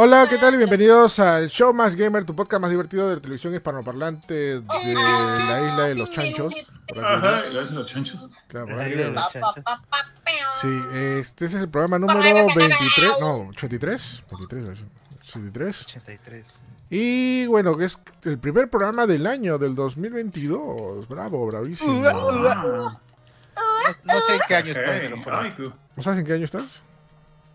Hola, ¿qué tal? Y bienvenidos al Show Más Gamer, tu podcast más divertido de la televisión hispanoparlante de la isla de los chanchos. Por aquí, Ajá, ¿no? ¿y los- los chanchos. Claro, por La isla de los chanchos. Sí, este es el programa número 23, no, 83, 23, debe ser, 83. 83. Y bueno, que es el primer programa del año del 2022. Bravo, bravísimo. Ah, No, no sé en qué año estoy, ok. te lo juro. Ay, qué- ¿No sabes en qué año estás?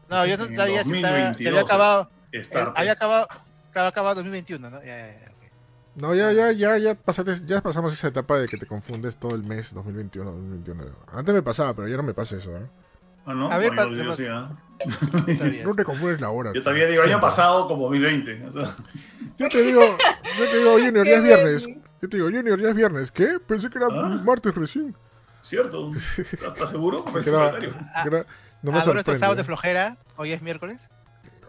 No, yo no sabía si, estaba, si 2022, había acabado. Está. eh, había acabado, acabado 2021, ¿no? Ya, ya, ya. No, ya, ya, ya, ya, pasaste, ya pasamos esa etapa de que te confundes todo el mes 2021, 2021. Antes me pasaba, pero ya no me pasa eso, ¿eh? Ah, ¿no? A ver, Bueno, pa- yo, sí, ¿ah? Todavía No te confundes la hora. Yo todavía digo, año pasado como 2020. O sea, Yo te digo, yo te digo, Junior, ya es viernes. Yo te digo, Junior, ya es viernes. ¿Qué? Pensé que era Ah. martes recién. ¿cierto? ¿Estás seguro? Que Es era- secretario. que era- no me Ah, bueno, estos sábados de sorprende. flojera. Hoy es miércoles.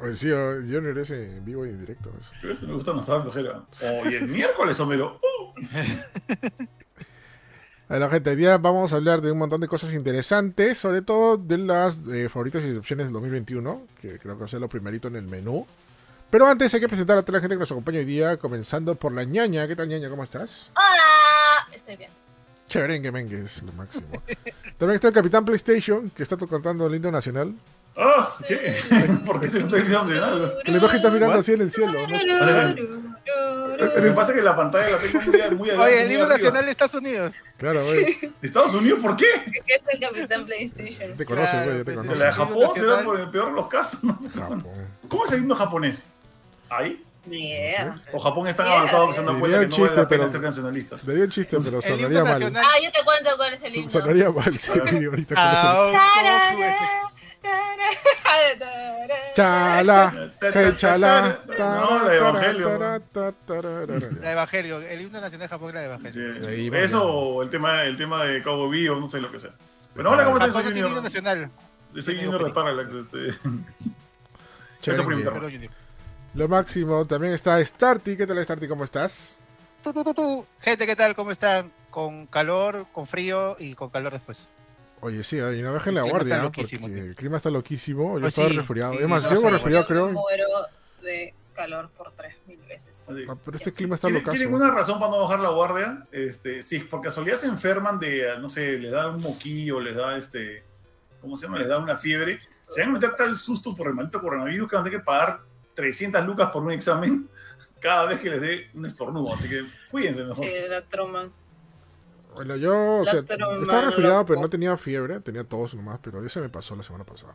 Oye, sí, oh, Junior es en vivo y en directo. eso. Pero eso me gusta más flojera. Hoy el miércoles, Homero. Uh, A la gente, hoy día vamos a hablar de un montón de cosas interesantes, sobre todo de las eh, favoritas y decepciones del 2021, que creo que va a ser lo primerito en el menú. Pero antes hay que presentar a toda la gente que nos acompaña hoy día, comenzando por la ñaña. ¿Qué tal, ñaña? ¿Cómo estás? Hola, estoy bien. Chéverengue, mengue, es lo máximo. También está el Capitán PlayStation, que está cantando el himno nacional. Ah, ¿qué? ¿Por qué te estoy diciendo Que la imagen está mirando así en el cielo. ¿no? Lo que pasa es que la pantalla la tengo muy, muy adelante. Oye, el arriba. nacional de Estados Unidos. Claro, güey. ¿De Estados Unidos? ¿Por qué? ¿Qué es el Capitán PlayStation? Te conoces, güey, ya te pues, De la de conoces. Japón será por el peor de los casos. ¿Cómo es el himno japonés? ¿Ahí? Ni idea. ¿O Japón es tan Yeah. avanzado que se dado cuenta que no vale chiste, la pena pero- ser nacionalista? Le dio un chiste, pero El sonaría mal. Ah, yo te cuento cuál es el himno. Sonaría mal, sí, ahorita con ese- Goku. Chala, hey, chala. No, la de Evangelio. La Evangelio. El himno nacional de Japón era de Evangelio. Sí. Eso o el tema, el tema de Cowboy Vivo, no sé lo que sea. Pero hola, ¿cómo estás? Soy himno Junior. nacional. Soy Junior de Parallax. Este. Lo máximo, también está Starty. ¿Qué tal, Starty? ¿Cómo estás? Tu, tu, tu, tu. Gente, ¿qué tal? ¿Cómo están? Con calor, con frío y con calor después. Oye, sí, y no bajen la guardia, loquísimo, porque el clima está loquísimo. Yo Pues estaba sí, resfriado. sí, es más, no resfriado, creo. muero de calor por tres mil veces. Así. Ah, pero este clima está ¿Tienen, locazo. tienen una razón para no bajar la guardia? Este, si por casualidad se enferman de, no sé, les da un moquillo, les da este, ¿cómo se llama? Les da una fiebre. Se van a meter tal susto por el maldito coronavirus que van a tener que pagar 300 lucas por un examen cada vez que les dé un estornudo. Así que cuídense mejor. Sí, la troma. Bueno, yo, o sea, estaba resfriado, pero no tenía fiebre, tenía tos nomás, pero eso me pasó la semana pasada.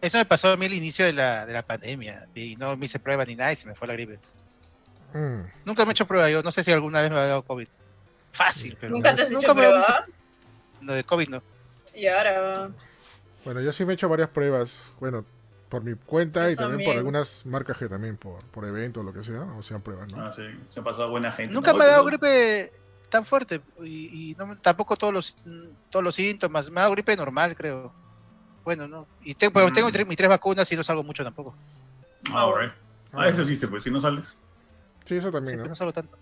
Eso me pasó a mí al inicio de la, de la pandemia. Y no me hice prueba ni nada y se me fue la gripe. Mm. Nunca me he hecho prueba. Yo no sé si alguna vez me ha dado COVID. Fácil, pero. ¿Nunca te has nunca hecho me- prueba? No, de COVID no. Y ahora... Bueno, yo sí me he hecho varias pruebas, bueno, por mi cuenta Yo y también, por algunas marcas que también por, por eventos o lo que sea, o sean pruebas, ¿no? Ah, sí, se ha pasado buena gente. Nunca ¿no? me ha dado gripe tan fuerte. Y, y no me- tampoco todos los, todos los síntomas. Me dado gripe normal, creo. Bueno, no. Y te- pues, Mm. tengo tres- mis tres vacunas y no salgo mucho tampoco. Ah, alright. Ah, ese es el chiste, pues, si no sales. Sí, eso Sí, también, pues, ¿no? no salgo tanto.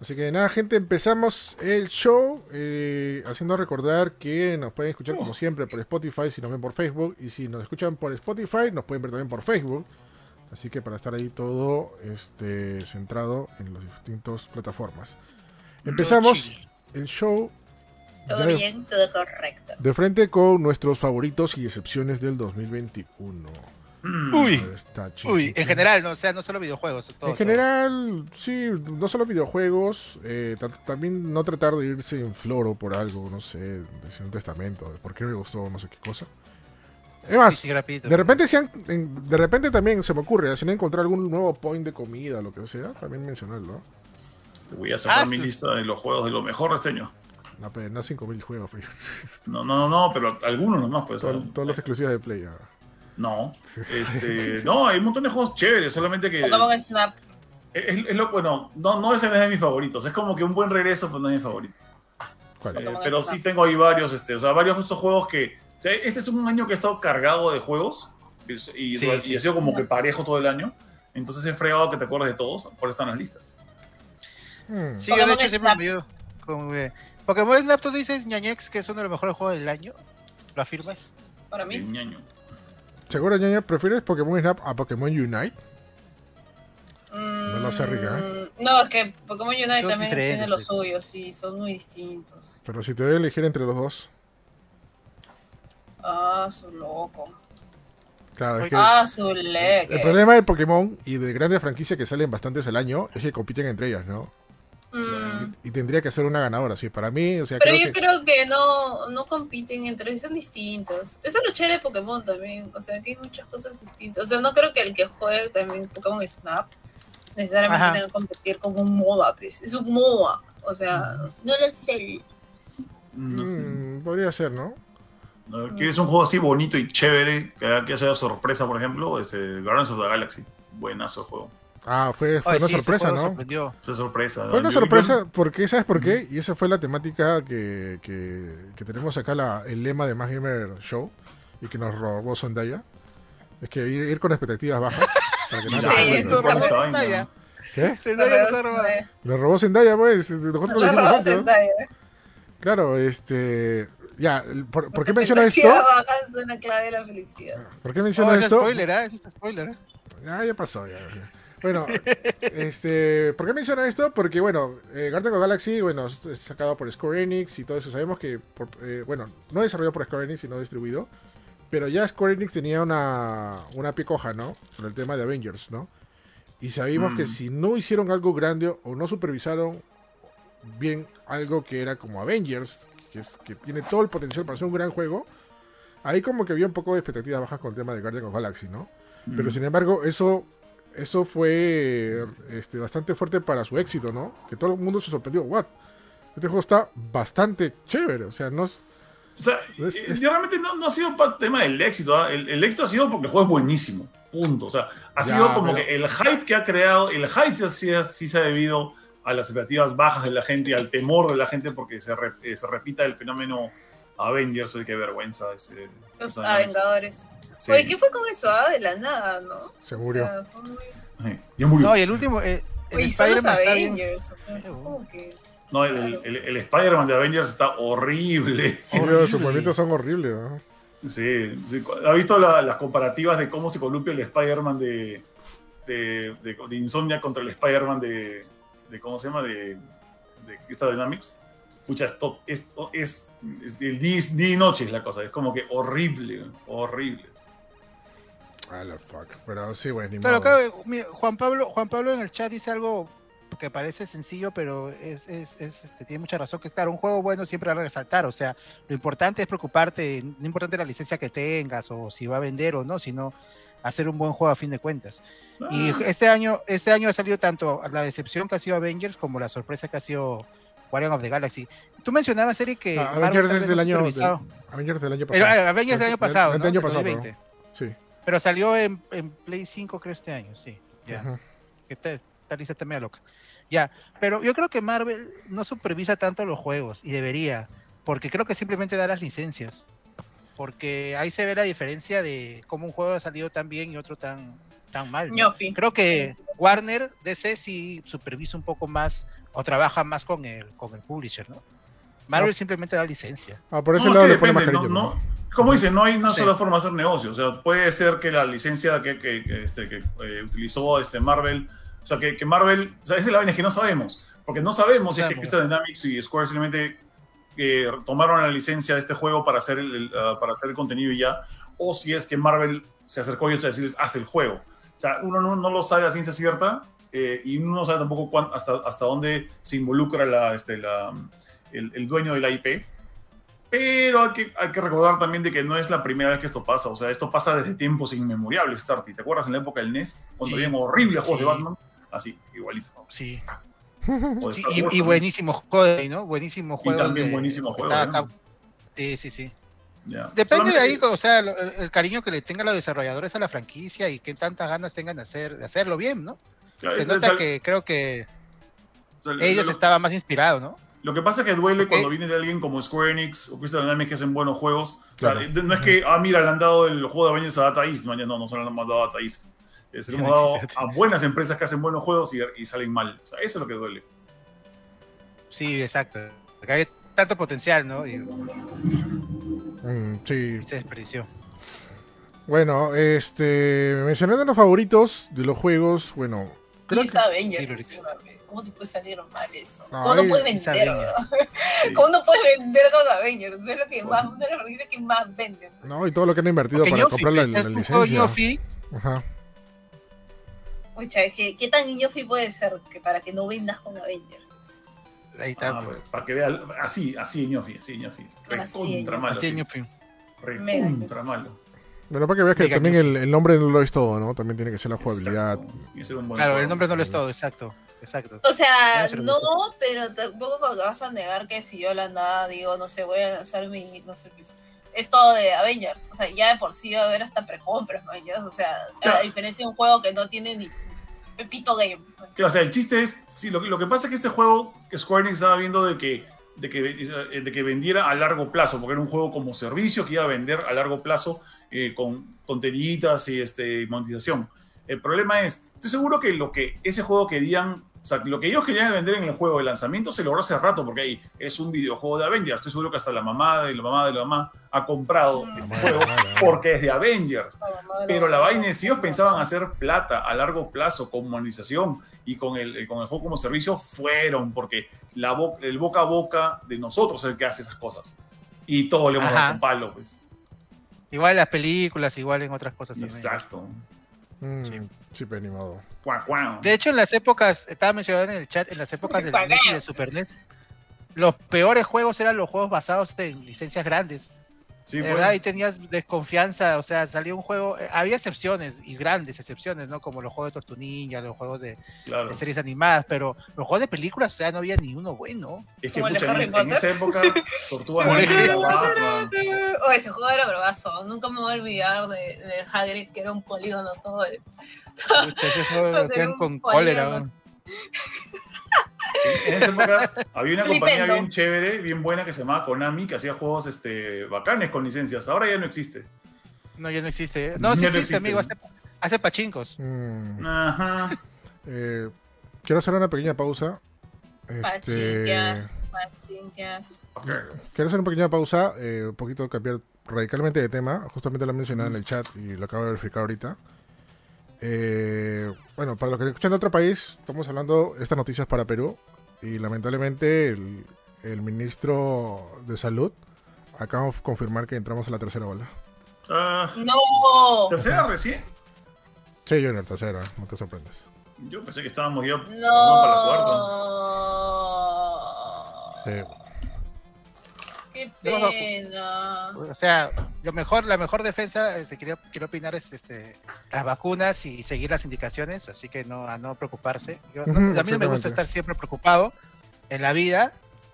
Así que nada, gente, empezamos el show eh, haciendo recordar que nos pueden escuchar como siempre por Spotify si nos ven por Facebook y si nos escuchan por Spotify nos pueden ver también por Facebook. Así que para estar ahí todo este, centrado en las distintas plataformas. Empezamos el show Todo de, bien, todo correcto. de frente con nuestros favoritos y decepciones del 2021. Mm. Uy. Está, chin, Uy, en general, no, o sea, no solo videojuegos. Todo, en general, sí, no solo videojuegos, eh, ta- también no tratar de irse en floro por algo, no sé, decir un testamento, de por qué me gustó, no sé qué cosa. Es más, Sí, sí, rapidito. de repente, se han- en- de repente también se me ocurre, si no encontrar algún nuevo point de comida, lo que sea, también mencionarlo. Te voy a sacar Ah, mi sí. lista de los juegos de lo mejor de este año. No, pero no 5000 juegos, pero No, no, no, no, pero algunos nomás, pues. todo- todos los exclusivos de Play. ah. No, este, no, hay un montón de juegos chéveres, solamente que Pokémon Snap. es, es lo bueno, no, no ese no es de mis favoritos, es como que un buen regreso, pero no es de mis favoritos. ¿Cuál? Eh, pero Snap. sí tengo ahí varios, este, o sea, varios de estos juegos que, o sea, este es un año que he estado cargado de juegos y, y- Sí, y sí. ha sido como que parejo todo el año, entonces he fregado que te acuerdes de todos, por eso están las listas. Hmm. Sí, yo de hecho siempre Snap. me eh, Pokémon Snap, tú dices, Ñañex, que es uno de los mejores juegos del año. ¿Lo afirmas? Para mí, ñaño. ¿Seguro, ñaña, prefieres Pokémon Snap a Pokémon Unite? No lo sé, Rica, Mm, No, es que Pokémon Unite Son también tiene los pues. suyos, sí, son muy distintos. Pero si te doy a elegir entre los dos. Ah, su loco. Claro, es que Ah, su leque. el problema de Pokémon y de grandes franquicias que salen bastantes al año es que compiten entre ellas, ¿no? Mm. Y tendría que ser una ganadora, sí. Para mí, o sea, Pero creo yo que... creo que no, no compiten entre sí, son distintos. Eso es lo chévere de Pokémon también. O sea, que hay muchas cosas distintas. O sea, no creo que el que juegue también Pokémon Snap necesariamente Ajá. tenga que competir con un MOBA, pues. Es un MOBA. O sea, no lo sé. No sé. Mm, podría ser, ¿no? ¿Quieres un juego así bonito y chévere que, que haya sorpresa, por ejemplo? Este, Guardians of the Galaxy. Buenazo el juego. Ah, fue, fue Oye, una sí, sorpresa, ¿no? sorprendió. Esa sorpresa. Fue una sorpresa, porque ¿sabes por qué? Y esa fue la temática que, que, que tenemos acá, la, el lema de Más Gamer Show, y que nos robó Zendaya. Es que ir, ir con expectativas bajas. para que no ¿no? ¿Qué? Zendaya nos robado. Nos robó Zendaya, pues. Nosotros lo dijimos. Zendaya. Claro, este... Ya, ¿por, ¿por qué menciona esto? Es una clave de la felicidad. ¿Por qué Oh, menciona ese esto? spoiler, ¿ah? Eso está spoiler, ¿eh? Ah, ya pasó, ya. ya. Bueno, este, ¿por qué menciona esto? Porque, bueno, eh, Guardians of Galaxy, bueno, es sacado por Square Enix y todo eso. Sabemos que, por- eh, bueno, no desarrollado por Square Enix, sino distribuido. Pero ya Square Enix tenía una, una picoja, ¿no? Sobre el tema de Avengers, ¿no? Y sabíamos Mm. que si no hicieron algo grande o no supervisaron bien algo que era como Avengers, que, es, que tiene todo el potencial para ser un gran juego, ahí como que había un poco de expectativas bajas con el tema de Guardians of Galaxy, ¿no? Pero Mm. sin embargo, eso, eso fue este, bastante fuerte para su éxito, ¿no? Que todo el mundo se sorprendió. What? Este juego está bastante chévere. O sea, no es. O sea, Es- eh, es- realmente no, no ha sido pa- tema del éxito. ¿ah? El, el éxito ha sido porque el juego es buenísimo. Punto. O sea, ha Ya, sido como pero- que el hype que ha creado, el hype sí, sí, sí se ha debido a las expectativas bajas de la gente y al temor de la gente porque se, re- eh, se repita el fenómeno Avengers. Oye, qué vergüenza. Ese, Los Vengadores. Sí. Oye, ¿qué fue con eso? Ah, de la nada, ¿no? Se murió. O sea, fue muy- Sí, ya murió. No, y el último, eh, el Oye, son los Spider-Man está bien. Avengers. O sea, es como que. No, el, el- el- el Spider-Man de Avengers está horrible. Pero sus movimientos son horribles, ¿no? Sí, sí. ¿Ha visto la- las comparativas de cómo se columpia el Spider-Man de, de, de, de Insomnia contra el Spider-Man de, de. ¿Cómo se llama? De, de Crystal Dynamics. Pucha, esto es, es, es el día, y- día y noche es la cosa. Es como que horrible, horrible. Ah, la fuck. Pero sí, güey, ni Pero modo. acá, mira, Juan Pablo, Juan Pablo en el chat dice algo que parece sencillo, pero es, es, es, este, tiene mucha razón. Que claro, un juego bueno siempre va a resaltar. O sea, lo importante es preocuparte, no importante la licencia que tengas o si va a vender o no, sino hacer un buen juego a fin de cuentas. Y Ah, este año, este año ha salido tanto la decepción que ha sido Avengers como la sorpresa que ha sido Guardian of the Galaxy. Tú mencionabas, Eric, que Ah, Marvel Avengers es del no año, del- Avengers del año Pero, pasado. ah, Avengers del año pasado, del ¿no? año pasado, 2020. Sí. Pero salió en, en Play 5 creo este año, sí. Ya. Esta, esta lista está media loca. Ya, pero yo creo que Marvel no supervisa tanto los juegos y debería, porque creo que simplemente da las licencias. Porque ahí se ve la diferencia de cómo un juego ha salido tan bien y otro tan, tan mal. ¿no? Creo que Warner DC sí supervisa un poco más o trabaja más con el, con el publisher, ¿no? Marvel No. simplemente da licencia. Ah, por ese no, lado que le pone más cariño. ¿no? Como dice, no hay una Sí. sola forma de hacer negocio. O sea, puede ser que la licencia que, que- que, este, que eh, utilizó este Marvel, o sea, que, Marvel, o sea, esa es la vaina que no sabemos. Porque no sabemos si es que. Crystal Dynamics y Square simplemente eh, tomaron la licencia de este juego para hacer el, el, ah, para hacer el contenido y ya, o si es que Marvel se acercó a ellos a decirles, haz el juego. O sea, uno no, no lo sabe a ciencia cierta eh, y uno no sabe tampoco cuán- hasta, hasta dónde se involucra la, este, la, el, el dueño de la IP. Pero hay que, hay que recordar también de que no es la primera vez que esto pasa. O sea, esto pasa desde tiempos inmemorables, Starty. ¿Te acuerdas en la época del NES? Cuando Sí. habían horribles juegos de Batman. Así, igualito. Sí. Y, y también. buenísimos juegos, ¿no? Buenísimos Y juegos. también de- buenísimos juegos, está ¿no? acá. Sí, sí, sí. Ya. Depende de ahí, o sea, el, el cariño que le tengan los desarrolladores a la franquicia y qué tantas ganas tengan de, hacer, de hacerlo bien, ¿no? claro, Se nota que creo que ellos lo- estaban más inspirados, ¿no? Lo que pasa es que duele Ok. cuando viene de alguien como Square Enix o Crystal Dynamics que hacen buenos juegos. O sea, Claro. no es que, ah, mira, le han dado el juego de Avengers a Data East. No, ya no, no se lo han dado a Data East. Eh, se lo hemos No dado a buenas empresas que hacen buenos juegos y, y salen mal. O sea, eso es lo que duele. Sí, exacto. Porque había tanto potencial, ¿no? Y, Mm, sí. y se desperdició. Bueno, este. Mencionando los favoritos de los juegos, bueno. Creo que. Avengers, sí. ¿Cómo te puede salir mal eso? No, ¿Cómo no puedes vender? ¿Cómo no puedes vender con Avengers? Es lo que más, una de las franquicias que más venden. No, y todo lo que han invertido para comprar la, la licencia. Ajá. Mucha, ¿qué, ¿qué tan ñofi puede ser que para que no vendas con Avengers? Ahí está. Ah, pues, para que vean, así, así ñofi, así ñofi. Recontra malo. Así. Ñofi. Recontra malo. Bueno, para que veas que Mega también el, el nombre no lo es todo, ¿no? También tiene que ser la jugabilidad. Claro, el nombre no lo es todo, exacto. Exacto. O sea, no, pero tampoco vas a negar que si yo la nada digo, no sé, voy a lanzar mi, no sé, pues, es todo de Avengers. O sea, ya de por sí va a haber hasta precompras, ya, O sea, a diferencia de un juego que no tiene ni Pepito Game. Claro, o sea, el chiste es, sí, lo, que- lo que pasa es que este juego que Square Enix estaba viendo de que, de, que, de que vendiera a largo plazo, porque era un juego como servicio que iba a vender a largo plazo eh, con tonteritas y este, monetización. El problema es, estoy seguro que lo que ese juego querían, o sea, lo que ellos querían vender en el juego de lanzamiento se logró hace rato, porque ahí es un videojuego de Avengers. Estoy seguro que hasta la mamá de la mamá de la mamá ha comprado Mm. este juego porque es de Avengers. Pero la vaina es, si ellos pensaban hacer plata a largo plazo con monetización y con el, con el juego como servicio, fueron, porque la bo- el boca a boca de nosotros es el que hace esas cosas. Y todo le hemos Ajá. dado con palo, pues. Igual en las películas, igual en otras cosas también. Exacto. Mm, Sí. Sí, pero ni modo. Cuá, cuá. De hecho, en las épocas, estaba mencionando en el chat, en las épocas del NES y del Super NES, los peores juegos eran los juegos basados en licencias grandes. Sí, verdad, y tenías desconfianza, o sea, salía un juego, eh, había excepciones y grandes excepciones, ¿no? Como los juegos de Tortu Ninja, los juegos de, claro. de series animadas, pero los juegos de películas, o sea, no había ni uno bueno. Es que el pucha, en, en Potter. esa época, Tortuga Ninja. Oh, ese juego era bravazo. Nunca me voy a olvidar de, de Hagrid, que era un polígono todo. de- Pucha, ese juego lo hacían con polígono. cólera. En esa época había una compañía Flipendo. bien chévere, bien buena, que se llamaba Konami, que hacía juegos este, bacanes con licencias. Ahora ya no existe. No, ya no existe. No, sí no existe, existe. amigo, hace, hace pachincos. Mm, Ajá. eh, quiero hacer una pequeña pausa. Este, Pachinkia. Machinkia. Ok. quiero hacer una pequeña pausa, eh, un poquito cambiar radicalmente de tema. Justamente lo he mencionado en el chat y lo acabo de verificar ahorita. Eh, bueno, para los que escuchan de otro país, estamos hablando, esta noticia es para Perú. Y lamentablemente el, el ministro de Salud acaba de confirmar que entramos en la tercera ola. Ah, ¡No! ¿Tercera recién? Sí, yo en la tercera, no te sorprendes. Yo pensé que estábamos ya para la cuarta. ¡No! Sí. ¡Qué No, no. pena! O sea, lo mejor, la mejor defensa, este, quiero, quiero opinar, es este, las vacunas y seguir las indicaciones, así que no, a no preocuparse. Yo- no- a mí no me gusta estar siempre preocupado en la vida,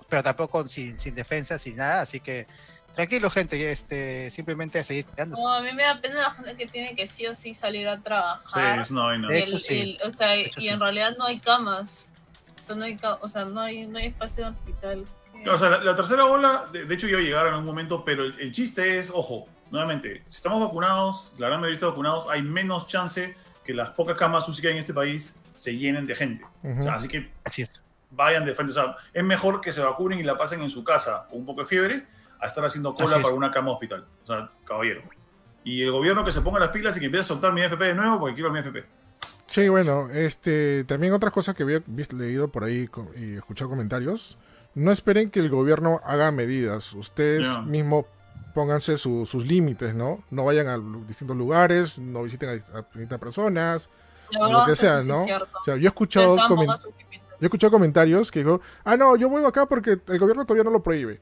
pero tampoco sin, sin defensa, sin nada, así que tranquilo gente, este, simplemente a seguir cuidándose. No, a mí me da pena la gente que tiene que sí o sí salir a Sí, trabajar. es una vaina. De El- hecho, sí. el- o sea, y sí. en realidad no hay camas. O sea, no hay, o sea, no hay, no hay espacio en el hospital. O sea, la, la tercera ola, de, de hecho, iba a llegar en algún momento, pero el, el chiste es, ojo, nuevamente, si estamos vacunados, la gran mayoría está vacunados, hay menos chance que las pocas camas UCI que hay en este país se llenen de gente. Ujú. O sea, así que Así es. vayan de frente. O sea, es mejor que se vacunen y la pasen en su casa con un poco de fiebre a estar haciendo cola Así es. para una cama hospital. O sea, caballero. Y el gobierno que se ponga las pilas y que empiece a soltar mi FP de nuevo porque quiero mi FP. Sí, bueno, este, también otras cosas que había leído por ahí y escuchado comentarios. No esperen que el gobierno haga medidas. Ustedes Ya. mismos pónganse su- sus límites, ¿no? No vayan a distintos lugares, no visiten a, a distintas personas. O lo que sea, ¿no? O sea, yo he escuchado, yo he escuchado comentarios que digo, ah, no, yo voy acá porque el gobierno todavía no lo prohíbe.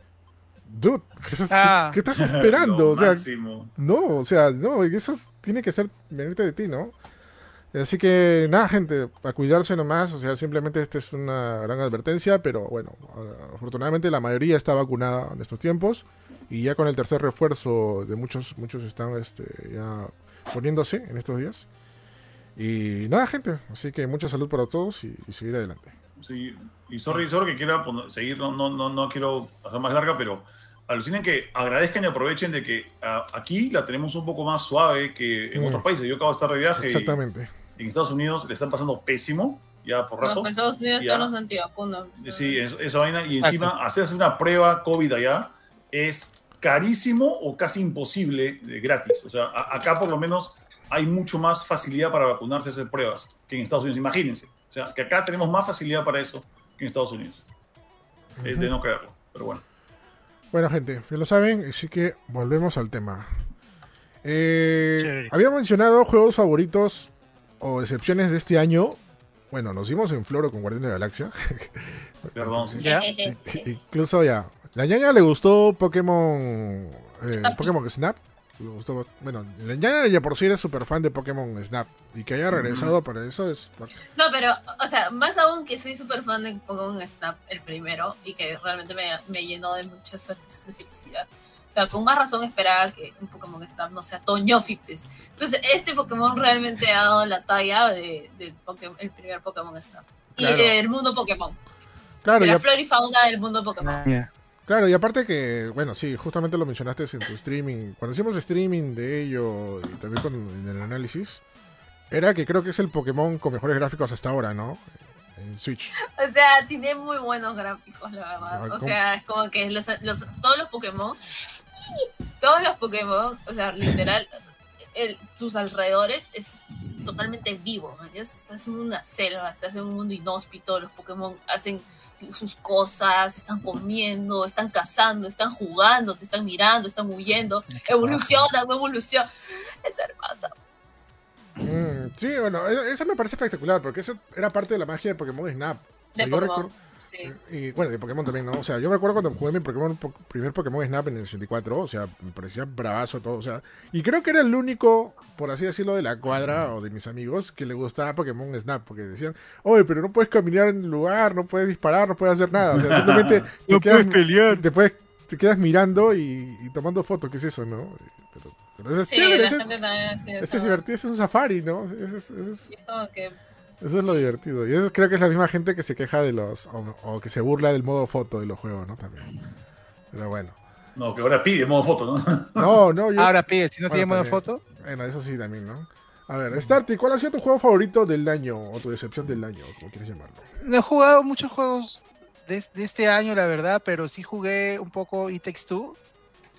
Dude, ¿qué, estás- Ah. qué estás esperando? O sea, máximo. no, o sea, no, eso tiene que ser venirte de ti, ¿no? Así que nada, gente, a cuidarse nomás, o sea, simplemente esta es una gran advertencia, pero bueno, afortunadamente la mayoría está vacunada en estos tiempos y ya con el tercer refuerzo de muchos, muchos están este, ya poniéndose en estos días. Y nada, gente, así que mucha salud para todos y, y seguir adelante. Sí, y sorry, sorry que quiera seguir, no, no, no, no quiero hacer más larga, pero alucinen que agradezcan y aprovechen de que ah, aquí la tenemos un poco más suave que en Mm. otros países. Yo acabo de estar de viaje Exactamente. En Estados Unidos le están pasando pésimo, ya por Los rato. Estados Unidos Ya. están los antivacunas. Sí, es- esa vaina. Y Exacto. encima, hacerse una prueba COVID allá es carísimo o casi imposible de gratis. O sea, a- acá por lo menos hay mucho más facilidad para vacunarse y hacer pruebas que en Estados Unidos. Imagínense. O sea, que acá tenemos más facilidad para eso que en Estados Unidos. Es de no creerlo, pero bueno. Bueno, gente, ya lo saben, así que volvemos al tema. Eh, había mencionado juegos favoritos o excepciones de este año. Bueno, nos dimos en floro con Guardián de la Galaxia. Perdón. sí. Ya. Incluso ya. La ñaña le gustó Pokémon. eh. Pokémon Snap. Le gustó, bueno, la ñaña ya por sí era súper fan de Pokémon Snap. Y que haya regresado para eso es. No, pero, o sea, más aún que soy súper fan de Pokémon Snap, el primero, y que realmente me, me llenó de muchas horas de felicidad. O sea, con más razón esperaba que un Pokémon Snap no sea Toñofi, pues. Entonces, este Pokémon realmente ha dado la talla de, del Pokémon- el primer Pokémon Snap. Claro. Y del mundo Pokémon. Claro, de la flora y fauna del mundo Pokémon. Ya. claro, y aparte que, bueno, sí, justamente lo mencionaste en tu streaming. Cuando hicimos streaming de ello y también con en el análisis, era que creo que es el Pokémon con mejores gráficos hasta ahora, ¿no? En Switch. O sea, tiene muy buenos gráficos, la Ah, verdad. O sea, es como que los, los- todos los Pokémon, todos los Pokémon, o sea, literal, el- tus alrededores es totalmente vivo. Estás en una selva, estás en un mundo inhóspito, los Pokémon hacen sus cosas, están comiendo, están cazando, están jugando, te están mirando, están huyendo, evolucionan, no evolucionan. Es hermoso. Mm, sí, bueno, e- eso me parece espectacular, porque eso era parte de la magia de Pokémon Snap. O sea, De yo Pokémon. recuerdo- Sí. Y bueno, de Pokémon también, ¿no? O sea, yo me recuerdo cuando jugué mi Pokémon, po- primer Pokémon Snap en el 64, o sea, me parecía bravazo todo, o sea, y creo que era el único, por así decirlo, de la cuadra o de mis amigos que le gustaba Pokémon Snap, porque decían, oye, pero no puedes caminar en el lugar, no puedes disparar, no puedes hacer nada, o sea, simplemente te, quedas, pelear. te, puedes, te quedas mirando y, y tomando fotos, ¿qué es eso, no? Pero, pero eso es Sí, chévere, la ese- gente también así ese es divertido, ese es un safari, ¿no? Ese es- ese es- Y es como que eso es lo divertido. Y eso creo que es la misma gente que se queja de los. O, o que se burla del modo foto de los juegos, ¿no? También. Pero bueno. No, que ahora pide modo foto, ¿no? No, no, yo. Ahora pide, si no Bueno, tiene modo foto. Bueno, eso sí también, ¿no? A ver, Starty, ¿cuál ha sido tu juego favorito del año? O tu decepción del año, como quieres llamarlo. No he jugado muchos juegos de, de este año, la verdad, pero sí jugué un poco It Takes Two.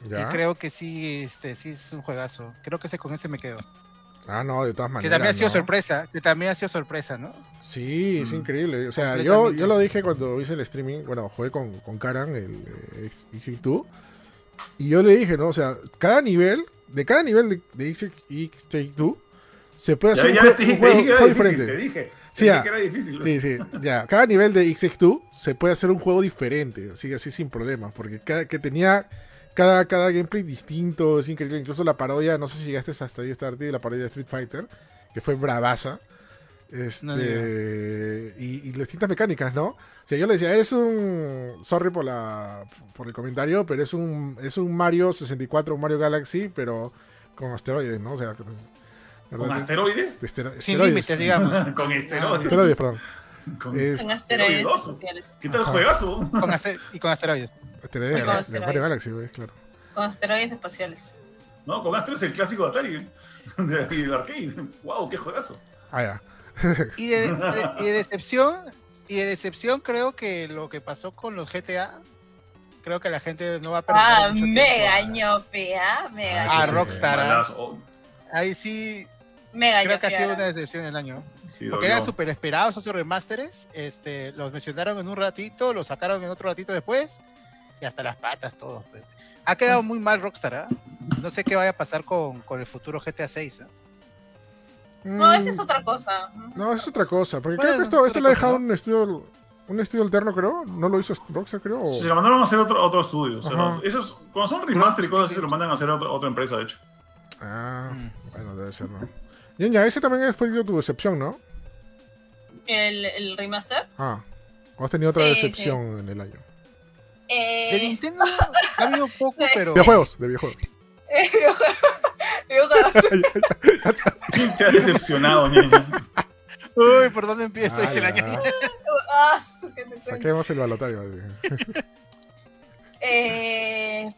¿Ya? Y creo que sí, este, sí es un juegazo. Creo que ese con ese me quedo. Ah, no, de todas Que maneras. también ha sido ¿no? sorpresa, que también ha sido sorpresa, ¿no? Sí, es Mm. increíble. O sea, yo, yo lo dije cuando hice el streaming. Bueno, jugué con, con Karan, el eh, X2. Y yo le dije, ¿no? O sea, cada nivel, de cada nivel de, de X2, se puede hacer ya un, te un juego, te dije que era juego difícil, diferente. te dije. Sí, Te dije que era difícil. Sí, sí, ya. Cada nivel de XX2 se puede hacer un juego diferente, así, así sin problemas, porque cada, que tenía cada, cada gameplay distinto, es increíble. Incluso la parodia, no sé si llegaste hasta ahí, Starty, de la parodia de Street Fighter, que fue bravaza. Este, No, y, y las distintas mecánicas, ¿no? O sea, yo le decía, eres un. Sorry por la por el comentario, pero es un, es un Mario 64, un Mario Galaxy, pero con asteroides, ¿no? O sea, ¿Con asteroides? De estero- Sin esteroides. límites, digamos. Con esteroides. Asteroides, perdón. Con Es- asteroides espaciales. ¿Qué tal Ajá. juegazo? Con y con asteroides. Asteroides Con de- de asteroides. Mario Galaxy, güey, claro. Con asteroides espaciales. No, con Astro es el clásico de Atari. De, y del arcade. ¡Wow! ¡Qué juegazo! Ah, ya. Y de, de- y de decepción, y de decepción creo que lo que pasó con los GTA, creo que la gente no va a perder Ah, mucho me tiempo a- gañó fea, me Ah, gañó. Ah, sí, Rockstar. ah. Ahí sí, Me gañó creo que ha sido una decepción del año. Sí, Porque eran súper esperados esos remasteres. Este, los mencionaron en un ratito, los sacaron en otro ratito después. Y hasta las patas, todos. Pues. Ha quedado muy mal Rockstar. ¿ah? No sé qué vaya a pasar con, con el futuro GTA 6. No, esa es otra cosa. No, es otra cosa. Porque Bueno, creo que esto, es esto lo ha dejado un estudio, un estudio alterno, creo. No lo hizo Rockstar, creo. o- Se lo mandaron a hacer otro, otro estudio. o sea, esos, cuando son remaster y cosas así, se lo mandan a hacer a otra, otra empresa, de hecho. Ah, Mm. bueno, debe ser, ¿no? Y ya, ese también fue tu decepción, ¿no? El, el remaster. Ah, o has tenido otra Sí, decepción en el año. Eh, De Nintendo ha habido poco, pero. De juegos, de videojuegos. Te ha decepcionado, niña. Uy, ¿por dónde empiezo? Ah, Dice la ñaña. Ah. Saquemos el balotario. Eh,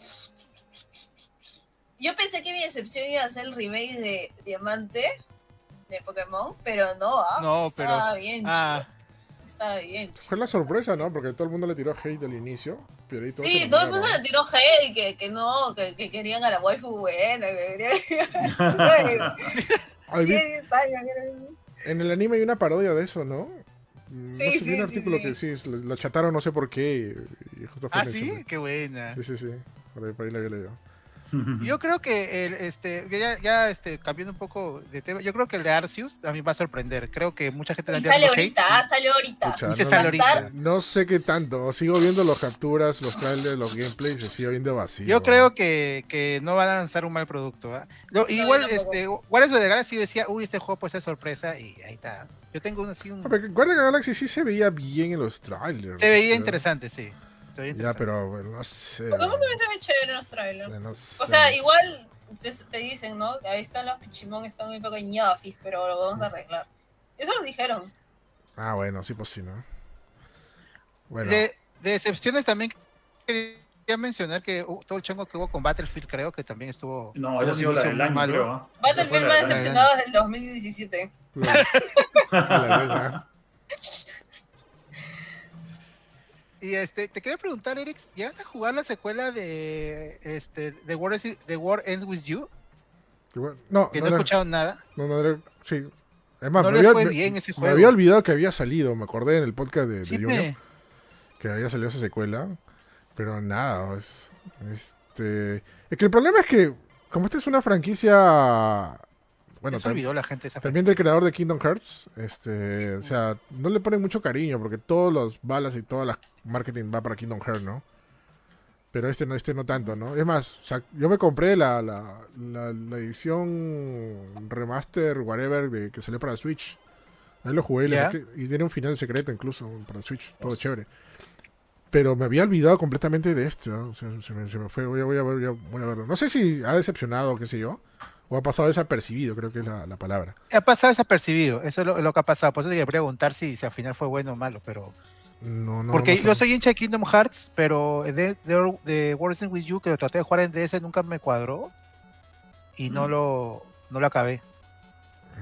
yo pensé que mi decepción iba a ser el remake de Diamante de Pokémon, pero no, ah, No, estaba pero- bien, Ah, chido. estaba bien. chido. Fue la sorpresa, ¿no? Porque todo el mundo le tiró hate al inicio. Piedrito Sí, se todo el mundo ¿no? le tiró hate, que, que no, que, que querían a la waifu buena, que querían... Ay, vi- 10 años, que- en el anime hay una parodia de eso, ¿no? Mm, Sí, no sé, vi sí, un sí, artículo sí. que sí, lo chataron no sé por qué. Y justo fue Ah, sí, qué buena. Sí, sí, sí. Por ahí, por ahí lo había leído. Yo creo que el, este, ya, ya este, cambiando un poco de tema, yo creo que el de Arceus a mí va a sorprender. Creo que mucha gente Y está sale ahorita, ah, sale ahorita. Pucha, se no, sale ahorita. no sé qué tanto. Sigo viendo los capturas, los trailers, los gameplays se sigue viendo vacío. Yo creo que, que no van a lanzar un mal producto. ¿ah? Lo- igual, tampoco. este, Guardians of the Galaxy decía, uy, este juego puede ser sorpresa, y ahí está. Yo tengo un, así un... Ah, pero Guardian of the Galaxy sí se veía bien en los trailers. Se veía interesante, sí. Se veía Ya, pero bueno, no sé. No también se ve chévere en los trailers. sé, no O sé. sea, igual te, te dicen, ¿no? Ahí están los pichimón, están muy pequeñafis, pero lo vamos a arreglar. Eso lo dijeron. Ah, bueno, sí, pues sí, ¿no? Bueno, De, de excepciones también quería mencionar que uh, todo el chongo que hubo con Battlefield creo que también estuvo... No, esa ha sido la del año, malo. creo. ¿ah? Battlefield año. decepcionado desde el 2017. la- la. Y este, te quería preguntar, Eric, ¿llegaste a jugar la secuela de este The War, is- The War Ends With You? Bueno. No, Que no, no, he escuchado nada. no, no era- sí. Es más, No me le había, fue me- bien ese me juego. había olvidado que había salido. Me acordé en el podcast de, Junior me- que había salido esa secuela. Pero nada, es, este, es que el problema es que, como esta es una franquicia. Bueno, se olvidó la gente esa también del creador de Kingdom Hearts. Este, o sea, no le ponen mucho cariño porque todos los balas y todas las marketing va para Kingdom Hearts, ¿no? Pero este no, este no tanto, ¿no? Es más, o sea, yo me compré la, la, la, la edición remaster, whatever, de, que salió para Switch. Ahí lo jugué y, tiene un final secreto incluso para Switch, todo chévere. Pero me había olvidado completamente de este, ¿no? O sea, se me, se me fue, voy a, voy, a, voy a- voy a verlo. No sé si ha decepcionado, qué sé yo, o ha pasado desapercibido, creo que es la, la palabra. Ha pasado desapercibido, eso es lo, lo que ha pasado. Por eso te quería preguntar si, si al final fue bueno o malo, pero... No, no, Porque no yo soy hincha de Kingdom Hearts, pero de, de, de World With You, que lo traté de jugar en DS, nunca me cuadró. Y no Mm. lo, no lo acabé.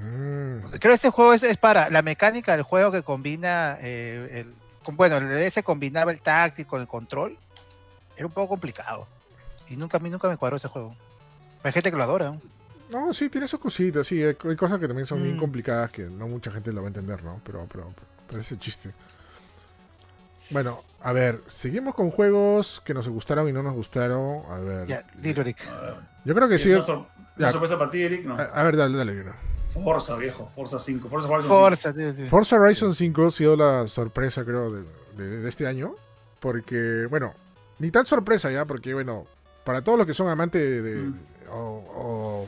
Mm, Creo que este juego es, es para la mecánica del juego que combina eh, el, con- bueno, el DS combinaba el táctico con el control. Era un poco complicado. Y nunca a mí nunca me cuadró ese juego. Hay gente que lo adora. ¿no? No, sí, tiene sus cositas, sí, hay, hay cosas que también son bien Mm. complicadas que no mucha gente lo va a entender, ¿no? Pero, pero, pero ese chiste. Bueno, a ver, seguimos con juegos que nos gustaron y no nos gustaron. A ver. Ya, dilo. A ver, Yo creo que sí. Una, sor- Ya. sorpresa para ti, Eric. No. A, a ver, dale, dale, Bruno. Forza, viejo. Forza 5. Forza Horizon Forza, tío, sí. Forza Horizon 5 ha sido la sorpresa, creo, de, de- de este año. Porque, bueno, ni tan sorpresa ya, porque, bueno, para todos los que son amantes de, de- Mm. o, o,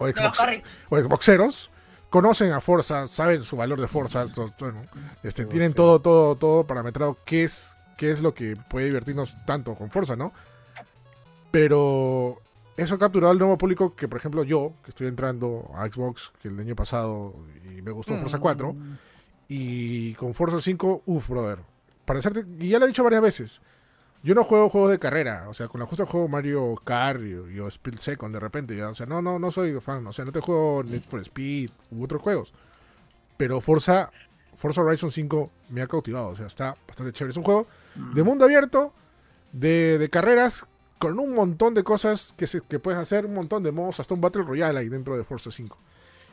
o Pero Xbox- Harry, o Xboxeros, conocen a Forza, saben su valor de Forza, to- to- ¿no? este, Sí, tienen todo, todo, todo parametrado qué es, qué es lo que puede divertirnos tanto con Forza, ¿no? Pero eso ha capturado al nuevo público que, por ejemplo, yo, que estoy entrando a Xbox, que el año pasado y me gustó Forza 4, Mm. y con Forza 5, uff, brother. Para hacerte, y ya lo he dicho varias veces, yo no juego juegos de carrera, o sea, con la justa juego Mario Kart y, o Speed Second de repente, ya, o sea, no, no, no soy fan, o sea, no te juego Need for Speed u otros juegos. Pero Forza, Forza Horizon 5 me ha cautivado, o sea, está bastante chévere. Es un juego Mm. de mundo abierto, de, de carreras, con un montón de cosas que, se, que puedes hacer, un montón de modos, hasta un Battle Royale ahí dentro de Forza 5.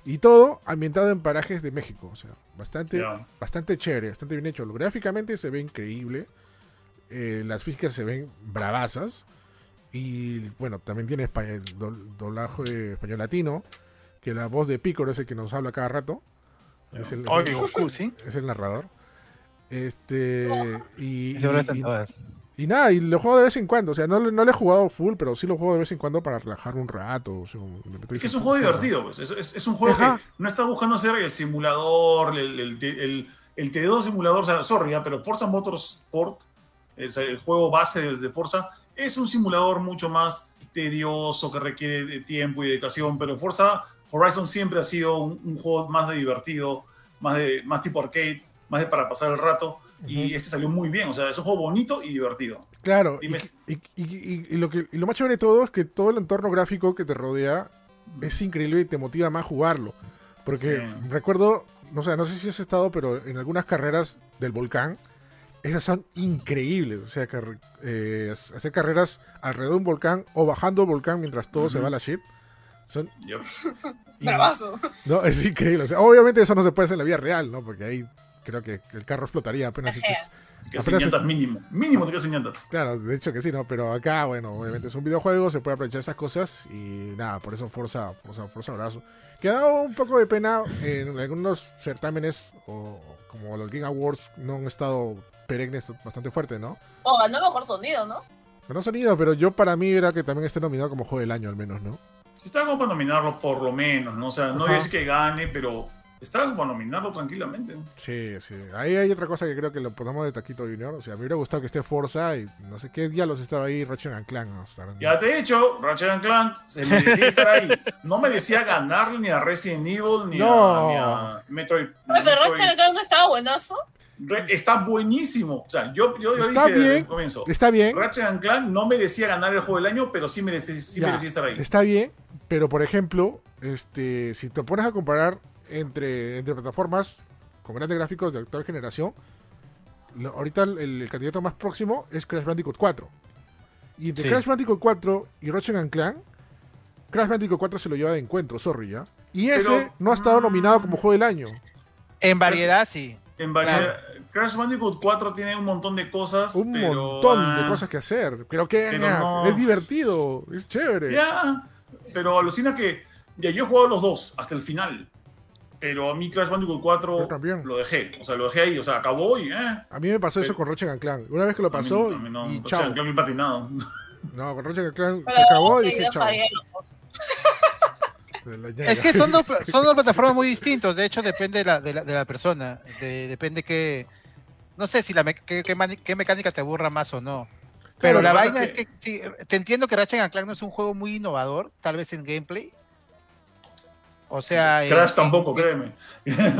Y todo ambientado en parajes de México, o sea, bastante, bastante chévere, bastante bien hecho. Gráficamente se ve increíble, eh, las físicas se ven bravasas. Y bueno, también tiene espa- el dol- doblaje de español latino, que la voz de Picoro es el que nos habla cada rato. Es el, es Ay, el- Goku, ¿sí? es el narrador. Este. Y, y, nada, y lo juego de vez en cuando. O sea, no, le- no lo he jugado full, pero sí lo juego de vez en cuando para relajar un rato. o sea, Es que es un juego divertido, pues. Es, es- es un juego Ajá. que no está buscando ser el simulador, el, el, el, el T2 simulador, o sea, sorry, ya, pero Forza Motorsport, el, el juego base de, de Forza, es un simulador mucho más tedioso, que requiere de tiempo y dedicación, pero Forza Horizon siempre ha sido un, un juego más de divertido, más, de, más tipo arcade, más de para pasar el rato, y Ujú. este salió muy bien, o sea, es un juego bonito y divertido. Claro, y, y- y- y- y lo que, y lo más chévere de todo es que todo el entorno gráfico que te rodea es increíble y te motiva más a jugarlo. Porque Sí. recuerdo, no sé, no sé si has estado, pero en algunas carreras del volcán esas son increíbles. O sea, eh, hacer carreras alrededor de un volcán o bajando el volcán mientras todo se va a la shit. Son Bravazo. No, es increíble. O sea, obviamente eso no se puede hacer en la vida real, ¿no? Porque ahí creo que el carro explotaría apenas. Que Apenas- llantas mínimo. Mínimo quedas sin llantas. Claro, de hecho que sí, ¿no? Pero acá, bueno, obviamente es un videojuego, se puede aprovechar esas cosas y nada, por eso Forza, Forza, Forza abrazo. Que ha dado un poco de pena en algunos certámenes, o como los Game Awards, no han estado perennes bastante fuerte, ¿no? Oh, ganó mejor sonido, ¿no? No sonido, pero yo para mí era que también esté nominado como juego del año al menos, ¿no? Está como para nominarlo por lo menos, ¿no? O sea, no Ajá. es que gane, pero está como nominarlo tranquilamente. Sí, sí. Ahí hay otra cosa que creo que lo ponemos de Taquito Junior. O sea, me hubiera gustado que esté Forza y no sé qué diablos estaba ahí Ratchet and Clank. ¿no? Estarán- Ya te he dicho, Ratchet and Clank se merecía estar ahí. No merecía ganarle ni a Resident Evil ni, No. a, ni a Metroid. Oye, pero Metroid. Ratchet Clank no estaba buenazo. Re- Está buenísimo. O sea, yo, yo, yo Está dije desde bien. el comienzo. Está bien, Ratchet and Clank no merecía ganar el juego del año, pero sí merecía, sí merecía estar ahí. está bien, pero por ejemplo, este, si te pones a comparar entre, entre plataformas con grandes gráficos de actual generación, lo- ahorita el, el candidato más próximo es Crash Bandicoot 4. Y entre Sí. Crash Bandicoot 4 y Ratchet and Clank, Crash Bandicoot 4 se lo lleva de encuentro, sorry ya. Y ese Pero- no ha estado nominado como juego del año. En variedad, sí. En variedad, Crash Bandicoot 4 tiene un montón de cosas. Un pero, montón de ah, cosas que hacer. Pero que no. es divertido, es chévere. Ya, pero alucina que. Ya, yo he jugado los dos hasta el final. Pero a mí Crash Bandicoot 4 Yo también. lo dejé. O sea, lo dejé ahí. O sea, acabó y. Eh. A mí me pasó eso Pero- con Ratchet and Clank. Una vez que lo A mí- pasó a mí no, y chao. que patinado. No, con Ratchet and Clank Pero se acabó y dije chao. Es que son dos, son dos plataformas muy distintos. De hecho, depende de la, de la, de la persona. De- depende que. No sé si la me- qué, qué mani- qué mecánica te aburra más o no. Pero la que vaina es es que, sí, te entiendo que Ratchet and Clank no es un juego muy innovador, tal vez en gameplay. O sea. en- Crash tampoco, en- créeme.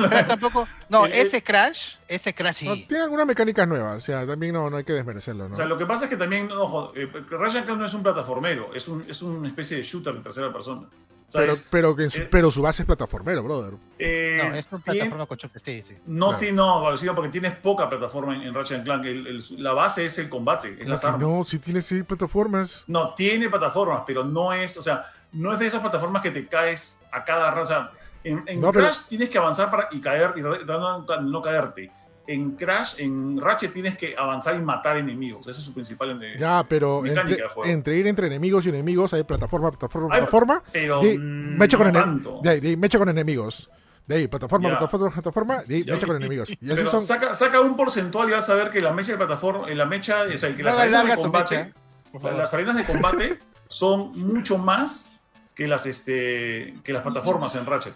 Crash tampoco. No, el- ese Crash, ese Crash No, sí. tiene algunas mecánicas nuevas, o sea, también no, no hay que desmerecerlo, ¿no? O sea, lo que pasa es que también, ojo, eh, Ratchet Clank no es un plataformero, es, un, es una especie de shooter en tercera persona. Pero, pero, que su, eh, pero su base es plataformero, brother. eh, No, es una plataforma con choques, sí, sí. No, Claro. tiene, no, Valentino, porque tienes poca plataforma en, en Ratchet Clank. El- el- la base es el combate, es las armas. no, si tiene sí plataformas. No, tiene plataformas, pero no es, o sea, no es de esas plataformas que te caes a cada rato. O sea, en, en No, pero- Crash tienes que avanzar para, y caer y no, no caerte. En Crash, en Ratchet tienes que avanzar y matar enemigos. Ese es su principal. eh, Ya, pero Mecánica entre, ir entre enemigos y enemigos hay plataforma, plataforma, Hay- plataforma. Pero mm, me echo con, no de ahí, de ahí me echo con enemigos. De ahí, plataforma, Ya. plataforma, plataforma, de ahí Ya, me echo con y- enemigos. Y Pero esos son. saca, saca un porcentual y vas a ver que la mecha de plataforma, eh, la mecha, o sea, que las arenas de combate, mecha, las arenas de combate son mucho más que las, este, que las plataformas en Ratchet.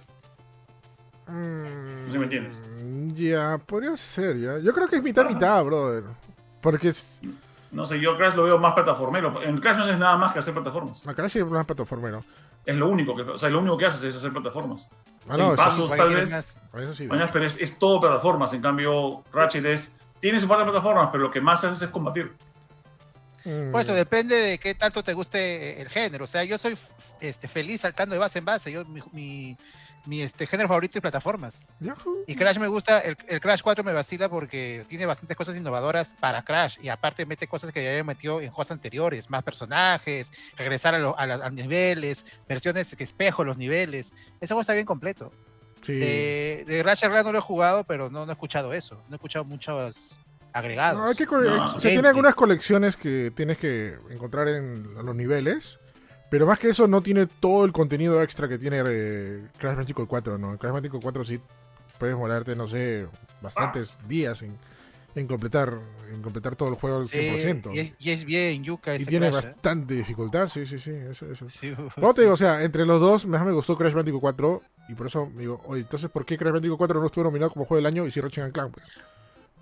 Mm, ¿Sí me entiendes? Ya, podría ser, ya. Yo creo que es mitad, mitad, brother. Porque es. No sé, yo Crash lo veo más plataformero. En Crash no haces nada más que hacer plataformas. Acá sí es más plataformero. Es lo único que, o sea, lo único que haces es hacer plataformas. Ah, no, pasos, tal vez. más. eso sí. Mañana, pero es, es todo plataformas. En cambio, Ratchet es. Tiene su parte de plataformas, pero lo que más haces es combatir. Mm, Por eso depende de qué tanto te guste el género. O sea, yo soy este, feliz saltando de base en base. Yo, mi, mi, mi, este, género favorito es plataformas. Yahoo. Y Crash me gusta, el, el Crash 4 me vacila porque tiene bastantes cosas innovadoras para Crash. Y aparte mete cosas que ya había metido en juegos anteriores. Más personajes, regresar a, lo- a, la- a niveles, versiones que espejo los niveles. Ese juego está bien completo. Sí. De, de Ratchet Clank no lo he jugado, pero no, no he escuchado eso. No he escuchado muchos agregados. No, hay que co- No. eh, Su o sea, tiene gameplay. algunas colecciones que tienes que encontrar en los niveles. Pero más que eso, no tiene todo el contenido extra que tiene eh, Crash Bandicoot 4, ¿no? Crash Bandicoot 4 sí puedes morarte, no sé, bastantes días en, en completar en completar todo el juego al Sí, 100%. y, es, y es bien yuca Y tiene Crash, ¿eh? bastante dificultad, sí, sí, sí. Eso, eso. Sí, No te digo, o sea, entre los dos, más me gustó Crash Bandicoot 4. Y por eso me digo, oye, entonces, ¿por qué Crash Bandicoot 4 no estuvo nominado como juego del año y si Ratchet Clank? Pues?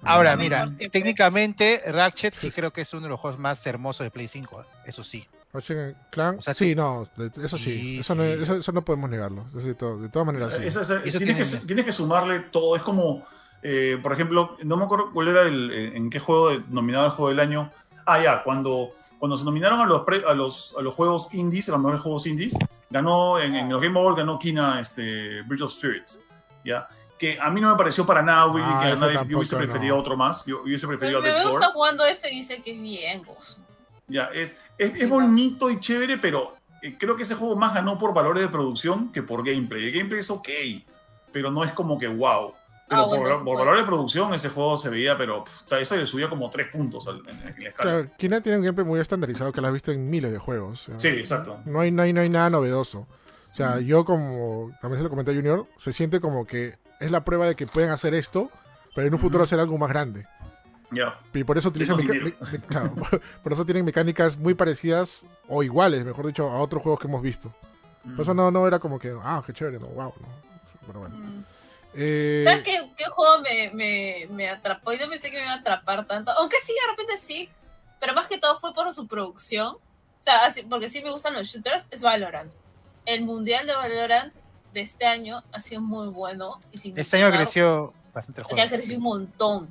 Ahora, Ah, mira, técnicamente Ratchet sí creo que es uno de los juegos más hermosos de Play 5, ¿eh? eso sí. Ratchet Clank, O sea, sí, no, eso sí. Sí, eso, No, eso, eso no podemos negarlo. Eso de, to- de todas maneras, sí. Eso- tienes, tiene- que, tienes que sumarle todo. Es como, eh, por ejemplo, no me acuerdo cuál era el, eh, en qué juego de- nominado el juego del año. Ah, ya, cuando, cuando se nominaron a los, pre- a los, a los juegos indies, a los mejores juegos indies, ganó en, en los Game Awards ganó Kina este, Bridge of Spirits. ¿ya? Que a mí no me pareció para nada, Willy, Ah, que nadie- yo hubiese preferido no. otro más. Yo, yo hubiese preferido Me, a gusta Door. jugando ese, dice que es bien gozo. Ya, es, es, es bonito y chévere, pero eh, creo que ese juego más ganó por valores de producción que por gameplay. El gameplay es ok, pero no es como que wow. Pero Ah, por, bueno, sí, por pues. valor de producción ese juego se veía, pero pf, o sea, eso le subía como tres puntos al- en, en la escala. Claro, Kina tiene un gameplay muy estandarizado que lo has visto en miles de juegos. o sea, Sí, exacto. No hay, no, hay, no hay nada novedoso. O sea, yo como, también se lo comenté a Junior, se siente como que es la prueba de que pueden hacer esto, pero en un futuro hacer algo más grande. Ya. Y por eso utilizan claro, por, eso tienen mecánicas muy parecidas o iguales, mejor dicho, a otros juegos que hemos visto. Por eso no, no era como que, ah, qué chévere, no, wow, no. Pero bueno. Mm. Eh, ¿Sabes qué, qué juego me, me, me atrapó? Y no pensé que me iba a atrapar tanto. Aunque sí, de repente sí. Pero más que todo fue por su producción. O sea, así- porque sí me gustan los shooters, es Valorant. El mundial de Valorant de este año ha sido muy bueno. Y sin Este año creció bastante el Ya juego. creció un montón.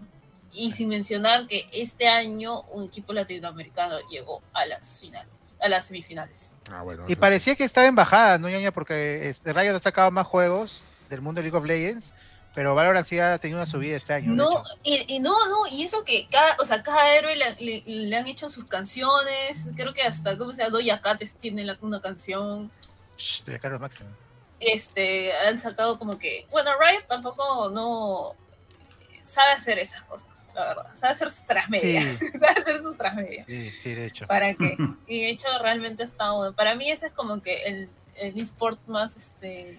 Y sin mencionar que este año un equipo latinoamericano llegó a las finales, a las semifinales. ah, bueno, Y parecía que estaba en bajada, ¿no, ñaña? Porque este, Riot ha sacado más juegos del mundo de League of Legends, pero Valorant sí ha tenido una subida este año. No, y, y no, no, y eso que cada, o sea, cada héroe le, le- le han hecho sus canciones, creo que hasta, ¿cómo se llama? Doya Cat tiene la- una canción, Shh, de acá lo máximo. Este, han sacado como que, bueno, Riot tampoco no sabe hacer esas cosas, la verdad, sabe hacer sus transmedias, Sí, sabe hacer sus transmedias, sí, sí, de hecho. ¿para qué? Y de hecho realmente está bueno, para mí ese es como que el, el eSport más, este,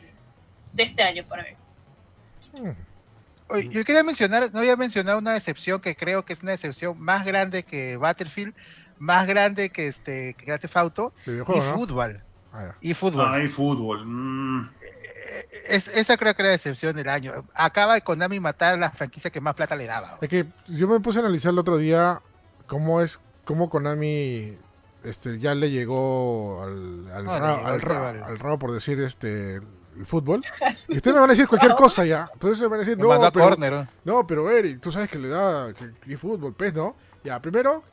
de este año para mí. Mm, yo quería mencionar, no había mencionado una decepción que creo que es una decepción más grande que Battlefield, más grande que este que Grand Theft Auto y fútbol. Ah. Y fútbol. Ay, fútbol. mm. Eh, Es, esa creo que era la decepción del año. Acaba de Konami matar a la franquicia que más plata le daba. Es que yo me puse a analizar el otro día cómo es, cómo Konami este, ya le llegó al, al, Ah, ra- le llegó al al ra- rival. al rabo, por decir, este, el fútbol. Y ustedes me van a decir cualquier cosa ya. Entonces me van a decir, no, a pero, corner. ¿no? no, pero Eric, tú sabes que le da que, que fútbol, pues, ¿no? Ya, primero,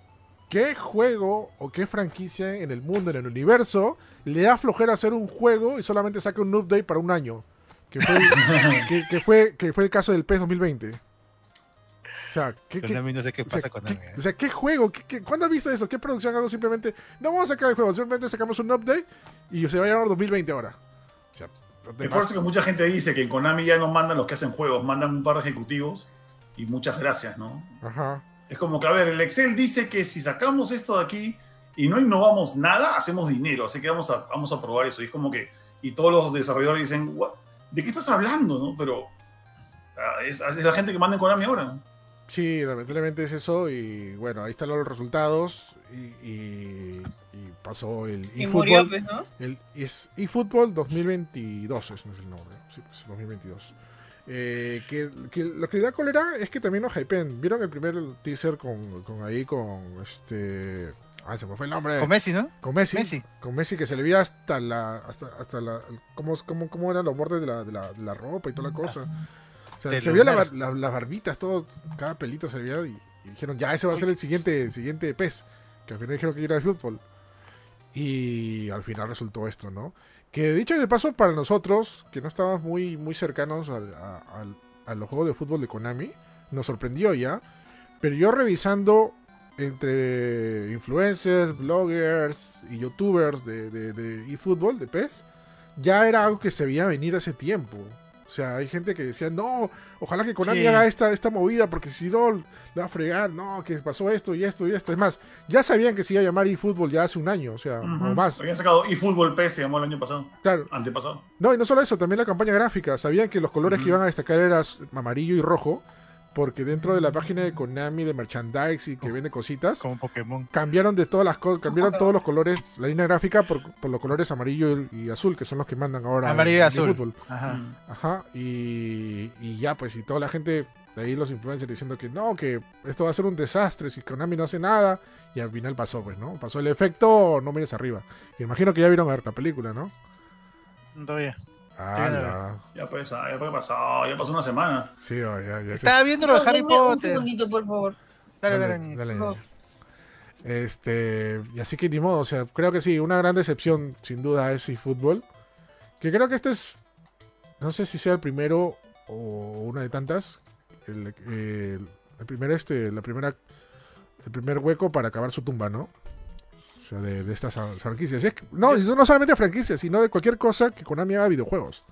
¿qué juego o qué franquicia en el mundo, en el universo, le da flojera hacer un juego y solamente saca un update para un año? Que fue, el- que, que fue, que fue el caso del PES 2020. O sea, ¿qué, qué- Konami no sé qué o sea, con ¿qué- Konami. o sea, ¿qué juego? ¿Qué, qué- cuándo has visto eso? ¿Qué producción hago simplemente? No vamos a sacar el juego, simplemente sacamos un update y se va a llamar 2020 ahora. O sea, eso pases. que mucha gente dice que en Konami ya no mandan los que hacen juegos, mandan un par de ejecutivos y muchas gracias, ¿no? Ajá. Es como que, a ver, el Excel dice que si sacamos esto de aquí y no innovamos nada, hacemos dinero, así que vamos a, vamos a probar eso. Y es como que, y todos los desarrolladores dicen, "What? ¿de qué estás hablando? ¿no? Pero ah, es, es la gente que manda en Konami ahora. ¿no? Sí, lamentablemente es eso y bueno, ahí están los resultados y, y- y pasó el Y murió, eFootball. pues, ¿no? El es eFootball 2022, ese no es el nombre. Sí, pues 2022. Eh, que, que lo que da cólera es que también nos hypen. ¿Vieron el primer teaser con, con ahí con este... Ah, se me fue el nombre. Con Messi, ¿no? Con Messi. Messi. Con Messi que se le veía hasta la. hasta, hasta la. Cómo, cómo, cómo eran los bordes de la, de, la, de la ropa y toda la cosa. O sea, se veía la lunar. bar- la- las barbitas, todo, cada pelito se veía y, y dijeron, ya, ese va a ser el siguiente, el siguiente pez. Que al final dijeron que era de fútbol. Y al final resultó esto, ¿no? Que dicho de paso, para nosotros, que no estábamos muy, muy cercanos a, los juegos de fútbol de Konami, nos sorprendió ya. Pero yo revisando entre influencers, bloggers y youtubers de, de, de de PES, ya era algo que se veía venir hace tiempo. O sea, hay gente que decía, no, ojalá que Konami Sí. haga esta, esta movida, porque si no, le va a fregar, no, que pasó esto y esto y esto. Es más, ya sabían que se iba a llamar eFootball ya hace un año, o sea, o Ujú. más. Habían sacado eFootball PS, se llamó el año pasado, Claro, antepasado. no, y no solo eso, también la campaña gráfica. Sabían que los colores que iban a destacar eran amarillo y rojo, porque dentro de la página de Konami de merchandise y que vende cositas, Como Pokémon. cambiaron de todas las cosas, cambiaron todos los colores, la línea gráfica por, por los colores amarillo y, azul, que son los que mandan ahora Amarillo y azul. eFootball. Ajá. Mm. Ajá, y, y ya pues, y toda la gente, de ahí los influencers diciendo que no, que esto va a ser un desastre si Konami no hace nada, y al final pasó, pues, ¿no? Pasó el efecto, no mires arriba. Y imagino que ya vieron la película, ¿no? Todavía. ¡Hala! Ya pues, ah, ya pasado, ya pasó una semana. Sí, oh, ya, ya. Estaba viendo lo de Harry Dime un Potter. segundito, por favor. Dale, dale, Dale, Nix. dale. No. Este, y así que ni modo, o sea, creo que sí, una gran decepción sin duda es eFootball. Que creo que este es, no sé si sea el primero o una de tantas, el, eh, el primer este, la primera, el primer hueco para acabar su tumba, ¿no? O sea, de, de estas franquicias. Es que- no, no solamente franquicias, sino de cualquier cosa que Konami haga videojuegos.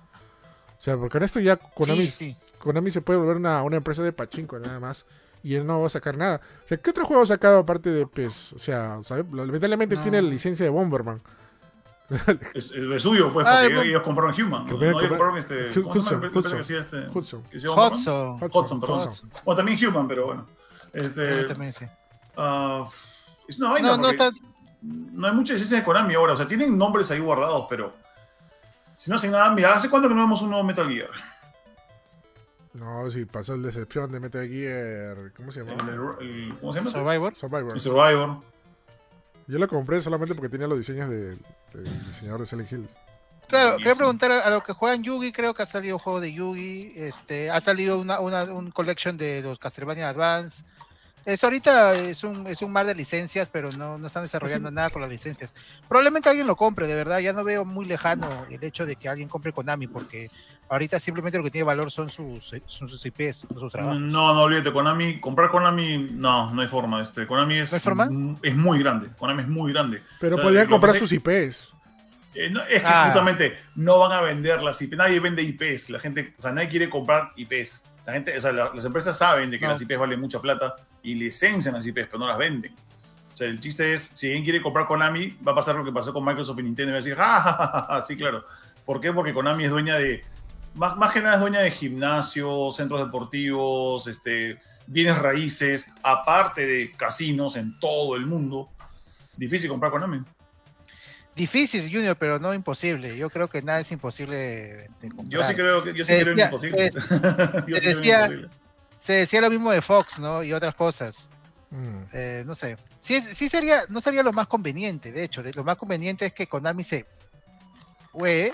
O sea, porque en esto ya Konami, Sí, sí. Konami se puede volver una, una empresa de pachinko nada más. Y él no va a sacar nada. O sea, ¿qué otro juego ha sacado aparte de PES? O sea, ¿sabes? Lamentablemente No. tiene la licencia de Bomberman. Es, es suyo, pues, Ah, porque ellos compraron Human. Que ¿no? ellos comprar- compraron este. Hudson, ¿Cómo se llama la empresa Hudson. que hacía este? Hudson. que se llama Hudson. Hudson, perdón. O también Human, pero bueno. Este, Ah, también sí. ah, es una vaina. No, no porque está. No hay mucha licencia de Konami ahora. O sea, tienen nombres ahí guardados, pero. Si no hacen nada, mira, ¿hace cuánto que no vemos un nuevo Metal Gear? No, sí, pasó el decepción de Metal Gear. ¿Cómo se llama? el- el- ¿Cómo se llama? Survivor. Survivor. El Survivor. Yo lo compré solamente porque tenía los diseños de- del diseñador de Silent Hill. Claro, quería preguntar a, a los que juegan Yugi, creo que ha salido un juego de Yugi, este, ha salido una, una un collection de los Castlevania Advance. Eso ahorita es un, es un mar de licencias, pero no, no están desarrollando nada con las licencias. Probablemente alguien lo compre, de verdad, ya no veo muy lejano el hecho de que alguien compre Konami, porque ahorita simplemente lo que tiene valor son sus, son sus IPs, no sus trabajos. No, no olvídate, Konami, comprar Konami, no, no hay forma. Este, Konami es, ¿No hay forma? es muy grande. Konami es muy grande. Pero O sea, que comprar sus es- IPs. eh, no, es que Ah. justamente no van a vender las IPs. Nadie vende IPs. La gente, o sea, nadie quiere comprar IPs. La gente, o sea, la- las empresas saben de que No. las IPs valen mucha plata y licencian las IPs, pero no las venden. O sea, el chiste es, si alguien quiere comprar Konami, va a pasar lo que pasó con Microsoft y Nintendo y va a decir, ¡ja, ja, ja! Sí, claro. ¿Por qué? Porque Konami es dueña de, más, más que nada es dueña de gimnasios, centros deportivos, este, bienes raíces, aparte de casinos en todo el mundo. Difícil comprar Konami. Difícil, Junior, pero no imposible. Yo creo que nada es imposible de comprar. Yo sí creo que yo sí creo imposible. se- decía- imposible. Se decía lo mismo de Fox, ¿no? Y otras cosas. Mm. Eh, no sé. Sí, sería, no sería lo más conveniente, de hecho. de- lo más conveniente es que Konami se hue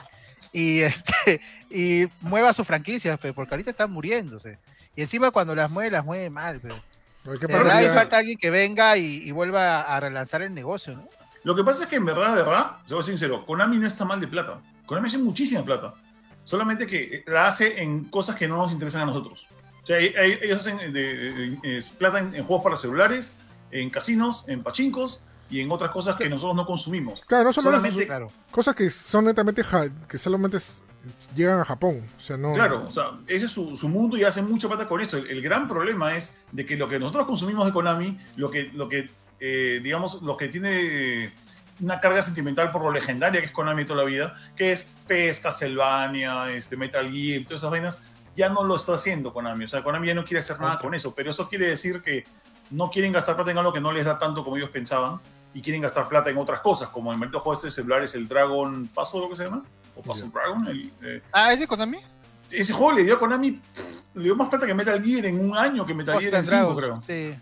y este y mueva sus franquicias, pe, porque ahorita están muriéndose. Y encima cuando las mueve, las mueve mal, pero. ¿qué De verdad, ahí Ya- falta alguien que venga y, y vuelva a relanzar el negocio, ¿no? Lo que pasa es que en verdad, de verdad, soy sincero, Konami no está mal de plata. Konami hace muchísima plata. Solamente que la hace en cosas que no nos interesan a nosotros. O sea, e- e- ellos hacen de- de- de- es plata en, en juegos para celulares, en casinos, en pachincos y en otras cosas que nosotros no consumimos. Claro, no son solamente- Claro. cosas que son netamente ja- que solamente s- llegan a Japón. O sea, no. Claro, o sea, ese es su, su mundo y hacen mucha plata con esto. El, el gran problema es de que lo que nosotros consumimos de Konami, lo que, lo que eh, digamos, lo que tiene una carga sentimental por lo legendaria que es Konami toda la vida, que es PES, Castlevania, este, Metal Gear, todas esas vainas, ya no lo está haciendo Konami. O sea, Konami ya no quiere hacer nada con eso, pero eso quiere decir que no quieren gastar plata en algo que no les da tanto como ellos pensaban y quieren gastar plata en otras cosas, como el maldito juego este de celulares, el Dragon Paso, lo que se llama, o Paso. Dragon, el, eh, Ah, ¿es de Konami? ese juego le dio a Konami, pff, le dio más plata que Metal Gear en un año que Metal Gear en cinco, creo. Sí.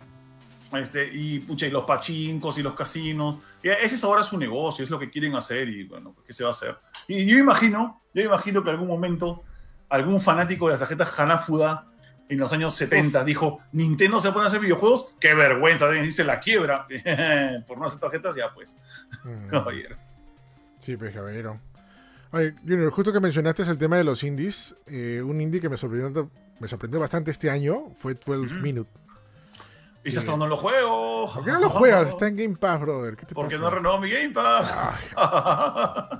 Este, y pucha, y los pachincos y los casinos. Y ese es ahora su negocio, es lo que quieren hacer y bueno, pues, ¿qué se va a hacer? Y yo imagino, yo imagino que en algún momento algún fanático de las tarjetas Hanafuda en los años 70 dijo, Nintendo se pone a hacer videojuegos, qué vergüenza, dice la quiebra por no hacer tarjetas, ya pues, Mm. caballero. Sí, pues, caballero. Oye, Junior, justo que mencionaste el tema de los indies, eh, un indie que me sorprendió, me sorprendió bastante este año fue 12 Ujú. Minute. Y hasta no lo juego. ¿Por qué no lo juegas? Está en Game Pass, brother. ¿Qué te Porque pasa? no renovó mi Game Pass.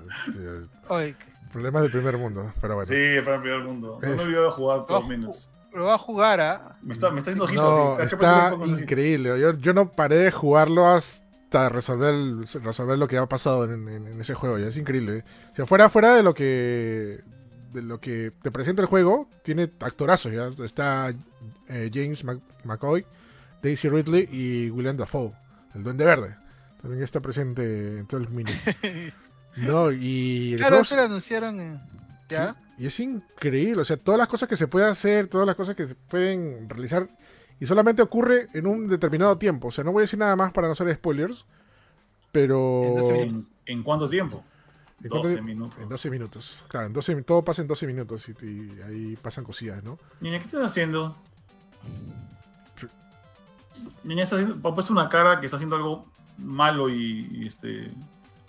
Oye, problemas del primer mundo, pero bueno. Sí, para el primer mundo. No Es- me olvidé de jugar todos minutos. lo va a jugar, ¿ah? Me está, me está haciendo ojitos. No, así. Está increíble. Yo, yo no paré de jugarlo hasta resolver, el- resolver lo que ha pasado en, en- en ese juego. Ya es increíble. ¿eh? O sea, fuera, fuera de lo que de lo que te presenta el juego, tiene actorazos. ¿ya? Está eh, James Mc- McCoy, Daisy Ridley y William Dafoe, el Duende Verde. También está presente en todo el minuto. No, y Claro, juego eso lo anunciaron. en- ¿Ya? Sí, y es increíble, o sea, todas las cosas que se puede hacer, todas las cosas que se pueden realizar, y solamente ocurre en un determinado tiempo. O sea, no voy a decir nada más para no hacer spoilers, pero En 12 ¿En, en cuánto tiempo? ¿En cuánto 12 ti- minutos. en 12 minutos. Claro, en 12, todo pasa en 12 minutos y, y ahí pasan cosillas, ¿no? Niña, ¿qué estás haciendo? Niña, está haciendo, ha puesto una cara que está haciendo algo malo y, y, este,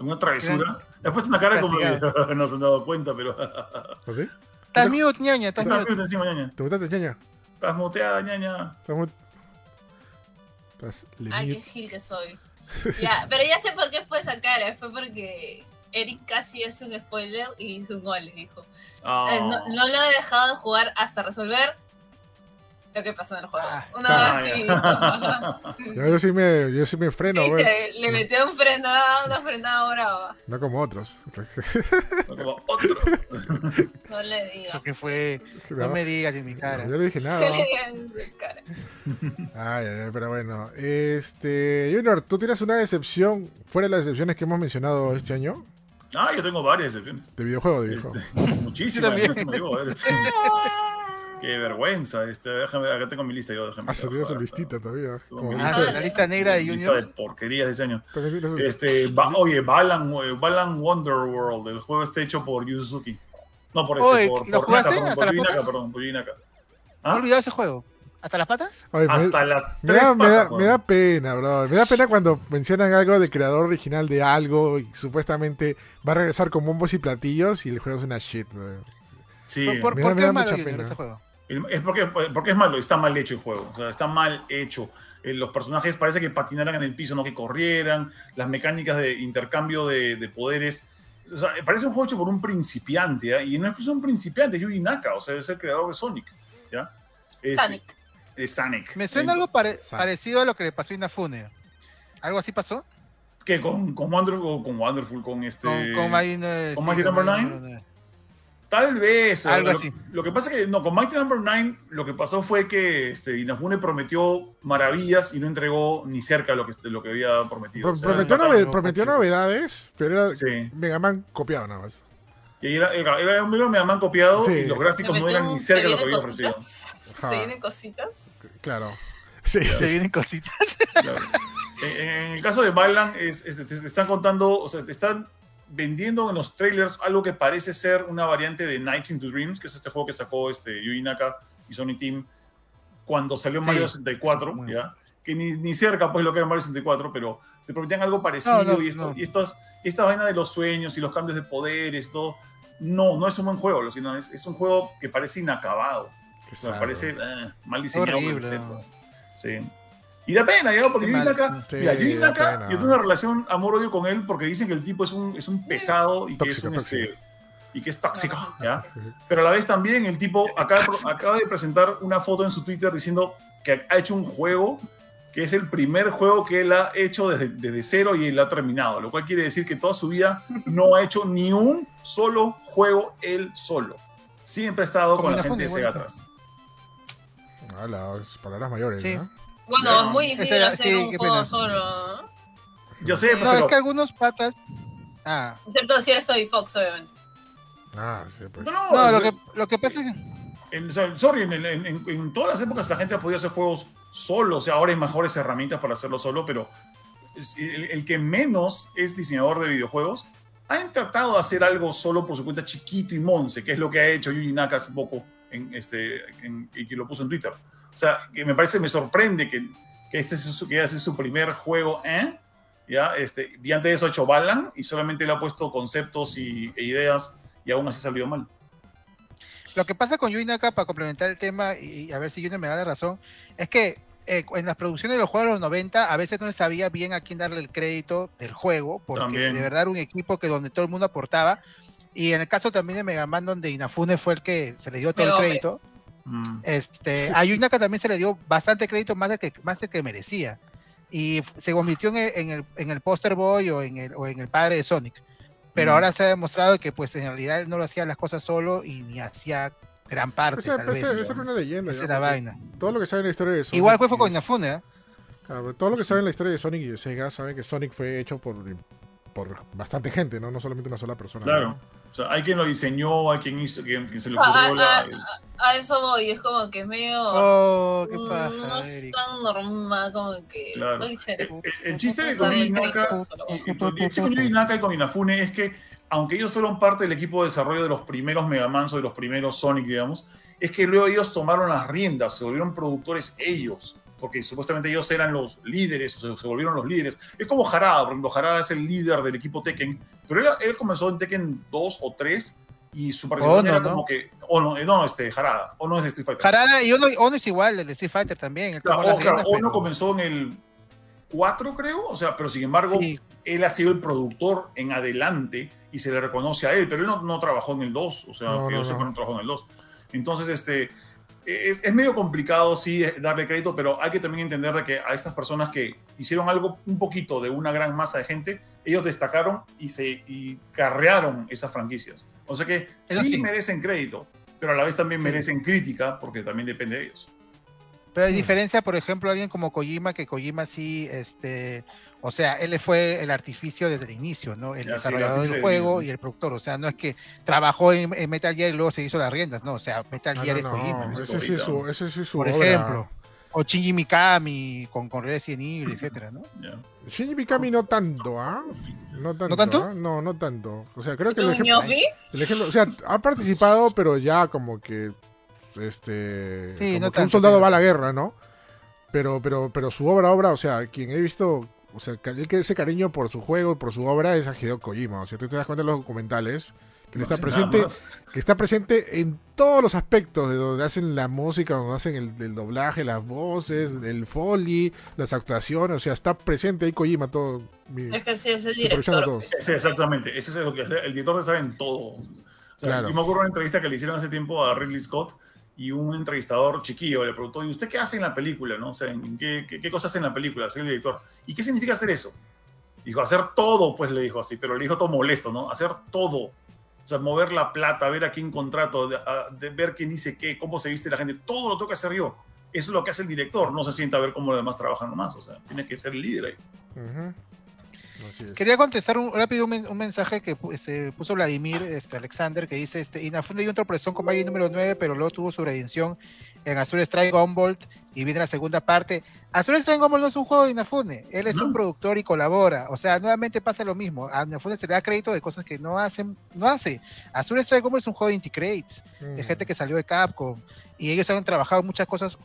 alguna travesura. Le ha puesto una cara como de, no se han dado cuenta, pero ¿Así? Estás mute, ñaña, estás Estás mute. mute encima, ñaña. ¿Te gustaste, ñaña? Estás muteada, ñaña. Estás Ay, qué gil que soy. Ya, pero ya sé por qué fue esa cara. Fue porque Eric casi hizo un spoiler y hizo un gol, le dijo. Ah. Eh, no, no lo he dejado de jugar hasta resolver lo que pasó en el juego. Ah, Una ah, vez ya. sí. Yo, yo sí me, yo sí me freno, Sí, pues. se- le metió un frenada, una frenada brava. No como otros. Como otros. No le digas. Lo que fue. No me digas en mi cara. Yo no dije nada. No le digas en su cara. Ay, ay, ay, pero bueno. Este, Junior, ¿tú tienes una decepción fuera de las decepciones que hemos mencionado este año? Ah, yo tengo varias excepciones. De videojuego, de videojuego. Este, muchísimas. Yo también. no me digo, Qué vergüenza. Este, déjame acá tengo mi lista. Yo, déjame Ah, se tiene su listita todavía. Como Ah, la lista negra de Lista de Junior. porquerías de ese año. Este, ba- oye, Balan, eh, Balan Wonderworld, el juego está hecho por Yu Suzuki. No, por este, Oye, por, ¿lo por jugaste Naka, perdón, hasta por patas? perdón, por Yu Naka. ¿Has ¿Ah? olvidado ese juego? ¿Hasta las patas? Ay, me- Hasta las Me tres da, me, da, patas, me da pena, bro. Me da pena cuando mencionan algo del creador original de algo y supuestamente va a regresar con bombos y platillos y el juego es una shit. bro. Sí, ¿Por, por, por qué es malo Junior ese juego? es porque, porque es malo, está mal hecho el juego. O sea, está mal hecho. Eh, los personajes parece que patinaran en el piso, no que corrieran. Las mecánicas de intercambio de, de poderes. O sea, parece un juego hecho por un principiante, ¿ah? Y no es un principiante, es Yuji Naka, o sea, es el creador de Sonic, ¿ya? Este, Sonic. De Sonic. Me suena algo pare- Sa- parecido a lo que le pasó a Inafune. ¿Algo así pasó? Que con, con, Wonderful, con Wonderful, con este... Con, con Mighty, eh, ¿con sí, Number Mighty Nine? Number Nine. Tal vez. Algo lo, así. Lo que pasa es que no, con Mighty Number 9 lo que pasó fue que este, Inafune prometió maravillas y no entregó ni cerca lo que, lo que había prometido. Pro- O sea, prometió, mataron- nove- no, prometió novedades, pero era Sí. Mega Man copiado nada más. Y era, era, era un Mega Man copiado Sí. y los gráficos no eran ni cerca de lo que había ofrecido. Se vienen cositas. Claro. Sí. Se vienen cositas. Claro. En, en el caso de Balan, es, es- te están contando, o sea, te están vendiendo en los trailers algo que parece ser una variante de Nights into Dreams, que es este juego que sacó este, Yuji Naka y Sony Team cuando salió Sí, Mario 64, muy ¿ya? que ni, ni cerca pues lo que era Mario 64, pero te prometían algo parecido No, no, y, esto, no. y estas, esta vaina de los sueños y los cambios de poderes, todo. No, no es un buen juego, sino es, es un juego que parece inacabado. Qué O sea, parece eh, mal diseñado. Horrible. Sí. Y da pena, ¿ya? Porque Qué Sí, mira, Naka, pena. yo tengo una relación amor-odio con él porque dicen que el tipo es un, es un pesado y que Tóxico, es un este, tóxico. y que es tóxico, ¿ya? Pero a la vez también el tipo acaba, de- acaba de presentar una foto en su Twitter diciendo que ha hecho un juego que es el primer juego que él ha hecho desde, desde cero y él ha terminado, lo cual quiere decir que toda su vida no ha hecho ni un solo juego él solo. Siempre ha estado Como con la gente de Sega atrás. Hola, palabras mayores, Sí. ¿no? Bueno, es muy difícil Ese- hacer sí, un juego pena. solo. ¿no? Yo sé, No, pero es que algunos patas. Ah. Excepto si eres Toby Fox, obviamente. Ah, sí, pues. No, no, No, lo que, lo que pasa es que. en, sorry, en, el- en- en- en todas las épocas la gente ha podido hacer juegos solo, o sea, ahora hay mejores herramientas para hacerlo solo, pero el, el que menos es diseñador de videojuegos ha tratado de hacer algo solo por su cuenta chiquito y monce, que es lo que ha hecho Yuji Naka hace poco en, este, en- y que lo puso en Twitter. O sea, que me parece, me sorprende que, que este es su, que es su primer juego, ¿eh? ¿Ya? Este, y antes de eso ha hecho Balan y solamente le ha puesto conceptos y, e ideas y aún así salió mal. Lo que pasa con Yui Naka, para complementar el tema y a ver si Junior me da la razón, es que eh, en las producciones de los juegos de los 90 a veces no se sabía bien a quién darle el crédito del juego, porque También. de verdad era un equipo que donde todo el mundo aportaba. Y en el caso también de Mega Man, donde Inafune fue el que se le dio todo Pero, el crédito, Mm. este, a Yui Naka también se le dio bastante crédito más del que, más del que merecía. Y se convirtió en el, en el, en el poster boy o en el, o en el padre de Sonic. Pero Mm. ahora se ha demostrado que pues en realidad él no lo hacía las cosas solo y ni hacía gran parte. Esa, tal esa- vez. esa era una leyenda. Esa ya, es la porque vaina. Todo lo que sabe en la historia de Sonic. Igual fue, con Inafune, ¿eh? Claro, todo lo que saben en la historia de Sonic y de Sega saben que Sonic fue hecho por, por bastante gente, ¿no? No solamente una sola persona. Claro. ¿no? O sea, hay quien lo diseñó, hay quien hizo, quien, quien se le Ah, ocurrió la. ah, A eso voy, es como que medio. Oh, qué pasa, no es Eric. tan normal como que. Claro. El, el- el chiste de con Naka, el chiste con Yuji Naka y con Inafune es que, aunque ellos fueron parte del equipo de desarrollo de los primeros Mega Man o de los primeros Sonic, digamos, es que luego ellos tomaron las riendas, se volvieron productores ellos, porque supuestamente ellos eran los líderes, o sea, se volvieron los líderes. Es como Harada, por ejemplo, Harada es el líder del equipo Tekken, pero él, él comenzó en Tekken 2 o 3 y su participación Oh, no, era no. como que, Ono, eh, no, este, Harada. Ono es de Street Fighter. Harada y Ono, Ono es igual, el de Street Fighter también. Claro, las o- claro, riendas, Ono pero- comenzó en el 4, creo, o sea, pero sin embargo, Sí. él ha sido el productor en adelante y se le reconoce a él, pero él no, no trabajó en el 2, o sea, que no, yo sepa, no trabajó en el 2. Entonces, este, es, es medio complicado, sí, darle crédito, pero hay que también entender de que a estas personas que hicieron algo un poquito de una gran masa de gente, ellos destacaron y, se, y carrearon esas franquicias. O sea que sí, sí. merecen crédito, pero a la vez también Sí. merecen crítica, porque también depende de ellos. Pero hay Mm. diferencia, por ejemplo, alguien como Kojima, que Kojima sí, este, o sea, él fue el artificio desde el inicio, ¿no? El Ya, desarrollador del juego y el productor. O sea, no es que trabajó en, en Metal Gear y luego se hizo las riendas, no. O sea, Metal Gear no, es Kojima. no, ¿no? ese sí es su, ese sí es su Por obra. ejemplo. O Shinji Mikami con, con Resident Evil, etcétera, ¿no? Shinji Mikami no tanto, ¿ah? No tanto. tanto? ¿ah? No, no tanto. O sea, creo que ¿Tú, el ejemplo, ñofi? el ejemplo- o sea, ha participado, pero ya como que este Sí, como no que un tanto, soldado va a la guerra, ¿no? Pero pero pero su obra obra, o sea, quien he visto, o sea, que- el que ese cariño por su juego, por su obra es a Hideo Kojima, o sea, tú te das cuenta en los documentales que él No está presente que está presente en todos los aspectos de donde hacen la música, donde hacen el, el doblaje, las voces, el foley, las actuaciones, o sea, está presente ahí Kojima todo. Es que sí, es el director. Sí, exactamente. Ese es lo que hace. El director sabe en todo. O sea, Claro. Yo me acuerdo de una entrevista que le hicieron hace tiempo a Ridley Scott y un entrevistador chiquillo le preguntó, ¿y usted qué hace en la película? ¿no? O sea, ¿en qué, qué, qué cosas hace en la película? Soy el director. ¿Y qué significa hacer eso? Dijo, hacer todo, pues le dijo así, pero le dijo todo molesto, ¿no? Hacer todo. O sea, mover la plata, ver a quién contrato, de, a- de ver quién dice qué, cómo se viste la gente, todo lo que hacer yo. Eso es lo que hace el director, no se sienta a ver cómo los demás trabajan nomás, o sea, tiene que ser el líder ahí. Así es. Quería contestar un, rápido un, un mensaje que este, puso Vladimir este, Alexander que dice, este, Inafune dio un tropezón con Valle número 9, pero luego tuvo su redención en Azul Strike Gumball y viene la segunda parte. Azul Strike Gumball no es un juego de Inafune, él es un No. productor y colabora. O sea, nuevamente pasa lo mismo. A Inafune se le da crédito de cosas que no hacen, no hace. Azul Strike Gumball es un juego de Inti Crates, de Mm. gente que salió de Capcom. Y ellos han trabajado muchas cosas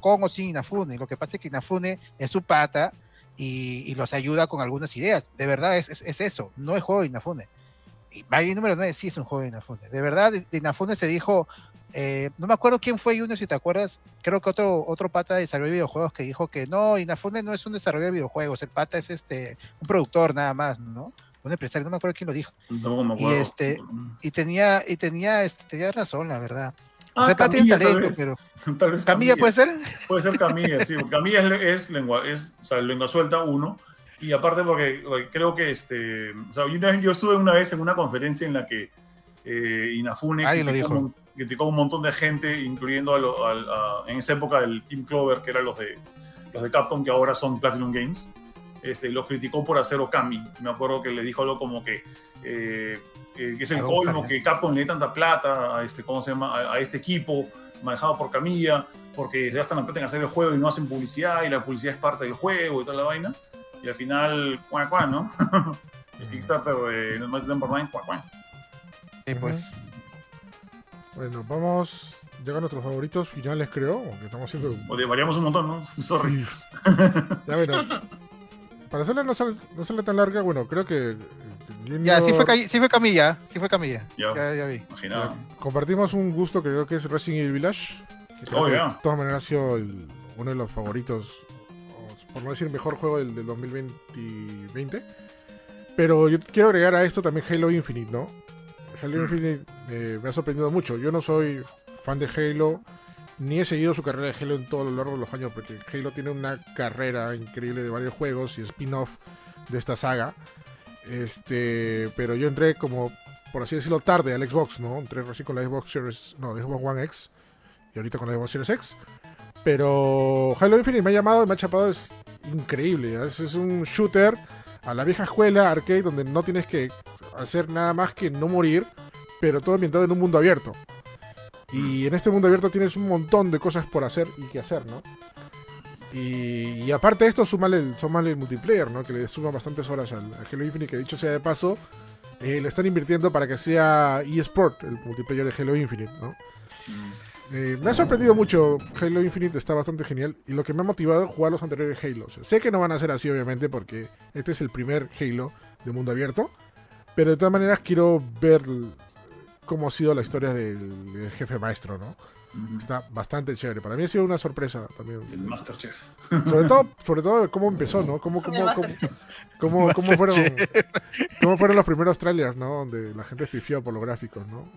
con o sin Inafune. Lo que pasa es que Inafune es su pata y, y los ayuda con algunas ideas. De verdad es, es, es eso, no es juego de Inafune. Y Valle número 9 sí es un juego de Inafune. De verdad, de, Inafune se dijo, eh, no me acuerdo quién fue Junior, si te acuerdas, creo que otro, otro pata de desarrollo de videojuegos que dijo que no, Inafune no es un desarrollador de videojuegos, el pata es este un productor nada más, ¿no? Un empresario, no me acuerdo quién lo dijo. Y este- Y tenía, y tenía, este, tenía razón, la verdad. O Ah, sea, el pata tiene Camilla, tal talento, vez. pero Tal vez Camilla puede ser. Puede ser Camilla, sí. Camilla es, es lengua, es, o sea, lengua suelta, uno. Y aparte porque creo que, este, o sea, yo, yo estuve una vez en una conferencia en la que eh, Inafune Alguien lo criticó, dijo. un- criticó un montón de gente, incluyendo a lo- al- a- en esa época el Team Clover, que eran los de, los de Capcom, que ahora son Platinum Games. Este, los criticó por hacer Okami. Me acuerdo que le dijo algo como que, eh, eh, que es el colmo que Capcom le dé tanta plata a este, ¿cómo se llama? A, a este equipo manejado por Camilla, porque gastan la plata en hacer el juego y no hacen publicidad, y la publicidad es parte del juego y toda la vaina. Y al final, cuá, cuá, ¿no? el Kickstarter de Number 9, cuá, cuá. Sí, pues. Bueno, vamos. Llegan nuestros favoritos finales, creo. Porque estamos haciendo. Oye, variamos un montón, ¿no? Sorry. Sí. ya bueno. Para hacerla no sale, no sale tan larga, bueno, creo que. eh, Ya, sí fue, sí Camilla, sí fue Camilla. Ya. Ya, ya vi. Ya, Compartimos un gusto que creo que es Resident Evil Village. Que Oh, que. De todas maneras ha sido el- uno de los favoritos, o por no decir mejor juego del, del 2020. Pero yo quiero agregar a esto también Halo Infinite, ¿no? Halo Mm. Infinite eh, me ha sorprendido mucho. Yo no soy fan de Halo, ni he seguido su carrera de Halo en todo lo largo de los años, porque Halo tiene una carrera increíble de varios juegos y spin-off de esta saga. Este, pero yo entré como, por así decirlo, tarde al Xbox, ¿no? Entré recién con la Xbox Series, no, Xbox One X y ahorita con la Xbox Series X. Pero Halo Infinite me ha llamado y me ha chapado, es increíble. Es, es un shooter a la vieja escuela arcade donde no tienes que hacer nada más que no morir, pero todo ambientado en un mundo abierto. Y en este mundo abierto tienes un montón de cosas por hacer y que hacer, ¿no? Y, y aparte de esto, súmale el, el multiplayer, ¿no? Que le suma bastantes horas al, al Halo Infinite, que dicho sea de paso, eh, le están invirtiendo para que sea eSport, el multiplayer de Halo Infinite, ¿no? Mm. Eh, me ha sorprendido mucho. Halo Infinite está bastante genial. Y lo que me ha motivado es jugar los anteriores Halo. O sea, sé que no van a ser así, obviamente, porque este es el primer Halo de mundo abierto. Pero de todas maneras quiero ver cómo ha sido la historia del, del jefe maestro, ¿no? Está bastante chévere. Para mí ha sido una sorpresa también. El Masterchef. Sobre todo, sobre todo cómo empezó, ¿no? Cómo, cómo, cómo, cómo, cómo fueron, cómo fueron los primeros trailers, ¿no? Donde la gente pifió por los gráficos, ¿no?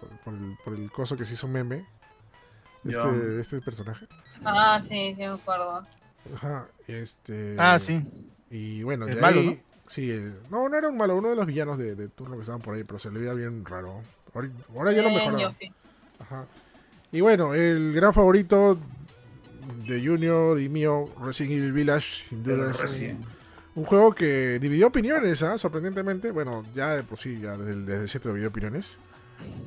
Por, por el, por el coso que se hizo meme. Este, este personaje. Ah, sí, sí me acuerdo. Ajá, este... Ah, sí. Y bueno, El de malo, ahí- Sí, eh, no, no era un malo, uno de los villanos de, de turno que estaban por ahí, pero se le veía bien raro. Ahora, ahora ya lo mejoraron. Ajá. Y bueno, el gran favorito de Junior y mío, Resident Evil Village, sin duda es un, juego que dividió opiniones, ¿ah? sorprendentemente. Bueno, ya de por sí, ya desde el, desde el 7 dividió opiniones.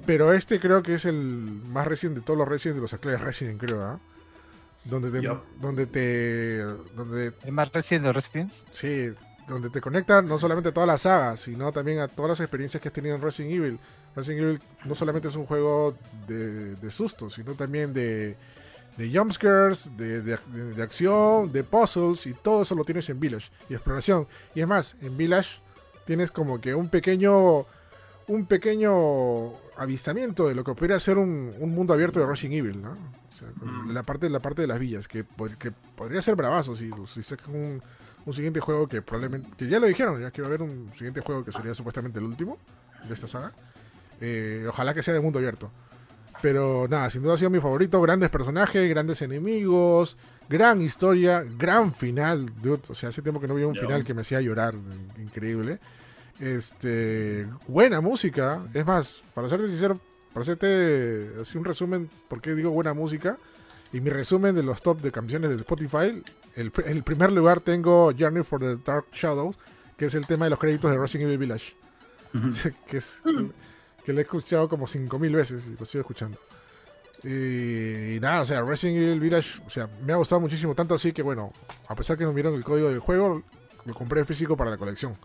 Pero este creo que es el más reciente de todos los Resident, de los actuales Resident, creo, ¿ah? Donde te, donde te, donde El más reciente de Residence. Sí, donde te conecta no solamente a toda la saga, sino también a todas las experiencias que has tenido en Resident Evil. Resident Evil no solamente es un juego de, de susto, sino también de, de jumpscares, de, de, de- acción, de puzzles, y todo eso lo tienes en Village y exploración. Y es más, en Village tienes como que un pequeño un pequeño avistamiento de lo que podría ser un, un mundo abierto de Resident Evil, ¿no? O sea, Mm. la parte la parte de las villas, que, que podría ser bravazo si, si sacan un, un siguiente juego que probablemente, que ya lo dijeron, ya que va a haber un siguiente juego que sería supuestamente el último de esta saga. Eh, ojalá que sea de mundo abierto. Pero nada, sin duda ha sido mi favorito. Grandes personajes, grandes enemigos, gran historia, gran final. Dude. O sea, hace tiempo que no veía un final que me hacía llorar. Increíble. Este, buena música. Es más, para serte sincero, para hacerte así un resumen, ¿por qué digo buena música? Y mi resumen de los top de canciones de Spotify, el, el primer lugar tengo Journey for the Dark Shadows, que es el tema de los créditos de Resident Evil Village. que, es, que, que lo he escuchado como 5000 veces y lo sigo escuchando. Y, y nada, o sea, Resident Evil Village, o sea, me ha gustado muchísimo, tanto así que bueno, a pesar que no vieron el código del juego, lo compré físico para la colección.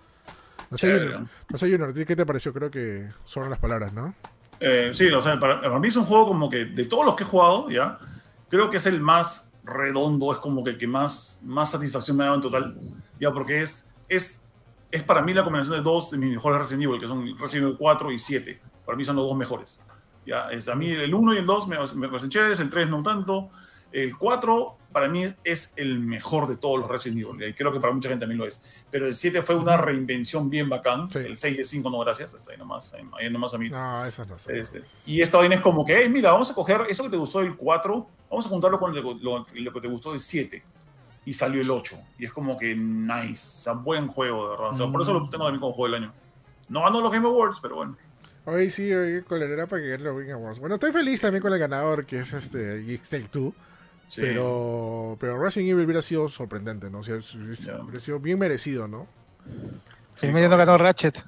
No sé. Junior, no sé, Junior, ¿a ti ¿qué te pareció? Creo que son las palabras, ¿no? Eh, sí, o sea, para, para mí es un juego como que de todos los que he jugado, ya, creo que es el más redondo, es como que el que más, más satisfacción me ha dado en total, ya, porque es, es, es para mí la combinación de dos de mis mejores Resident Evil, que son Resident Evil 4 y 7. Para mí son los dos mejores. Ya, es, a mí el 1 y el 2 me, me parecen chéveres, el 3 no tanto. El 4 para mí es el mejor de todos los Resident Evil, y creo que para mucha gente también lo es. Pero el 7 fue una reinvención bien bacán. Sí. El 6 y el 5 no, gracias. Hasta ahí nomás, ahí, nomás a mí. No, esas no son. Este, y esta vaina es como que, hey, mira, vamos a coger eso que te gustó del 4, vamos a juntarlo con lo, lo- lo que te gustó del 7. Y salió el 8. Y es como que nice. O sea, buen juego, de verdad. O sea, por eso lo tengo también como juego del año. No ganó los Game Awards, pero bueno. Hoy sí, hoy colerera para que gane los Game Awards. Bueno, estoy feliz también con el ganador, que es este Geeks Take Two. Sí. Pero, pero Resident Evil hubiera sido sorprendente, ¿no? O sea, hubiera sido bien merecido, ¿no? El medio no ganó Ratchet.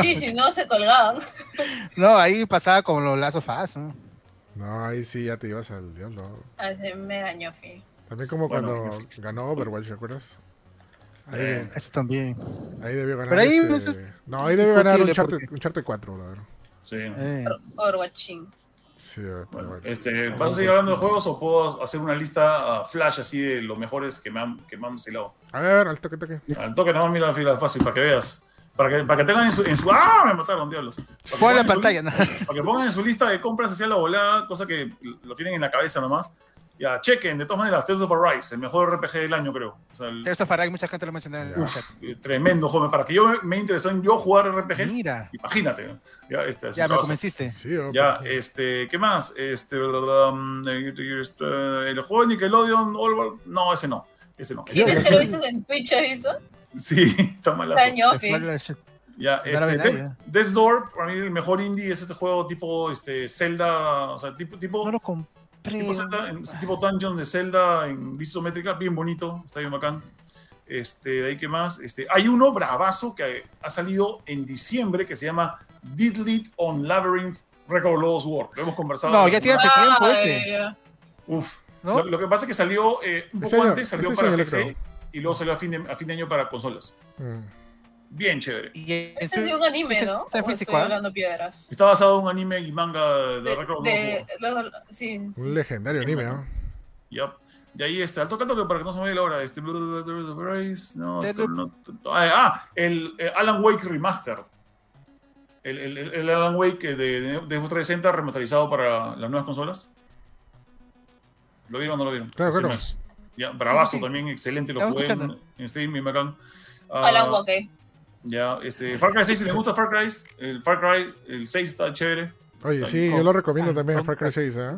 Sí, si no se colgaban. No, ahí pasaba como los lazos fast. ¿no? No, ahí sí ya te ibas al diablo. Así me dañó, fi. También como Bueno, cuando ganó Overwatch, ¿te acuerdas? Ahí, de- Eh, Eso también. ahí debió ganar. Pero ahí, este- es No, ahí debió ganar un porque- un Charter 4, la verdad. Sí. Eh, Overwatching. Sí, Bueno, bueno. este, ¿Vas a seguir hablando de juegos o puedo hacer una lista ah, flash así de los mejores que me han, que me han vacilado? A ver, al toque, toque. Al toque, no, mira la fila fácil para que veas. Para que, para que tengan en su, en su- ¡Ah! Me mataron, diablos. Para que la pongan en su- pantalla. ¿no? Para que pongan en su lista de compras hacia la volada, cosa que lo tienen en la cabeza nomás. Ya, chequen, de todas maneras, Tales of Arise, el mejor RPG del año, creo. O sea, el- Tales of Arise, mucha gente lo mencionó en el chat. eh, tremendo juego. Para que yo me, me interesó en yo jugar RPGs, Mira, imagínate. ¿no? Ya, este, es ya me convenciste. Sí, oh, Ya, pues, este, ¿qué más? Este, um, este, el juego de Nickelodeon, All- no, ese no, ese no. ¿Quién es el viste en Twitch, visto? Sí, está Se shit. Ya, este, nadie, De- ¿eh? Death's Door, para mí el mejor indie es este juego tipo este, Zelda, o sea, tipo, tipo, No lo compré. Tipo, Zelda, en- tipo Dungeon de Zelda en vista isométrica, bien bonito, está bien bacán. Este, de ahí que más, este, hay uno bravazo que ha salido en diciembre que se llama Did on Labyrinth Record Lost War. Lo hemos conversado. No, ya tiene hace tiempo este. ya. Uf. ¿No? Lo, lo que pasa es que salió eh, un poco antes, salió este para PC y luego salió a fin, de, a fin de año para consolas. mm. Bien chévere. Y su- es de un anime, ¿no? está en ¿O físico, estoy ¿ah? hablando piedras. Está basado en un anime y manga de, De, Record de, War. los- sí, sí. Un legendario anime, ¿no? Yup. De ahí este, al toque toque para que no se me vaya la hora. Este, no, esto no- ah, ah, el eh, Alan Wake Remaster. El, el, el- el Alan Wake de, de, de Xbox 360 remasterizado para las nuevas consolas. ¿Lo vieron o no lo vieron? Claro, Sí, claro. Ya, bravazo sí, sí. también, excelente, lo jugué en, en bien bacán. Ah, Alan Wake. Ya, este, Far Cry 6, si les gusta Far Cry, el Far Cry, el 6 está chévere. Oye, sí, yo lo recomiendo ah, también, con- Far Cry 6, ¿eh?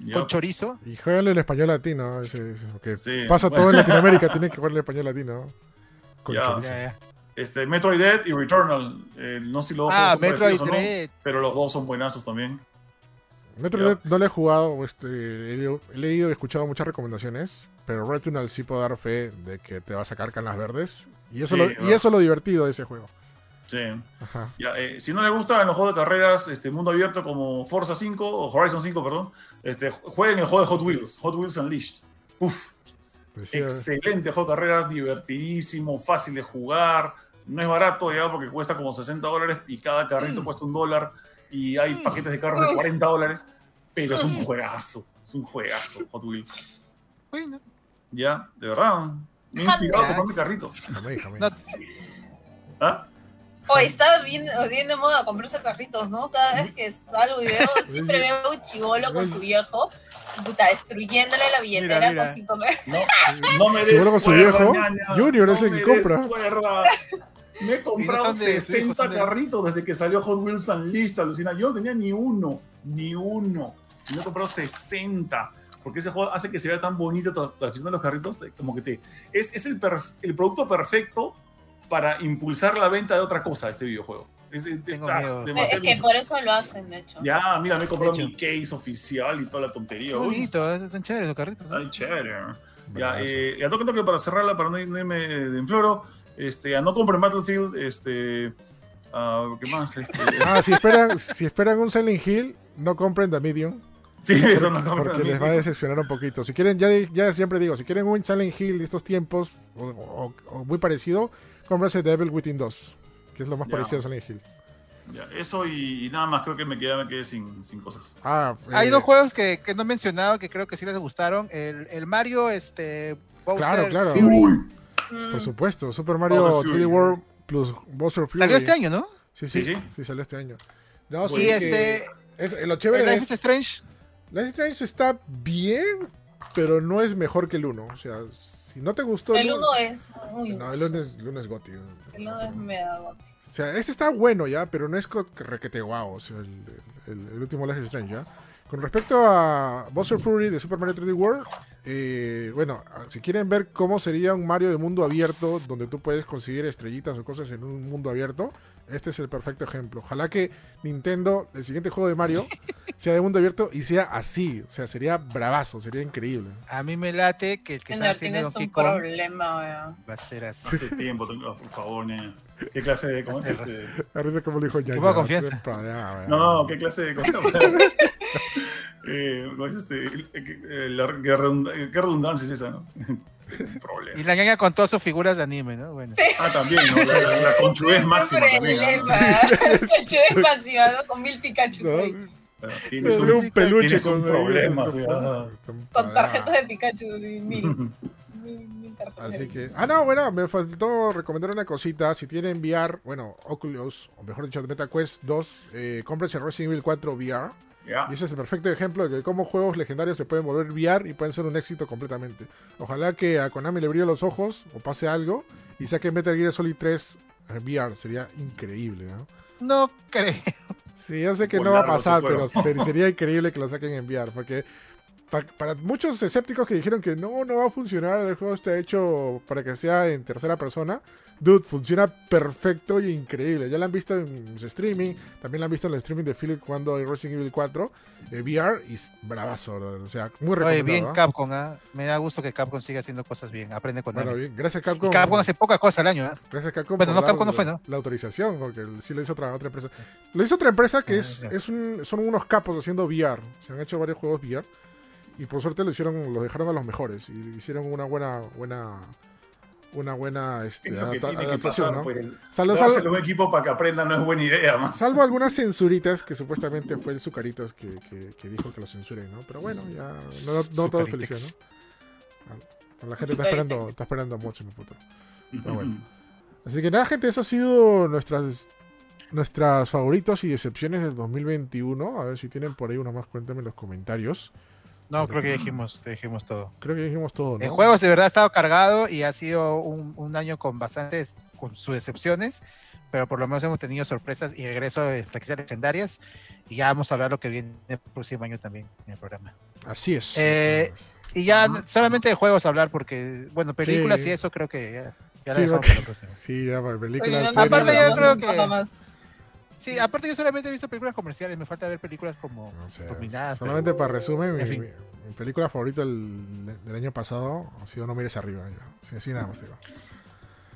Ya, Con chorizo. Y jueguenlo en español latino, ese- porque Sí, pasa bueno. todo en Latinoamérica, tiene que jugar en español latino. Con Ya. chorizo. Ya, ya. este, Metroid Dead y Returnal. eh, no sé si los dos Ah, son Metroid o no, pero los dos son buenazos también. Metroid Ya. Dread no lo he jugado, este, he, leído- he leído y escuchado muchas recomendaciones, pero Returnal sí puedo dar fe de que te va a sacar canas verdes. Y eso, Sí, lo, va. y eso es lo divertido de ese juego. Sí. Ajá. Ya, eh, si no le gustan los juegos de carreras, este mundo abierto como Forza 5 o Horizon 5, perdón, este, jueguen el juego de Hot Wheels, Hot Wheels Unleashed. Uf, Decía- excelente juego de carreras, divertidísimo, fácil de jugar. No es barato ya porque cuesta como 60 dólares y cada carrito cuesta un dólar y hay paquetes de carros de 40 dólares, pero es un juegazo, es un juegazo Hot Wheels. Bueno, Ya, de verdad. Me he inspirado comprarme carritos. Jamé, jamé. no, ¿Ah? Oye, está bien, bien de moda comprarse carritos, ¿no? Cada vez que salgo y veo, siempre veo un chivolo con su viejo, puta, destruyéndole la billetera Mira, mira. con No, no me des con su cuerda, viejo, ñaña. Junior es el me que compra. cuerda. Me he comprado son de- sus hijos 60 son de- carritos desde que salió Hot Wheels Unleashed, alucina. Yo no tenía ni uno, ni uno. Y me he comprado 60. Porque ese juego hace que se vea tan bonito toda la cuestión de los carritos. eh, Como que te. Es, es el, perf- el producto perfecto para impulsar la venta de otra cosa, este videojuego. Es, es- Tengo ah, miedo. Es que por eso lo hacen, de hecho. Ya, mira, me he comprado mi case oficial y toda la tontería. qué bonito, están chéveres los carritos. ¿eh? Ay, chévere. Ya, eh, ya toque toque para cerrarla, para no ir- no irme de enfloro. Este, ya no compren Battlefield. Este, ah, ¿Qué más? Este, Ah, si esperan, si esperan un Silent Hill, no compren The Medium. Sí, eso no. Porque les va a decepcionar un poquito. Si quieren, ya, ya siempre digo, si quieren un Silent Hill de estos tiempos, o, o- o muy parecido, cómprense Devil Within 2, que es lo más Ya. parecido a Silent Hill. Ya, eso y, y nada más, creo que me quedé, me quedé sin, sin cosas. Ah, Hay eh, dos juegos que, que no he mencionado que creo que sí les gustaron. El, el Mario, este. Claro, Bowser's claro. Fury. Uy, Mm. Por supuesto, Super Mario Bowser 3D Fury. World plus Bowser Fury. Salió este año, ¿no? Sí, sí, Sí, sí, sí. salió este año. No, Y sí, este. es, lo el Life is Strange. Life is Strange está bien, pero no es mejor que el 1. O sea, si no te gustó El uno es muy No, el 1 es, el uno es goti. El uno es mega goti. O sea, este está bueno ya, pero no es requete guau, o sea, el, el- el último Life is Strange ya. Con respecto a Bowser Fury de Super Mario 3D World, eh, bueno, si quieren ver cómo sería un Mario de mundo abierto, donde tú puedes conseguir estrellitas o cosas en un mundo abierto, este es el perfecto ejemplo. Ojalá que Nintendo, el siguiente juego de Mario, sea de mundo abierto y sea así. O sea, sería bravazo, sería increíble. A mí me late que el que está haciendo tienes Donkey un Kong problema, weón. va a ser así. hace tiempo, tengo- por favor, nena. ¿Qué clase de.? ¿Cómo es Hace este? A como lo dijo ya. confianza. No, no, ¿qué clase de.? ¿cómo se llama? Eh, ¿cómo es este? La- ¿Qué redunda- qué redundancia es esa, no? Y Problema. la ñaña con todas sus figuras de anime, ¿no? Bueno. Sí. Ah, también, ¿no? La, la, la conchudez máxima también. ¿no? Cacho expansiva, ¿no? Con mil Pikachu Tienes Era un peluche tienes con un problema, ah. Con tarjetas de Pikachu. Mil, mil, mil tarjetas de Así que. Ah, no, bueno, me faltó recomendar una cosita. Si tienen VR, bueno, Oculus, o mejor dicho, MetaQuest 2, eh, cómprense Resident Evil 4 VR. Y ese es el perfecto ejemplo de que cómo juegos legendarios se pueden volver VR y pueden ser un éxito completamente. Ojalá que a Konami le brille los ojos o pase algo y saque Metal Gear Solid 3 en VR. Sería increíble, ¿no? No creo. Sí, yo sé que no va a pasar, pero ser- sería increíble que lo saquen en VR, porque pa- para muchos escépticos que dijeron que no, no va a funcionar, el juego está hecho para que sea en tercera persona, dude, funciona perfecto y increíble. Ya lo han visto en streaming, también lo han visto en el streaming de Philip cuando hay Resident Evil 4, eh, VR, y es bravazo, ¿verdad? o sea, muy Oye, recomendado. bien ¿ah? Capcom, ¿ah? Me da gusto que Capcom siga haciendo cosas bien. Aprende con Bueno, bien, gracias Y Capcom. Capcom hace poca cosa al año, ¿ah? Gracias Capcom. Bueno, no, Capcom no fue, ¿no? La autorización, porque sí lo hizo otra, otra empresa. Lo hizo otra empresa que es, es un- son unos capos haciendo VR. Se han hecho varios juegos VR. Y por suerte lo hicieron, los dejaron a los mejores. Y hicieron una buena, buena, una buena este, Es adapta- adaptación, pasar, ¿no? pues. Salvo, salvo- a un equipo para que aprenda no es buena idea, más. salvo algunas censuritas que supuestamente fue el Zucaritas que, que- que dijo que lo censuren, ¿no? Pero bueno, ya no, no todo es felicidad, ¿no? La gente está esperando, está esperando mods en el futuro. Pero bueno. Así que nada, gente, eso ha sido nuestras nuestras favoritos y decepciones del 2021. A ver si tienen por ahí una más, cuéntame en los comentarios. No, creo que ya dijimos, dijimos todo. Creo que dijimos todo, ¿no? El juego de verdad ha estado cargado y ha sido un, un año con bastantes, con sus decepciones, pero por lo menos hemos tenido sorpresas y regreso de franquicias legendarias. Y ya vamos a hablar lo que viene el próximo año también en el programa. Así es. Eh, Y ya solamente de juegos hablar, porque, bueno, películas Sí. y eso creo que ya, ya la Sí, dejamos va- para la próxima. Sí, ya para Oye, películas. no, Aparte, yo creo que-. Sí, aparte yo solamente he visto películas comerciales, me falta ver películas como No sé, dominadas. solamente para resumen, mi, película favorita del, del año pasado ha sido No mires arriba. Sí, así nada más digo.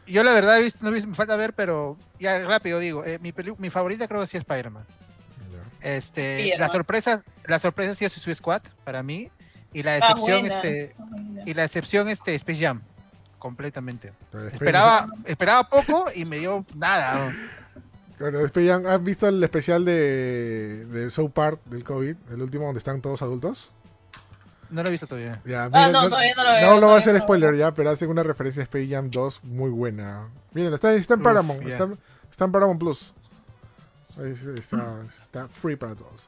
Yo la verdad he visto, no he visto, me falta ver, pero ya rápido digo, eh, mi, peli- mi favorita creo que sí es Spider-Man. Este, Spider-Man. la sorpresa, la sorpresa ha sido Suicide Squad para mí y la Ah, excepción este Ah, y la excepción este Space Jam completamente. Esperaba esperaba poco y me dio nada. Bueno, ¿Has visto el especial de, de South Park del COVID? El último donde están todos adultos. No lo he visto todavía. Ya, Ah, miren, no, todavía no lo veo. No lo voy a no lo spoiler ya, pero hacen una referencia a Space Jam 2 muy buena. Miren, está, está en Uf, Paramount. ya. Está, está en Paramount Plus. Está, está free para todos.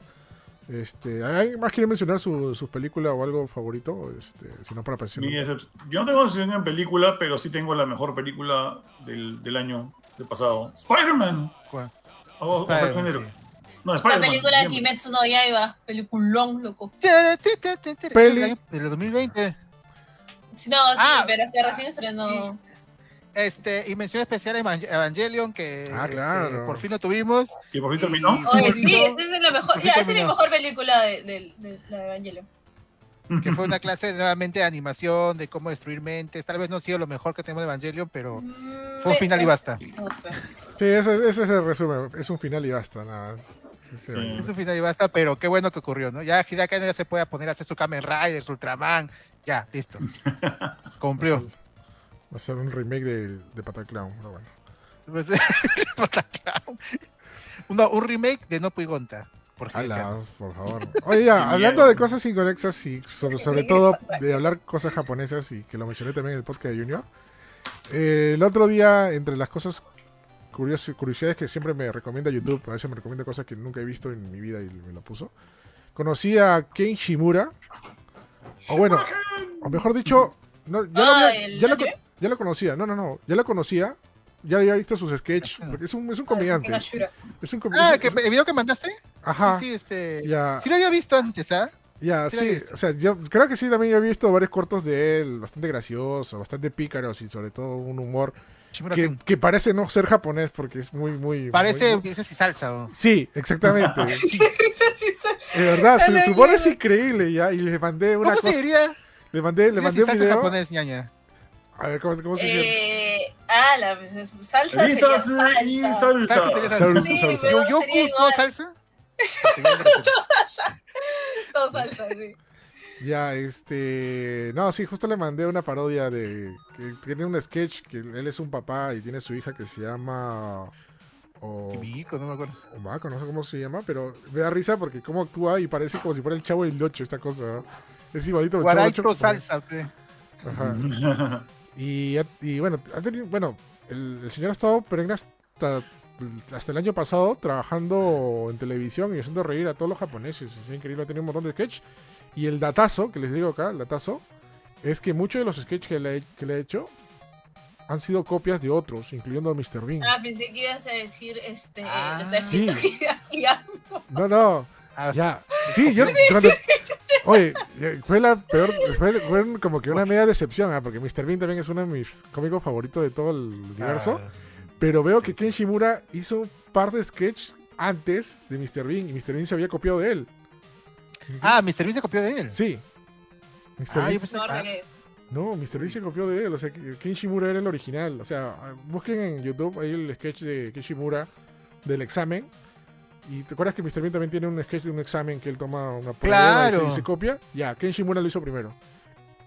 Este, ¿Hay más quieren mencionar su, su película o algo favorito? Este, si no, para decep- Yo no tengo decisión en película, pero sí tengo la mejor película del, del año del pasado. Spider-Man. ¿Cuál? O- o sea, Spider-Man, género. sí. No, La película de. Kimetsu no Yaiba, peliculón, loco. Peli- Del año- del 2020. Sí, No, sí, Ah. pero es que recién estrenó. Este, y mención especial a Evan- Evangelion, que Ah, este, claro. por fin lo tuvimos. Que por fin Y- terminó. Oye, sí, esa es la mejor, ya, esa es mi mejor película de, de, de la de Evangelion. Que fue una clase nuevamente de animación, de cómo destruir mentes. Tal vez no ha sido lo mejor que tenemos de Evangelion, pero Mm, fue un final y basta. Sí, ese, ese es el resumen. Es un final y basta, nada más. Sí. es un final y basta, pero qué bueno que ocurrió, ¿no? Ya Hideaki Anno ya se puede poner a hacer su Kamen Rider, su Ultraman, ya, listo. Cumplió. Va a ser un remake de, de Pataclown, pero bueno. Pues, Pataclown. No, un remake de No Puigonta. Por Ala, por favor. Oye, hablando de cosas inconexas y sobre, sobre todo de hablar cosas japonesas y que lo mencioné también en el podcast de Junior. eh, el otro día, entre las cosas curios- curiosidades que siempre me recomienda YouTube, a veces me recomienda cosas que nunca he visto en mi vida y me lo puso. Conocí a Ken Shimura. O bueno, o mejor dicho, no, ya, lo, Ah, había- ¿el ya, lo, ya lo conocía. No, no, no. Ya lo conocía. Ya había visto sus sketches. Porque es un, es un comediante. Ashura. Es un com- Ah, ¿que, ¿el video que mandaste? Ajá. Sí, sí, este... Ya. Sí lo había visto antes, ¿ah? Ya, Sí o sea, yo creo que sí, también yo he visto varios cortos de él, bastante graciosos, bastante pícaros y sobre todo un humor que, que parece no ser japonés porque es muy, muy... Parece muy- ese sí salsa. ¿o? Sí, exactamente. Sí. De verdad, su, su humor es increíble ya, y le mandé una ¿Cómo cosa... se diría? Le mandé, le mandé un video... japonés, ñaña. A ver, ¿cómo, cómo se dice? Eh, ah, la pues, salsa sería Risas salsa. y Salsa salsa. sería Salsa, Sí, salsa. pero- ¿Yo, sería ¿no igual. salsa? Todo salsa, sí. Ya, este... No, sí, justo le mandé una parodia de... que tiene un sketch que él es un papá y tiene su hija que se llama... O... Kimiko, no me acuerdo. Omaco, no sé cómo se llama, pero me da risa porque cómo actúa y parece como si fuera el chavo del 8 esta cosa. Es igualito al chavo del salsa, pe. Ajá. Y, y bueno, ha tenido- bueno el, el señor ha estado perenne hasta, hasta el año pasado trabajando en televisión y haciendo reír a todos los japoneses. Es increíble, ha tenido un montón de sketch. Y el datazo, que les digo acá, el datazo, es que muchos de los sketches que le, que le he hecho han sido copias de otros, incluyendo a Mr. Bean. Ah, pensé que ibas a decir, este, Ah, sí. No, no, Ah, o sea, Ya, sí, yo cuando- Oye, fue la peor, fue, fue como que una media decepción, ah, porque Mr. Bean también es uno de mis cómicos favoritos de todo el universo, ah, pero veo que Ken Shimura hizo un par de sketches antes de Mr. Bean y Mr. Bean se había copiado de él. Ah, Mr. Bean se copió de él. Sí. Mr. Ah, Bean- yo pensé- No, ah. no, Mr. Bean se copió de él, o sea, que Ken Shimura era el original. O sea, busquen en YouTube ahí el sketch de Ken Shimura del examen. Y te acuerdas que Mr. Bean también tiene un sketch de un examen que él toma una prueba y se- se, copia. Ya, Ken Shimura lo hizo primero.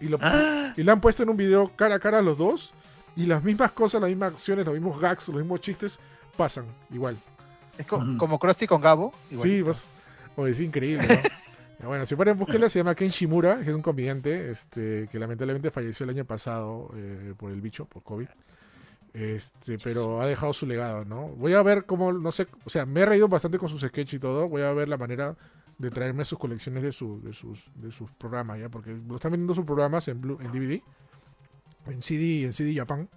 Y lo, Ah, Y le han puesto en un video cara a cara a los dos. Y las mismas cosas, las mismas acciones, los mismos gags, los mismos chistes pasan igual. es co- como Krusty con Gabo. Sí, igualito. pues. oye, es increíble, bueno, si pueden buscarlo, se llama Ken Shimura, que es un comediante este, que lamentablemente falleció el año pasado eh, por el bicho, por COVID. Este, pero ha dejado su legado, ¿no? Voy a ver cómo, no sé, o sea, me he reído bastante con sus sketches y todo. Voy a ver la manera de traerme sus colecciones de, su, de, sus, de sus programas, ¿ya? Porque lo están vendiendo sus programas en, Blu- en DVD, en CD y en CD Japan.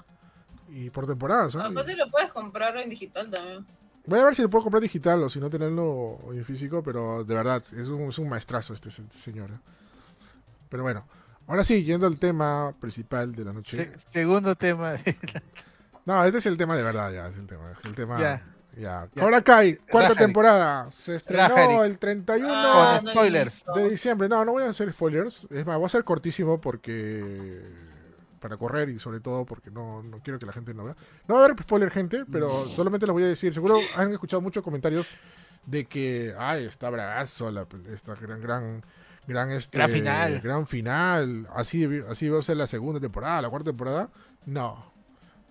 Y por temporadas, ¿no? Además, si lo puedes comprar en digital también. Voy a ver si lo puedo comprar digital o si no tenerlo en físico, pero de verdad, es un, es un maestrazo este, este señor. ¿eh? Pero bueno, ahora sí, yendo al tema principal de la noche. Se- segundo tema. de- No, este es el tema de verdad, ya, es el tema. El tema Ya. ya. Ya. Ahora Kai, cuarta Rajari. temporada. Se estrenó Rajari. el 31 Ah, Con spoilers. de diciembre. No, no voy a hacer spoilers. Es más, voy a ser cortísimo porque. Para correr y sobre todo porque no, no quiero que la gente no vea. No va a haber spoiler, gente, pero solamente les voy a decir. Seguro han escuchado muchos comentarios de que. Ay, está bravazo la, esta gran, gran. Gran, este, Gran final. Gran final. Así, así va a ser la segunda temporada, la cuarta temporada. No.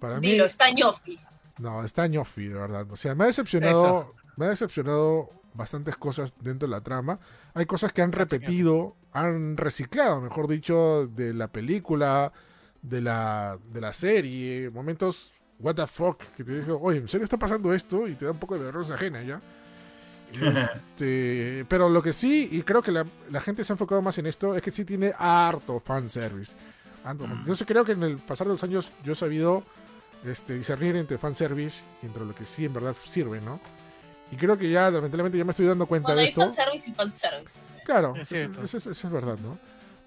Para mí. Dilo, está ñofi. No, está ñofi, de verdad. O sea, me ha decepcionado, me ha decepcionado bastantes cosas dentro de la trama. Hay cosas que han repetido, han reciclado, mejor dicho, de la película, de la, de la serie, momentos what the fuck, que te digo, oye, ¿en serio está pasando esto? Y te da un poco de vergüenza ajena ya. Este, pero lo que sí, y creo que la, la gente se ha enfocado más en esto, es que sí tiene harto fanservice. Harto. Yo creo que en el pasar de los años yo he sabido este, discernir entre fanservice y entre lo que sí en verdad sirve, ¿no? Y creo que ya, lamentablemente, ya me estoy dando cuenta Bueno, de hay esto. fanservice y fanservice. Claro, Es eso, eso- eso- eso es verdad, ¿no?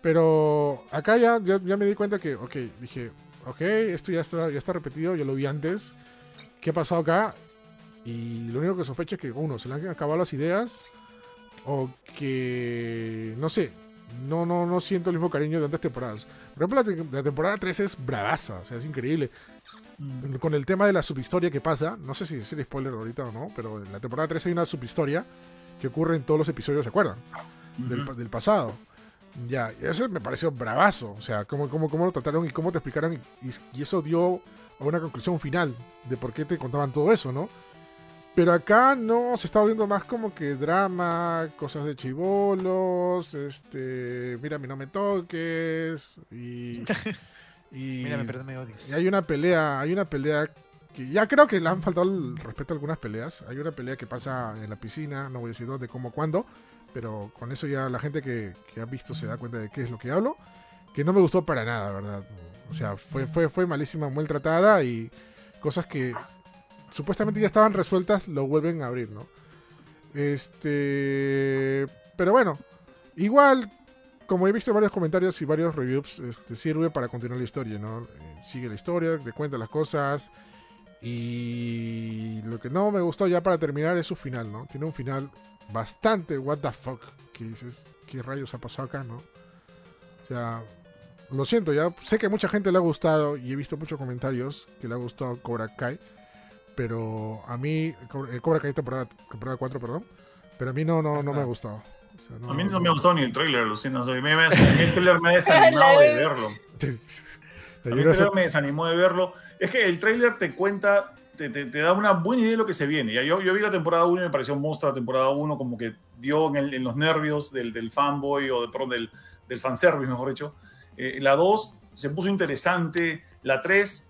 Pero acá ya, ya, ya me di cuenta que, ok, dije, ok, esto ya está, ya está repetido, ya lo vi antes. ¿Qué ha pasado acá? Y lo único que sospecho es que, uno, se le han acabado las ideas o que, no sé, no, no, no siento el mismo cariño de antes temporadas. Por ejemplo, la, te- la temporada 3 es bravaza, o sea, es increíble. Con el tema de la subhistoria que pasa, no sé si es spoiler ahorita o no, pero en la temporada 3 hay una subhistoria que ocurre en todos los episodios, ¿se acuerdan? del, pa- del pasado. Ya, y eso me pareció bravazo. O sea, cómo, cómo, cómo lo trataron y cómo te explicaron. Y, y eso dio a una conclusión final de por qué te contaban todo eso, ¿no? Pero acá no, se está volviendo más como que drama, cosas de chivolos, este, mírame, no me toques, y, y, Mírame, pero no me odies. y hay una pelea, hay una pelea que ya creo que le han faltado el respeto a algunas peleas. Hay una pelea que pasa en la piscina, no voy a decir dónde, cómo, cuándo, pero con eso ya la gente que, que ha visto se da cuenta de qué es lo que hablo. Que no me gustó para nada, ¿verdad? O sea, fue, fue, fue malísima, mal tratada y cosas que supuestamente ya estaban resueltas lo vuelven a abrir, ¿no? Este. Pero bueno, igual, como he visto varios comentarios y varios reviews, este, sirve para continuar la historia, ¿no? Eh, sigue la historia, te cuenta las cosas. Y lo que no me gustó ya para terminar es su final, ¿no? Tiene un final bastante what the fuck. Que dices, ¿qué rayos ha pasado acá, no? O sea, lo siento, ya sé que a mucha gente le ha gustado y he visto muchos comentarios que le ha gustado Cobra Kai. Pero a mí, Co- eh, Cobra Kai temporada, temporada 4, perdón. Pero a mí no, no, no me ha gustado. Sea, A mí no me gustado ni el trailer, Lucina. O sea, me- me- el trailer me ha desanimado La- de verlo. A mí el no trailer me desanimó de verlo. Es que el trailer te cuenta, te, te- te da una buena idea de lo que se viene. Yo, yo vi la temporada 1 y me pareció monstruo la temporada 1, como que dio en, el- en los nervios del, del fanboy o de, perdón, del, del fanservice, mejor dicho. Eh, la 2 se puso interesante. La 3,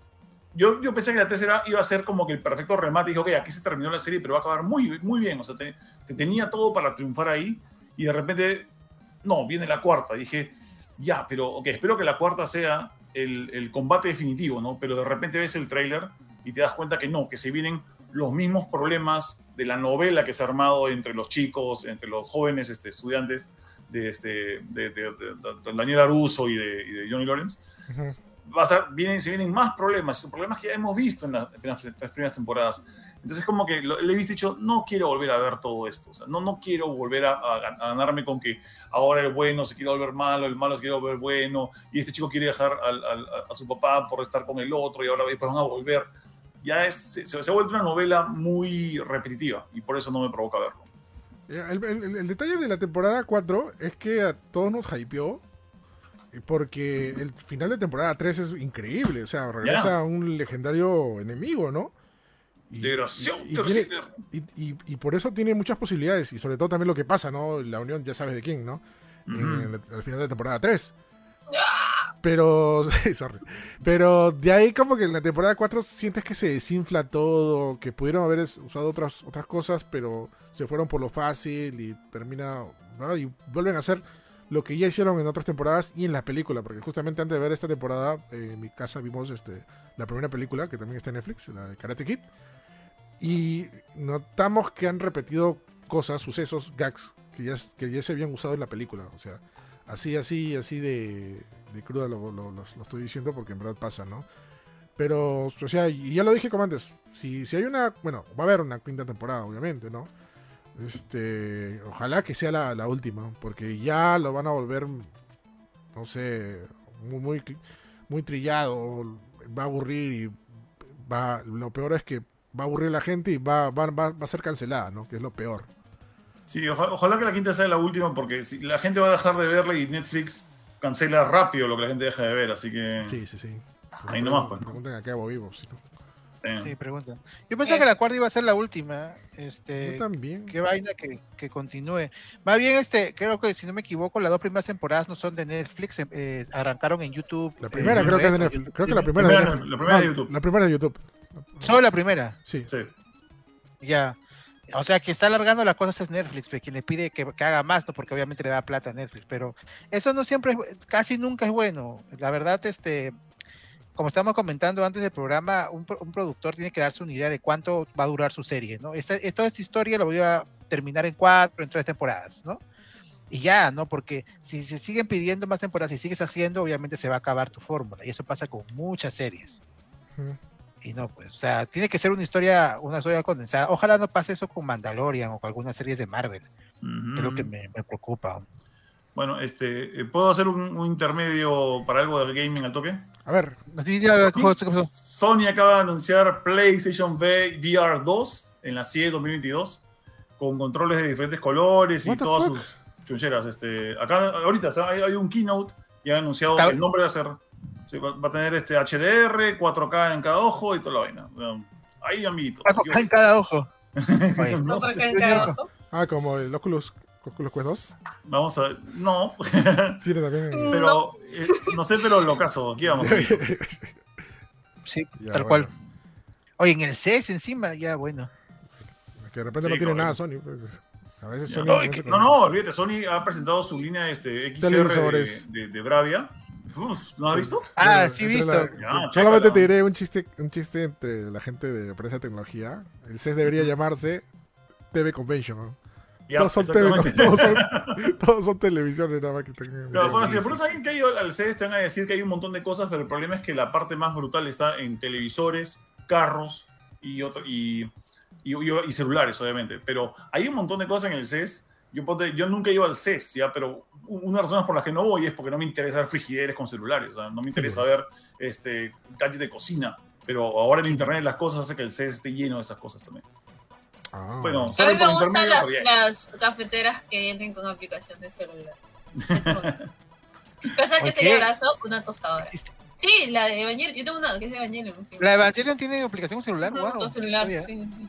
yo, yo pensé que la 3 era- iba a ser como que el perfecto remate. Dije, ok, aquí se terminó la serie, pero va a acabar muy, muy bien. O sea, te, te tenía todo para triunfar ahí. Y de repente, no, viene la cuarta. Dije, ya, pero ok, espero que la cuarta sea el, el combate definitivo, ¿no? Pero de repente ves el tráiler y te das cuenta que no, que se vienen los mismos problemas de la novela que se ha armado entre los chicos, entre los jóvenes este, estudiantes de, este, de, de- de- Daniel Aruso y de, y de Johnny Lawrence. Ujú. Va a ser, vienen, se vienen más problemas, problemas que ya hemos visto en, la- en las primeras temporadas. Entonces, como que lo- le he visto dicho, no quiero volver a ver todo esto. O sea, no, no quiero volver a, a gan- a ganarme con que ahora el bueno se quiere volver malo, el malo se quiere volver bueno, y este chico quiere dejar al- al- a, su papá por estar con el otro, y ahora después van a volver. Ya es, se, se ha vuelto una novela muy repetitiva, y por eso no me provoca verlo. Eh, El, el- el detalle de la temporada 4 es que a todos nos hypeó. eh, Porque el final de temporada 3 es increíble. O sea, regresa un legendario enemigo, ¿no? Y, Desgraciado, y- y tiene- Terciller. y- y- y por eso tiene muchas posibilidades. Y sobre todo también lo que pasa, ¿no? La unión, ya sabes de quién, ¿no? En- en la- al final de temporada 3. Pero, sorry. Pero de ahí como que en la temporada 4 sientes que se desinfla todo, que pudieron haber usado otras, otras cosas, pero se fueron por lo fácil y termina, ¿no? Y vuelven a hacer lo que ya hicieron en otras temporadas y en la película, porque justamente antes de ver esta temporada, eh, en mi casa vimos este, la primera película, que también está en Netflix, la de Karate Kid, y notamos que han repetido cosas, sucesos, gags, que ya, que ya se habían usado en la película, o sea, así, así, así de, de cruda lo, lo- lo- estoy diciendo porque en verdad pasa, ¿no? Pero, o sea, y ya lo dije como antes, si, si hay una, bueno, va a haber una quinta temporada, obviamente, ¿no? Este, ojalá que sea la, última, porque ya lo van a volver, no sé, muy, muy, muy trillado, va a aburrir y va, lo peor es que va a aburrir a la gente y va, va, va, va a ser cancelada, ¿no? Que es lo peor. Sí, oja- ojalá que la quinta sea la última, porque si la gente va a dejar de verla y Netflix cancela rápido lo que la gente deja de ver, así que. Sí, sí, sí. Ahí nomás, pues, ¿no? Pregunten a qué hago vivo. si no. eh. Sí, pregunta. Yo pensé que la cuarta iba a ser la última. Este, Yo también. qué vaina que, que continúe. Más bien, este, creo que si no me equivoco, las dos primeras temporadas no son de Netflix, eh, eh, arrancaron en YouTube. La eh, primera en creo que es de Netflix. YouTube Creo que la primera es de Primera- Netflix. la primera es de No, YouTube. La primera es de YouTube. Solo la primera, Sí. Sí. ya. O sea, que está alargando las cosas es Netflix, quien le pide que, que haga más, ¿no? Porque obviamente le da plata a Netflix, pero eso no siempre, es casi nunca es bueno. La verdad, este, como estábamos comentando antes del programa, un, un productor tiene que darse una idea de cuánto va a durar su serie, ¿no? Esta, toda esta historia la voy a terminar en cuatro, en tres temporadas, ¿no? Y ya, ¿no? Porque si se siguen pidiendo más temporadas y sigues haciendo, obviamente se va a acabar tu fórmula. Y eso pasa con muchas series. Ujú. Y no, pues, o sea, tiene que ser una historia, una historia condensada. Ojalá no pase eso con Mandalorian o con algunas series de Marvel. Es lo que me, me preocupa. Bueno, este, eh, ¿puedo hacer un, un intermedio para algo del gaming al toque? A ver. Sony acaba de anunciar PlayStation VR 2 en la CIE 2022 con controles de diferentes colores y todas fuck? sus chuncheras. Este, acá ahorita o sea, hay, hay un keynote y han anunciado el nombre a ser sí, va, va a tener este HDR, 4K en cada ojo y toda la vaina. Bueno, ahí, amiguito. Cuatro K en cada ojo. Oye, No Otra sé. que en cada ojo. ah, como el Oculus, Oculus Quest 2. Vamos a ver. No, Tiene también. pero eh, no sé, pero lo caso. Aquí vamos. sí, Ya, tal bueno. cual. Oye, en el CES encima, ya bueno. Que de repente Sí, no tiene nada Sony. pues. A veces Sony. No, que- no, no, olvídate, Sony ha presentado su línea este, XR de, Televisores. de, de Bravia. ¿No has visto? Ah, sí, visto. la- Ya, solamente te diré un chiste, un chiste entre la gente de empresa de tecnología. El CES debería llamarse TV Convention. ¿no? Ya, todos, son TV, exactamente. todos, son, todos son televisiones nada más que tengan. Claro, bueno, si de pronto alguien que ha ido al CES te van a decir que hay un montón de cosas, pero el problema es que la parte más brutal está en televisores, carros y, otro, y, y, y- y celulares, obviamente. Pero hay un montón de cosas en el CES. Yo, yo nunca he ido al CES, ¿ya? pero una de las razones por las que no voy es porque no me interesa ver frigideres con celulares. o sea, No me interesa ver este, gadgets de cocina. Pero ahora el Internet de las cosas hace que el CES esté lleno de esas cosas también. Ah. Bueno, A mí me gustan las, las cafeteras que vienen con aplicación de celular. Pasa que Ok. sería brazo, una tostadora. Sí, la de Evangelion. Yo tengo una que es de Evangelion. sí. La Evangelion tiene aplicación celular, wow. con celular, sí, sí, sí.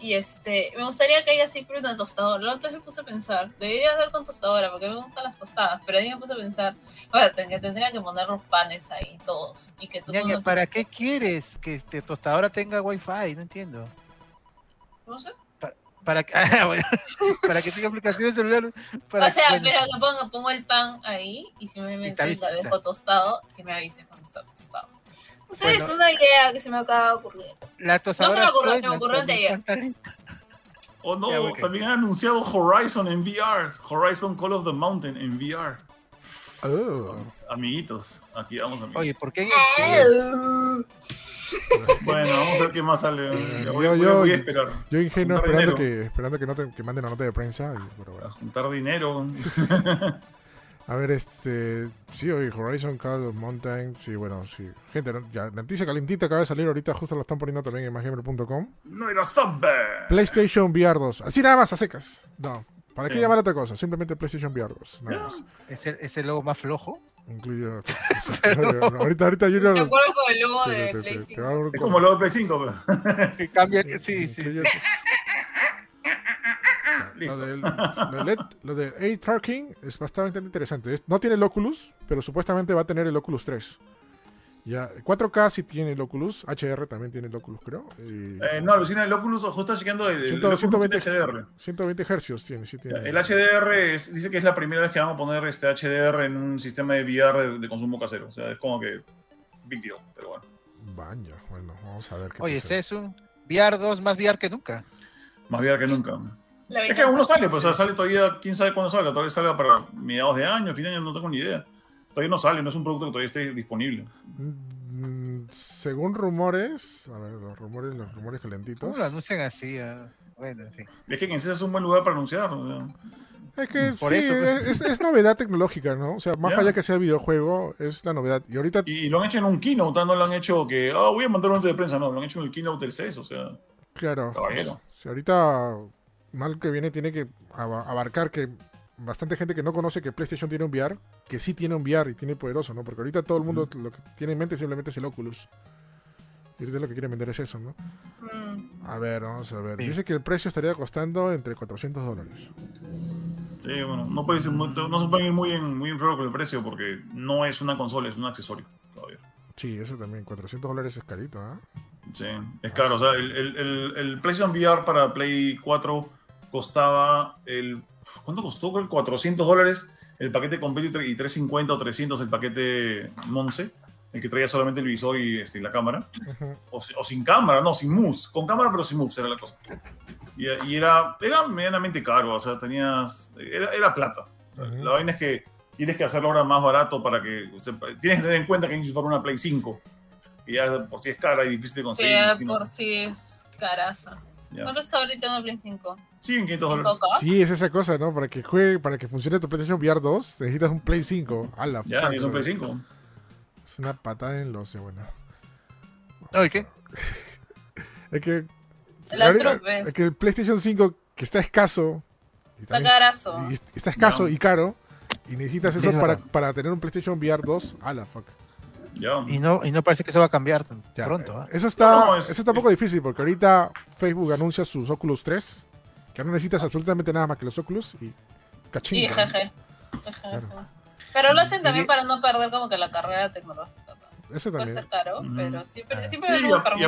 Y este, me gustaría que haya siempre una tostadora. Otra vez me puse a pensar, debería haber con tostadora, porque me gustan las tostadas, pero ahí me puse a pensar, bueno, tendría que poner los panes ahí, todos, y que Ya, ya, ¿Para qué quieres que este tostadora tenga wifi? No entiendo. No sé. Para que, ah, bueno, para que tenga aplicación de celular. Para, o sea, bueno, pero que ponga, pongo el pan ahí y simplemente te avisa, la o dejo tostado, que me avise cuando está tostado. No sé, Bueno. es una idea que se me acaba de ocurrir. la tostadora me ocurrió, se me ocurrió anteayer. lista. Oh no, también han anunciado Horizon en VR. Horizon Call of the Mountain en VR. Oh. Amiguitos, aquí vamos amigos. Oye, ¿por qué el Bueno, vamos a ver qué más sale. Eh, voy, yo- voy- yo- voy a esperar. Yo ingenuo esperando dinero. que, esperando que, no te- que manden la nota de prensa. y- pero A bueno. juntar dinero. A ver, este. Sí, hoy Horizon Call of Mountain. Sí, bueno, sí. Gente, ya, la noticia calentita acaba de salir ahorita. Justo lo están poniendo también en masgamer.com. No era sub. PlayStation VR 2. Así nada más, a secas. No. ¿Para qué Sí. llamar otra cosa? Simplemente PlayStation VR 2. Nada más. ¿Es el, es el logo más flojo? Incluyo. ahorita, ahorita Junior. Me acuerdo con el logo te- de te- te- Play te 5. va a dar un Es como lo de Play 5. pero- Que sí, sí, sí. Listo. Lo del, lo del, LED lo de eye tracking es bastante interesante. Es- no tiene el Oculus, pero supuestamente va a tener el Oculus 3. Ya, 4K sí tiene el Oculus, HR también tiene el Oculus, creo. y Eh, no, alucina el Oculus, ojo, está chequeando el, el Ciento- Oculus 120 tiene HDR. 120 Hz tiene, sí tiene. El HDR es- dice que es la primera vez que vamos a poner este HDR en un sistema de VR de, de consumo casero. O sea, es como que big deal, pero bueno. Vaya, bueno, vamos a ver qué Oye, pasa. ese es un VR 2 más VR que nunca. Más VR que nunca. La Es que aún no sale, pues o sea, sale todavía, quién sabe cuándo salga, todavía salga para mediados de año, fin de año, no tengo ni idea. Todavía no sale, no es un producto que todavía esté disponible. Mm, según rumores, a ver, los rumores, los rumores calentitos. ¿Cómo lo anuncian así? ah? Bueno, en fin. Es que ese es un buen lugar para anunciar. o sea. Es que Por sí, eso, pues. es, es novedad tecnológica, ¿no? O sea, más allá que sea videojuego, es la novedad. Y ahorita, Y, y lo han hecho en un keynote, no lo han hecho que, ah, voy a mandar un de prensa, no, lo han hecho en el keynote del CES, o sea. claro, Caballero. si ahorita mal que viene tiene que aba- abarcar que bastante gente que no conoce que PlayStation tiene un VR, que sí tiene un VR y tiene poderoso, ¿no? Porque ahorita todo el mundo lo que tiene en mente simplemente es el Oculus. Y ahorita lo que quieren vender es eso, ¿no? Mm, A ver, vamos a ver. Sí. Dice que el precio estaría costando entre 400 dólares. Sí, bueno, no, puede ser no se pueden ir muy en, muy en con el precio porque no es una consola, es un accesorio. caballero. Sí, eso también. 400 dólares es carito, ¿ah? Sí, es caro. O sea, el, el, el, el PlayStation VR para Play 4 costaba el. ¿Cuánto costó? Creo que 400 dólares el paquete completo y tre- y 350 o 300 el paquete Monse, el que traía solamente el visor y, este, la cámara. O, si- o sin cámara, no, sin mus. Con cámara, pero sin mus era la cosa. Y, y era, era medianamente caro, o sea, tenías. Era, era plata. O sea, Ujú. La vaina es que tienes que hacerlo ahora más barato para que. o sea, tienes que tener en cuenta que hay que usar una Play 5. Que ya por sí es cara y difícil de que conseguir. ya tiene- por sí es caraza. Ya. ¿Cuánto está ahorita en el Play 5? Sí, en 500 dólares. 5K. Sí, es esa cosa, ¿no? Para que juegue, para que funcione tu PlayStation VR 2, necesitas un Play 5. A la Ya, fuck, y es un. Play 5. Es una patada en los. Bueno. Oye, ¿qué? Es que. La trupe. es que el PlayStation 5, que está escaso. y Está carazo. y está escaso Ya. y caro. Y necesitas eso es para, para tener un PlayStation VR 2. A la fuck. Y no, y no parece que se va a cambiar tan Ya, pronto. ¿ah? Eso está, No, no, es- eso está un poco difícil porque ahorita Facebook anuncia sus Oculus 3, que no necesitas absolutamente nada más que los Oculus y Y cachín. jeje. Jeje, Claro. Pero lo hacen también Y- para no perder como que la carrera tecnológica. ¿no? Eso Puede también. ser caro, pero siempre, Ah. siempre Sí, me y- enfermo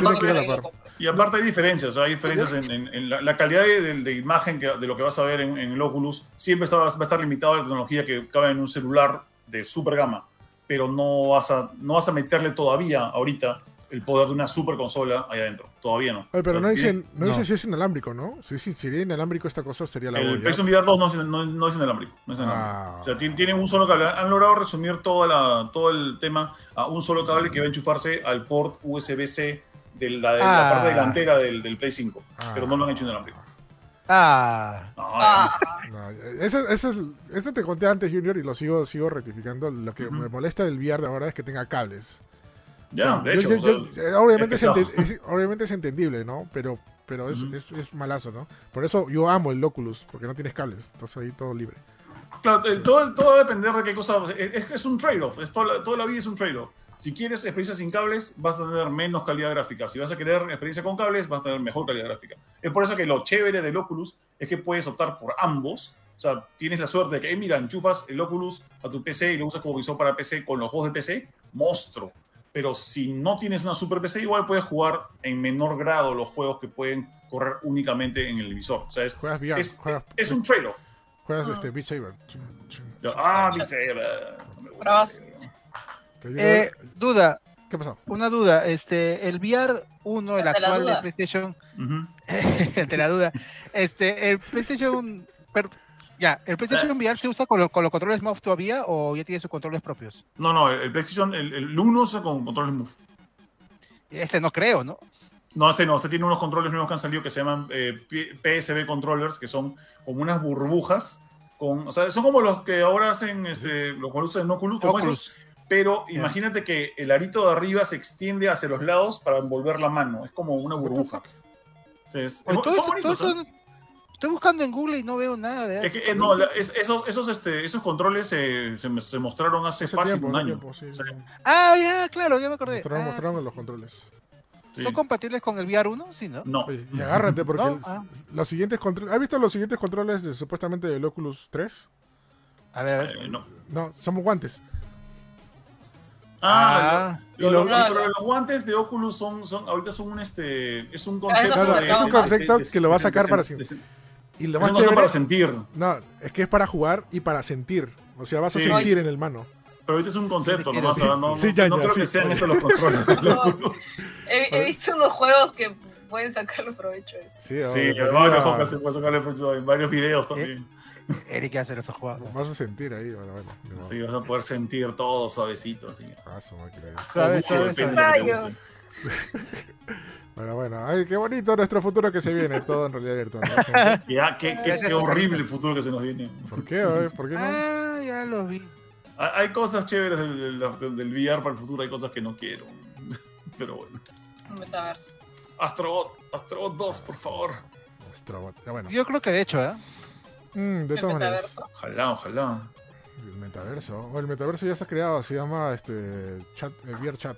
y. Y aparte hay diferencias, o sea, hay diferencias en, en- en la, la calidad de, de- de imagen que, de lo que vas a ver en, en el Oculus. Siempre está- va a estar limitado a la tecnología que cabe en un celular de super gama, pero no vas a, no vas a meterle todavía, ahorita, el poder de una super consola ahí adentro. Todavía no. Oye, pero no dicen, no, no. dice si es inalámbrico, ¿no? Si, si sería inalámbrico esta cosa sería la El. PlayStation VR 2 no es, no, no es inalámbrico. No es inalámbrico. Ah. O sea, tien- tienen un solo cable. Han logrado resumir toda la, todo el tema a un solo cable que va a enchufarse al port USB-C de la, de la Ah. parte delantera del, del Play 5. Ah. Pero no lo han hecho inalámbrico. Ah, No, Ah, No, eso, eso es, eso te conté antes, Junior, y lo sigo, sigo rectificando. Lo que me molesta del VR de ahora es que tenga cables. Ya, O sea, de hecho. yo- o yo- sea, yo- obviamente, es obviamente es entendible, ¿no? Pero, pero es, es, es malazo, ¿no? Por eso yo amo el Oculus, porque no tienes cables. Entonces ahí todo libre. claro, el- todo, todo va a depender de qué cosa. Es, es un trade-off. Toda, toda la vida es un trade-off. Si quieres experiencia sin cables, vas a tener menos calidad gráfica. Si vas a querer experiencia con cables, vas a tener mejor calidad gráfica. Es por eso que lo chévere del Oculus es que puedes optar por ambos. O sea, tienes la suerte de que, eh, mira, enchufas el Oculus a tu PC y lo usas como visor para PC con los juegos de PC, monstruo. Pero si no tienes una super PC, igual puedes jugar en menor grado los juegos que pueden correr únicamente en el visor. O sea, es, Juegas VR, es, juegas, es un trade-off. juegas Ah. este, Beat Saber. Ah, Beat Saber. Eh, duda, ¿Qué pasó? una duda. Este, el VR 1, el actual de. PlayStation, ante la duda, este, el PlayStation, per- ya, el PlayStation VR se usa con, lo- con los controles Move todavía o ya tiene sus controles propios. No, no, el PlayStation, el, el 1 usa con controles Move. Este no creo, ¿no? No, este no, este tiene unos controles nuevos que han salido que se llaman eh, PSB controllers, que son como unas burbujas. Con, o sea, son como los que ahora hacen este, los que usan en Oculus, como esos, Oculus. Pero imagínate que el arito de arriba se extiende hacia los lados para envolver la mano. Es como una burbuja. Oye, todo son eso- bonitos, todo ¿eh? eso- estoy buscando en Google y no veo nada de Es que, eh, no, la- es- esos, esos, este, esos controles se, se, se mostraron hace, Hace fácil tiempo, un año. tiempo, sí, O sea, sí. Ah, ya, claro, ya me acordé. Mostraron, Ah, mostraron sí, los sí. controles. Sí. ¿Son compatibles con el VR 1? Sí, ¿no? No. Oye, y agárrate porque No, ah. los siguientes controles... ¿Has visto los siguientes controles de, supuestamente del Oculus 3? A ver, a ver. Eh, no. No, somos guantes. Ah, Ah, y lo- lo- lo- pero los guantes de Oculus son, son ahorita son un este es un concepto Claro, de- es un concepto de- que lo va a sacar de- para de- siempre. de- Y lo más concepto chévere... para sentir. No, es que es para jugar y para sentir. O sea, vas a Sí. sentir en el mano. Pero ahorita es un concepto, Sí, nomás, sí. no, Sí, no- ya, no ya, creo sí. que sean esos los controles. No, he, he visto unos juegos que pueden sacarle provecho a eso. Sí, Sí, varios juegos se puede sacarle provecho en varios videos también. Eric hace esos juegos. Vas a sentir ahí. Bueno, bueno. Sí, vas a poder sentir todo suavecito, así. Ah, su máquina. Suave, suave, suave. Rayos. Bueno, bueno. Ay, qué bonito nuestro futuro que se viene. Todo en realidad virtual. ¿no? Ya, qué, qué- Gracias, qué horrible futuro que se nos viene. ¿Por qué? oye? ¿Por qué no? Ah, ya lo vi. Hay, cosas chéveres del, del, del VR para el futuro, hay cosas que no quiero. Pero bueno. Un metaverso. Astrobot, Astrobot 2, por favor. Astrobot. Ya, bueno. Yo creo que de hecho, ¿eh? Mm, de El todas maneras. metaverso. Ojalá, ojalá. El metaverso. O el metaverso ya está creado. Se llama este chat, el VR chat.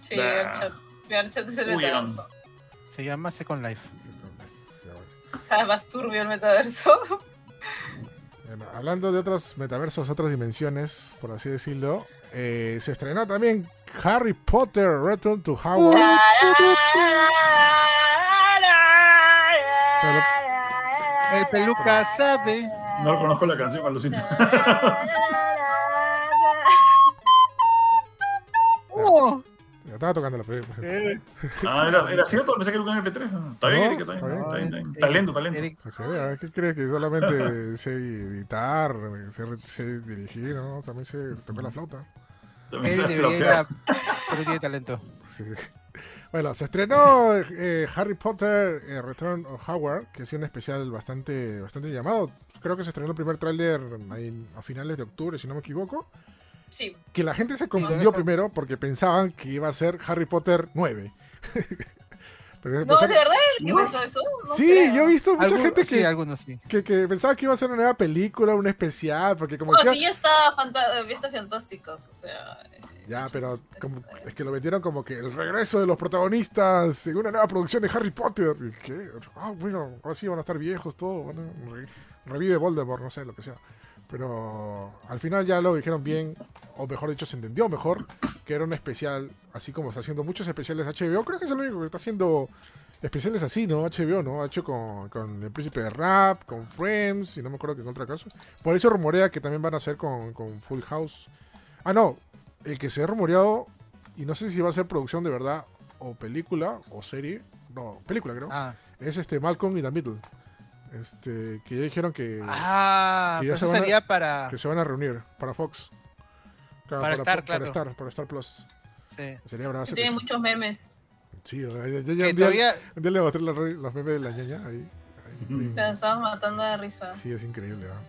Sí, Nah. el chat. El chat es el Uy, metaverso. Se llama Second Life. Ya, bueno. ¿Sabes? Más turbio el metaverso. Bueno, hablando de otros metaversos, otras dimensiones, por así decirlo, eh, se estrenó también Harry Potter Return to Hogwarts. El peluca sabe. No conozco la canción, alucina. Oh, Ya estaba tocando la película. eh, Ah, era, era cierto, pensé que era un MP3. Está bien, No, Erika, está bien. está bien. está bien, está bien. Eric, Talento, talento. Eric, Para que vea, ¿Qué crees que solamente sé editar, sé, sé dirigir, ¿no? También sé tocar la flauta. También Eric debería flautear. pero tiene talento. Sí. Bueno, se estrenó eh, Harry Potter eh, Return of Howard, que es un especial bastante, bastante llamado. Creo que se estrenó el primer tráiler ahí a finales de octubre, si no me equivoco. Sí. Que la gente se confundió primero porque pensaban que iba a ser Harry Potter 9. Pero No, ¿de verdad? ¿Qué What? pasó eso? No sí, creo. yo he visto mucha gente Sí, que, algunos sí. que, que pensaba que iba a ser una nueva película, un especial, porque como No, decía, sí, ya está, fanta- ya está fantásticos, o sea... Ya, pero es- como- es- que lo vendieron como que el regreso de los protagonistas en una nueva producción de Harry Potter. ¿Y ¿Qué? Ah, bueno, ahora sí van a estar viejos, todo. a- re- revive Voldemort, no sé, lo que sea. Pero al final ya lo dijeron bien, o mejor dicho, se entendió mejor, que era un especial, así como está haciendo muchos especiales HBO. Creo que es el único que está haciendo especiales así, ¿no? HBO, ¿no? Ha hecho con, con El Príncipe de Rap, con Friends, y no me acuerdo que en otra caso. Por eso rumorea que también van a hacer con, con Full House. Ah, no, el que se ha rumoreado, y no sé si va a ser producción de verdad, o película, o serie, no, película creo, Ah, es este Malcolm y the Middle. Este, que ya dijeron que, ah que ya se a- sería para. que se van a reunir para Fox. Claro, Para Star, para claro. Star, para Star Plus. Sí. Sería que Tiene muchos memes. Sí, o sea, ya- ya- ya Que un, día, todavía. un día le mostré los, re- los memes de la ñaña ahí. ahí. Te estabas matando de risa. Sí, es increíble. ¿ah?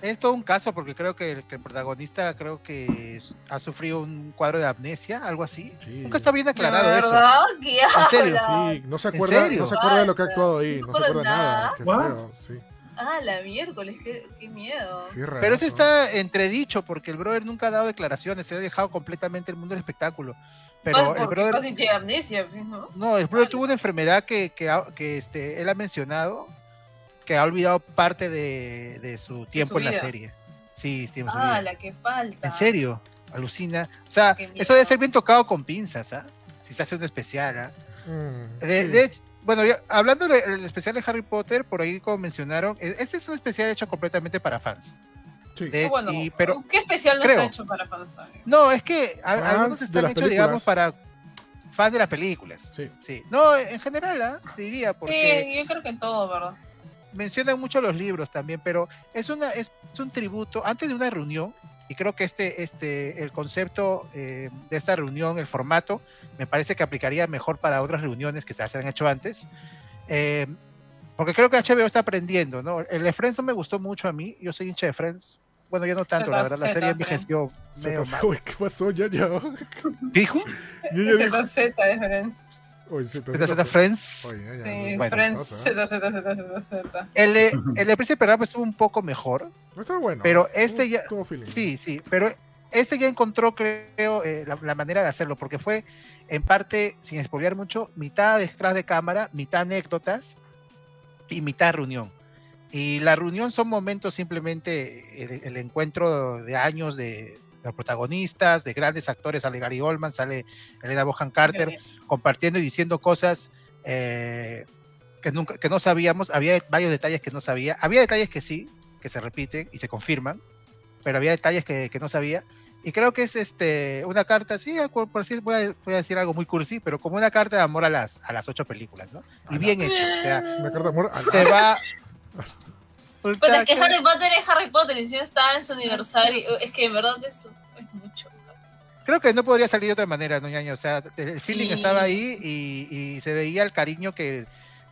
Es todo un caso porque creo que el, que el protagonista creo que ha sufrido un cuadro de amnesia, algo así. Sí. Nunca está bien ¿De aclarado eso. ¿En serio? Sí, no se ¿En acuerda, no se acuerda de lo que ha actuado ahí, No no se acuerda nada. nada. Qué What? feo, sí. Ah, la miércoles, qué, qué miedo. Sí. Pero eso está entredicho porque el brother nunca ha dado declaraciones, se ha dejado completamente el mundo del espectáculo. Pero el brother, amnesia, pues, ¿no? no, el brother tuvo una enfermedad que, que, que, este, él ha mencionado, que ha olvidado parte de, de su tiempo en la serie. Sí, sí, Ah, la que falta. En serio, alucina. O sea, eso debe ser bien tocado con pinzas, ¿ah? Si se hace un especial, ¿ah? Mm, De, sí. de hecho, bueno, hablando del especial de Harry Potter, por ahí como mencionaron, e- este es un especial hecho completamente para fans. Sí. De- Ah, bueno, y- pero ¿qué especial no creo. está hecho para fans? ¿sabes? no, es que a- algunos están hechos, digamos, para fans de las películas. Sí. Sí. No, en general, ¿ah? diría, porque Sí, yo creo que en todo, ¿verdad? Mencionan mucho los libros también, pero es una es, es un tributo antes de una reunión y creo que este este el concepto eh, de esta reunión, el formato, me parece que aplicaría mejor para otras reuniones que se han hecho antes. Eh, porque creo que HBO está aprendiendo, ¿no? El de Friends no me gustó mucho a mí, yo soy hincha de Friends. Bueno, ya no tanto, la verdad, la serie envejeció medio mal. ¿Qué pasó? Ya, ya. ¿Qué dijo? Dijo. Z, de Friends. Zeta, Friends. Oye, ya, ya, Sí, no, bueno, Friends, cosa, ¿eh? Z, Z, Z, Z, Z. El, de- Príncipe Rap estuvo un poco mejor, No está bueno. pero este ya-. Sí, sí, pero este ya encontró, creo, eh, la, la manera de hacerlo, porque fue en parte, sin spoilear mucho, mitad detrás de cámara, mitad anécdotas y mitad reunión. Y la reunión son momentos simplemente el, el encuentro de años de, protagonistas, de grandes actores, sale Gary Oldman, sale Elena Bohan Carter, compartiendo y diciendo cosas eh, que, nunca, que no sabíamos, había varios detalles que no sabía, había detalles que sí, que se repiten y se confirman, pero había detalles que, que no sabía. Y creo que es este una carta, sí, por, por decir, voy, a, voy a decir algo muy cursi, pero como una carta de amor a las, a las ocho películas, ¿no? Y bien hecho, o sea, Una carta de amor a se va... Pues es que Harry Potter es Harry Potter y encima está en su aniversario. Es que en verdad es, es mucho. Creo que no podría salir de otra manera, ¿no, ñaño? O sea, el feeling Sí. estaba ahí y, y se veía el cariño que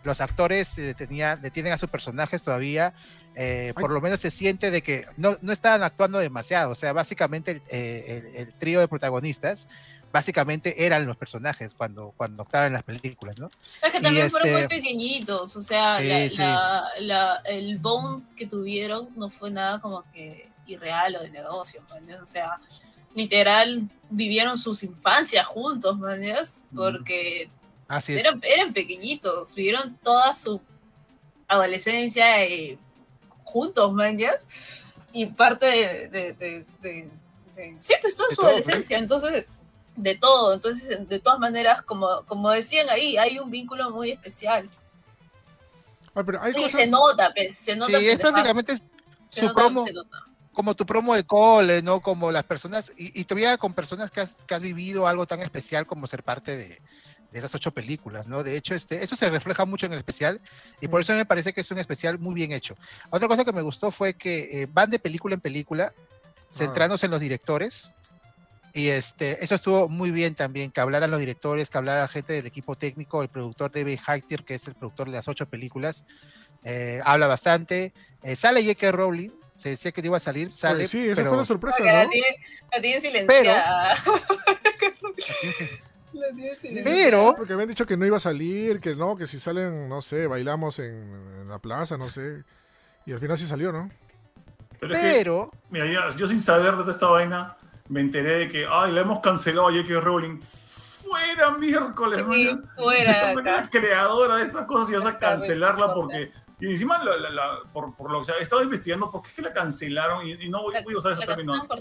los actores eh, tenía, le tienen a sus personajes todavía. Eh, por lo menos se siente de que no, no estaban actuando demasiado. O sea, básicamente el, eh, el- el trío de protagonistas básicamente eran los personajes cuando, cuando estaban en las películas, ¿no? Es que Y también fueron este- muy pequeñitos, o sea, Sí, la, sí. la- la- el bond que tuvieron no fue nada como que irreal o de negocio, ¿me O sea, literal vivieron sus infancias juntos, ¿me entiendes? Porque Así es. eran, eran pequeñitos, vivieron toda su adolescencia eh, juntos, ¿me entiendes? Y parte de, de, de- de- de- sí, pues toda su adolescencia, entonces, de todo, entonces, de todas maneras, como, como decían ahí, hay un vínculo muy especial. Ay, pero hay Y cosas. se nota, pues, se nota. Sí, es prácticamente su nota, promo, como tu promo de cole, ¿no? Como las personas, y, y todavía con personas que has, que has vivido algo tan especial como ser parte de, de esas ocho películas, ¿no? De hecho, este, eso se refleja mucho en el especial y por eso me parece que es un especial muy bien hecho. Otra cosa que me gustó fue que eh, van de película en película, centrándose en los directores. Y este, eso estuvo muy bien también, que hablaran los directores, que hablara gente del equipo técnico, el productor David Hayter, que es el productor de las ocho películas, eh, habla bastante. Eh, sale J.K. Rowling, se decía que iba a salir, sale, Oye, sí, esa pero fue una sorpresa, la tiene, la tiene silenciada. La tiene silenciada. pero Porque habían dicho que no iba a salir, que no, que si salen, no sé, bailamos en, en la plaza, no sé. Y al final sí salió, ¿no? Pero es que, pero mira, yo sin saber de toda esta vaina, me enteré de que, ay, le hemos cancelado a J.K. Rowling. Fuera miércoles, Sí, fuera la creadora de estas cosas y vas a cancelarla porque. Y encima, la- la- la- por, por lo que sea, he estado investigando por qué es que la cancelaron y, y no voy, voy a usar ese La término. por.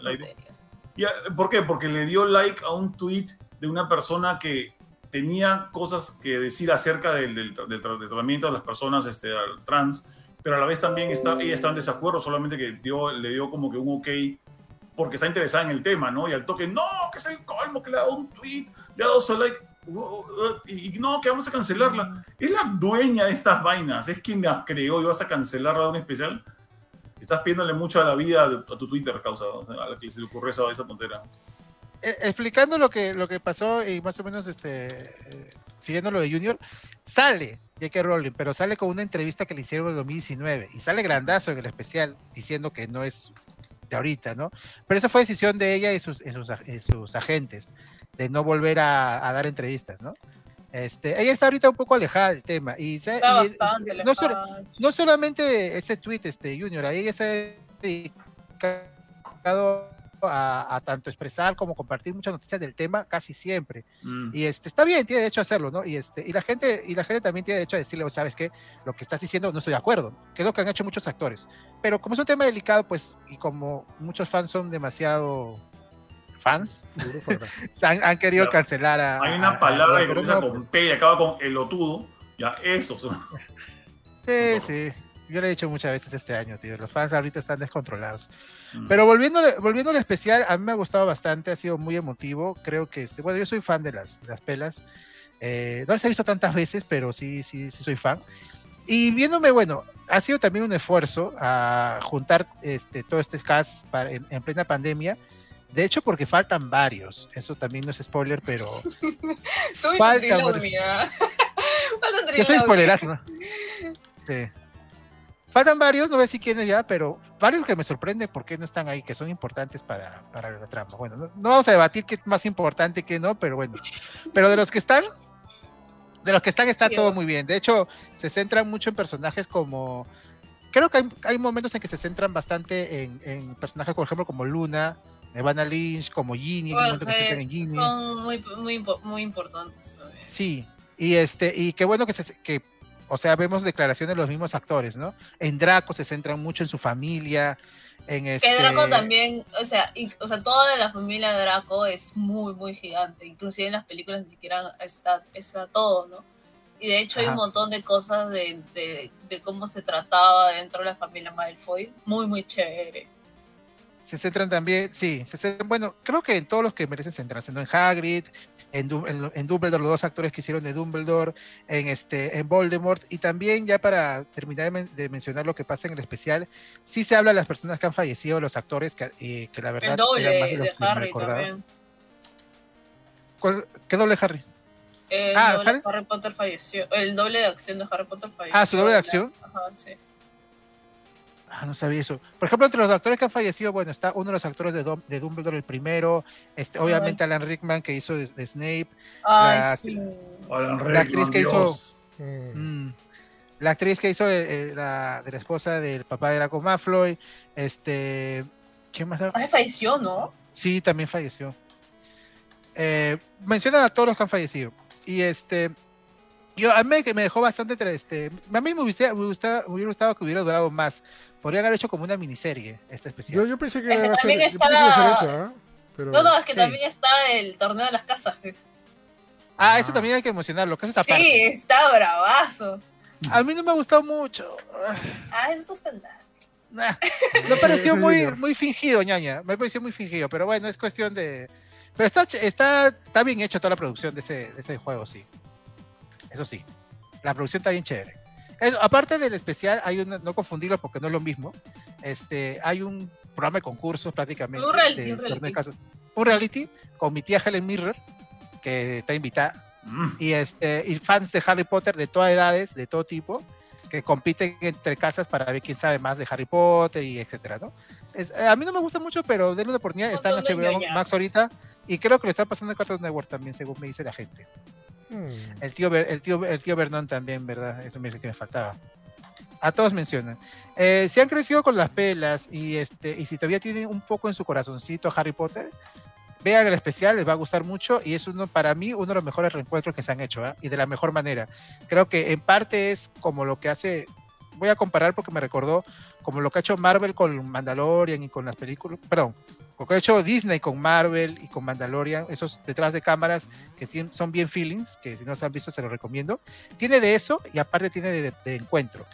Y, ah, ¿Por qué? Porque le dio like a un tweet de una persona que tenía cosas que decir acerca del, del, del del tratamiento de las personas este, trans, pero a la vez también está, ella está en desacuerdo, solamente que dio, le dio como que un ok porque está interesada en el tema, ¿no? Y al toque, no, que es el colmo, que le ha dado un tweet, le ha dado su like, uh, uh, uh, y, no, que vamos a cancelarla. Es la dueña de estas vainas, es quien las creó y vas a cancelarla de un especial. Estás pidiéndole mucho a la vida a tu Twitter, causa, o sea, a la que se le ocurre esa, esa tontera. eh, explicando lo que, lo que pasó y más o menos este, eh, siguiendo lo de Junior, sale J.K. Rowling, pero sale con una entrevista que le hicieron en el 2019 y sale grandazo en el especial diciendo que no es de ahorita, ¿no? Pero eso fue decisión de ella y sus, y sus, y sus agentes de no volver a, a dar entrevistas, ¿no? Este, ella está ahorita un poco alejada del tema y, se- Está bastante no, alejada. no solamente ese tweet, este Junior, ahí ella se ha dedicado a, a tanto expresar como compartir muchas noticias del tema casi siempre. Mm. Y este está bien, tiene derecho a hacerlo, ¿no? Y este y la gente y la gente también tiene derecho a decirle, "Oh, sabes qué, lo que estás diciendo no estoy de acuerdo, que es lo que han hecho muchos actores. Pero como es un tema delicado, pues y como muchos fans son demasiado fans, han, han querido Claro. cancelar a Hay una a- palabra a- que comienza con pues, P y acaba con elotudo. Ya, eso. son- Sí, sí. Yo lo he dicho muchas veces este año, tío. Los fans ahorita están descontrolados. Mm. Pero volviendo, volviendo al especial, a mí me ha gustado bastante, ha sido muy emotivo. Creo que, este, bueno, yo soy fan de las, de las pelas. Eh, no las he visto tantas veces, pero sí, sí, sí soy fan. Y viéndome, bueno, ha sido también un esfuerzo a juntar este, todo este cast para- en, en plena pandemia. De hecho, porque faltan varios. Eso también no es spoiler, pero Soy falta- Trilogia. Falta yo soy spoilerazo, ¿no? Sí. Faltan varios, no voy a decir quiénes ya, pero varios que me sorprenden por qué no están ahí, que son importantes para, para la trama. Bueno, no, no vamos a debatir qué es más importante que no, pero bueno. Pero de los que están, de los que están está todo muy bien. De hecho, se centran mucho en personajes como... Creo que hay, hay momentos en que se centran bastante en, en personajes, por ejemplo, como Luna, Evanna Lynch, como Ginny, que se en Ginny. son muy, muy, muy importantes también. Sí, y este, y qué bueno que se que, o sea, vemos declaraciones de los mismos actores, ¿no? En Draco se centran mucho en su familia, en este. Que Draco también, o sea, y- o sea, toda la familia de Draco es muy, muy gigante. Inclusive en las películas ni siquiera está, está todo, ¿no? Y de hecho hay un montón de cosas de, de, de cómo se trataba dentro de la familia Malfoy. Muy, muy chévere. Se centran también, sí, se centran- bueno, creo que en todos los que merecen centrarse, ¿no? En Hagrid, en, Du- en, en Dumbledore, los dos actores que hicieron de Dumbledore, en este, en Voldemort, y también ya para terminar de men- de mencionar lo que pasa en el especial, sí se habla de las personas que han fallecido, los actores que, eh, que la verdad El doble eran más de los de que Harry también. ¿Cuál- ¿Qué doble Harry? El Ah, doble Harry Potter falleció. El doble de acción de Harry Potter falleció. Ah, ¿su doble de acción? Ajá, sí. Ah, no sabía eso. Por ejemplo, entre los actores que han fallecido, bueno, está uno de los actores de, de Dumbledore, el primero, este, obviamente Alan Rickman, que hizo de, de Snape, Ay, La- sí. Alan La actriz que hizo- Dios. Mm. mm, la actriz que hizo eh, eh, la, de la esposa del papá de Draco Malfoy, este, ¿quién más? Ay, falleció, ¿no? Sí, también falleció. Eh, mencionan a todos los que han fallecido. Y este, yo a mí me, me dejó bastante, tra- este, a mí me me, gusta- me hubiera gustado que hubiera durado más. Podrían haber hecho como una miniserie esta especial. Yo, yo pensé que Es que ser, también yo pensé que iba a ser está- eso, ¿ah? Pero, No, no, es que Sí. también está el torneo de las casas. pues. Ah, eso Ah. también hay que mencionarlo, que eso es aparte. Sí, está bravazo. A mí no me ha gustado mucho. Te gusta nada. Nah, Me pareció muy, muy fingido, ñaña. Me pareció muy fingido, pero bueno, es cuestión de. Pero está, está, está bien hecho toda la producción de ese, de ese juego, sí. Eso sí. La producción está bien chévere. Eso, aparte del especial, hay un, no confundirlo porque no es lo mismo. Este, hay un programa de concursos prácticamente. Un reality, de un reality. casas. Un reality con mi tía Helen Mirror, que está invitada Mm. y este y fans de Harry Potter de todas edades, de todo tipo, que compiten entre casas para ver quién sabe más de Harry Potter y etcétera, ¿no? Es- eh, a mí no me gusta mucho, pero denle una oportunidad. Un Está en HBO. Max ahorita y creo que lo está pasando en Cartoon Network también, según me dice la gente. Mm. El tío el tío el tío Vernon también, ¿verdad? Eso es que me faltaba. A todos mencionan. Eh, si han crecido con las pelas y este y si todavía tienen un poco en su corazoncito Harry Potter, vean el especial, les va a gustar mucho y es uno para mí uno de los mejores reencuentros que se han hecho ¿ah? y de la mejor manera. Creo que en parte es como lo que hace, voy a comparar porque me recordó como lo que ha hecho Marvel con Mandalorian y con las películas, perdón, lo que ha hecho Disney con Marvel y con Mandalorian, esos detrás de cámaras que son bien feelings, que si no se han visto se los recomiendo. Tiene de eso y aparte tiene de, de encuentro.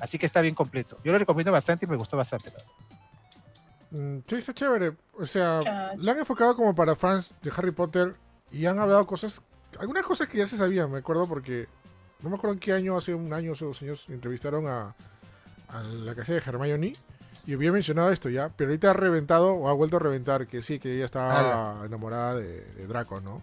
Así que está bien completo. Yo lo recomiendo bastante y me gustó bastante. la. Mm, Sí, está chévere. O sea, lo han enfocado como para fans de Harry Potter y han hablado cosas, algunas cosas que ya se sabían, me acuerdo porque, no me acuerdo en qué año, hace un año o hace dos años, entrevistaron a, a la casa de Hermione y había mencionado esto ya, pero ahorita ha reventado o ha vuelto a reventar que sí, que ella estaba enamorada de, de Draco, ¿no?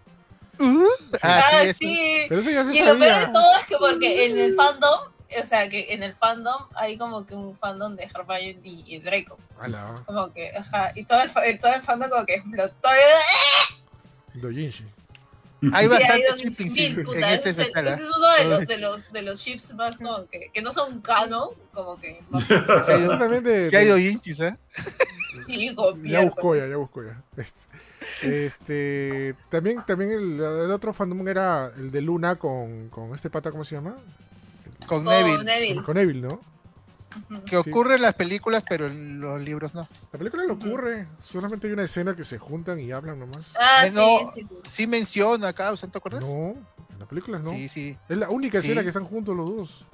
Ah, Ah, sí, eso- sí. Pero eso ya se Y lo peor de todo es que porque en el fandom, o sea, que en el fandom hay como que un fandom de Hermione y, y Draco. Ala, Como que, ajá, y todo el, fa- todo el fandom como que explotó. Dojinshi. Hay Sí, bastante shipping, mil, sí, puta, en ese, ese es el- especial, ese es uno de los, de los, de los ships más que, que no son canon, como que más también de, sí hay ¿eh? sí, Ya buscó ya, ya buscó ya. Este, este, también, también el, el otro fandom era el de Luna con, con este pata, ¿cómo se llama? Con Con Neville. Neville. Con, con Evil, ¿no? Que Sí. ocurre en las películas, pero en los libros no. La película le ocurre, solamente hay una escena que se juntan y hablan nomás. Ah, Eh, sí, no, sí, sí. Sí menciona acá, ¿te acuerdas? No, en la película no. Sí, sí. Es la única Sí. escena que están juntos los dos.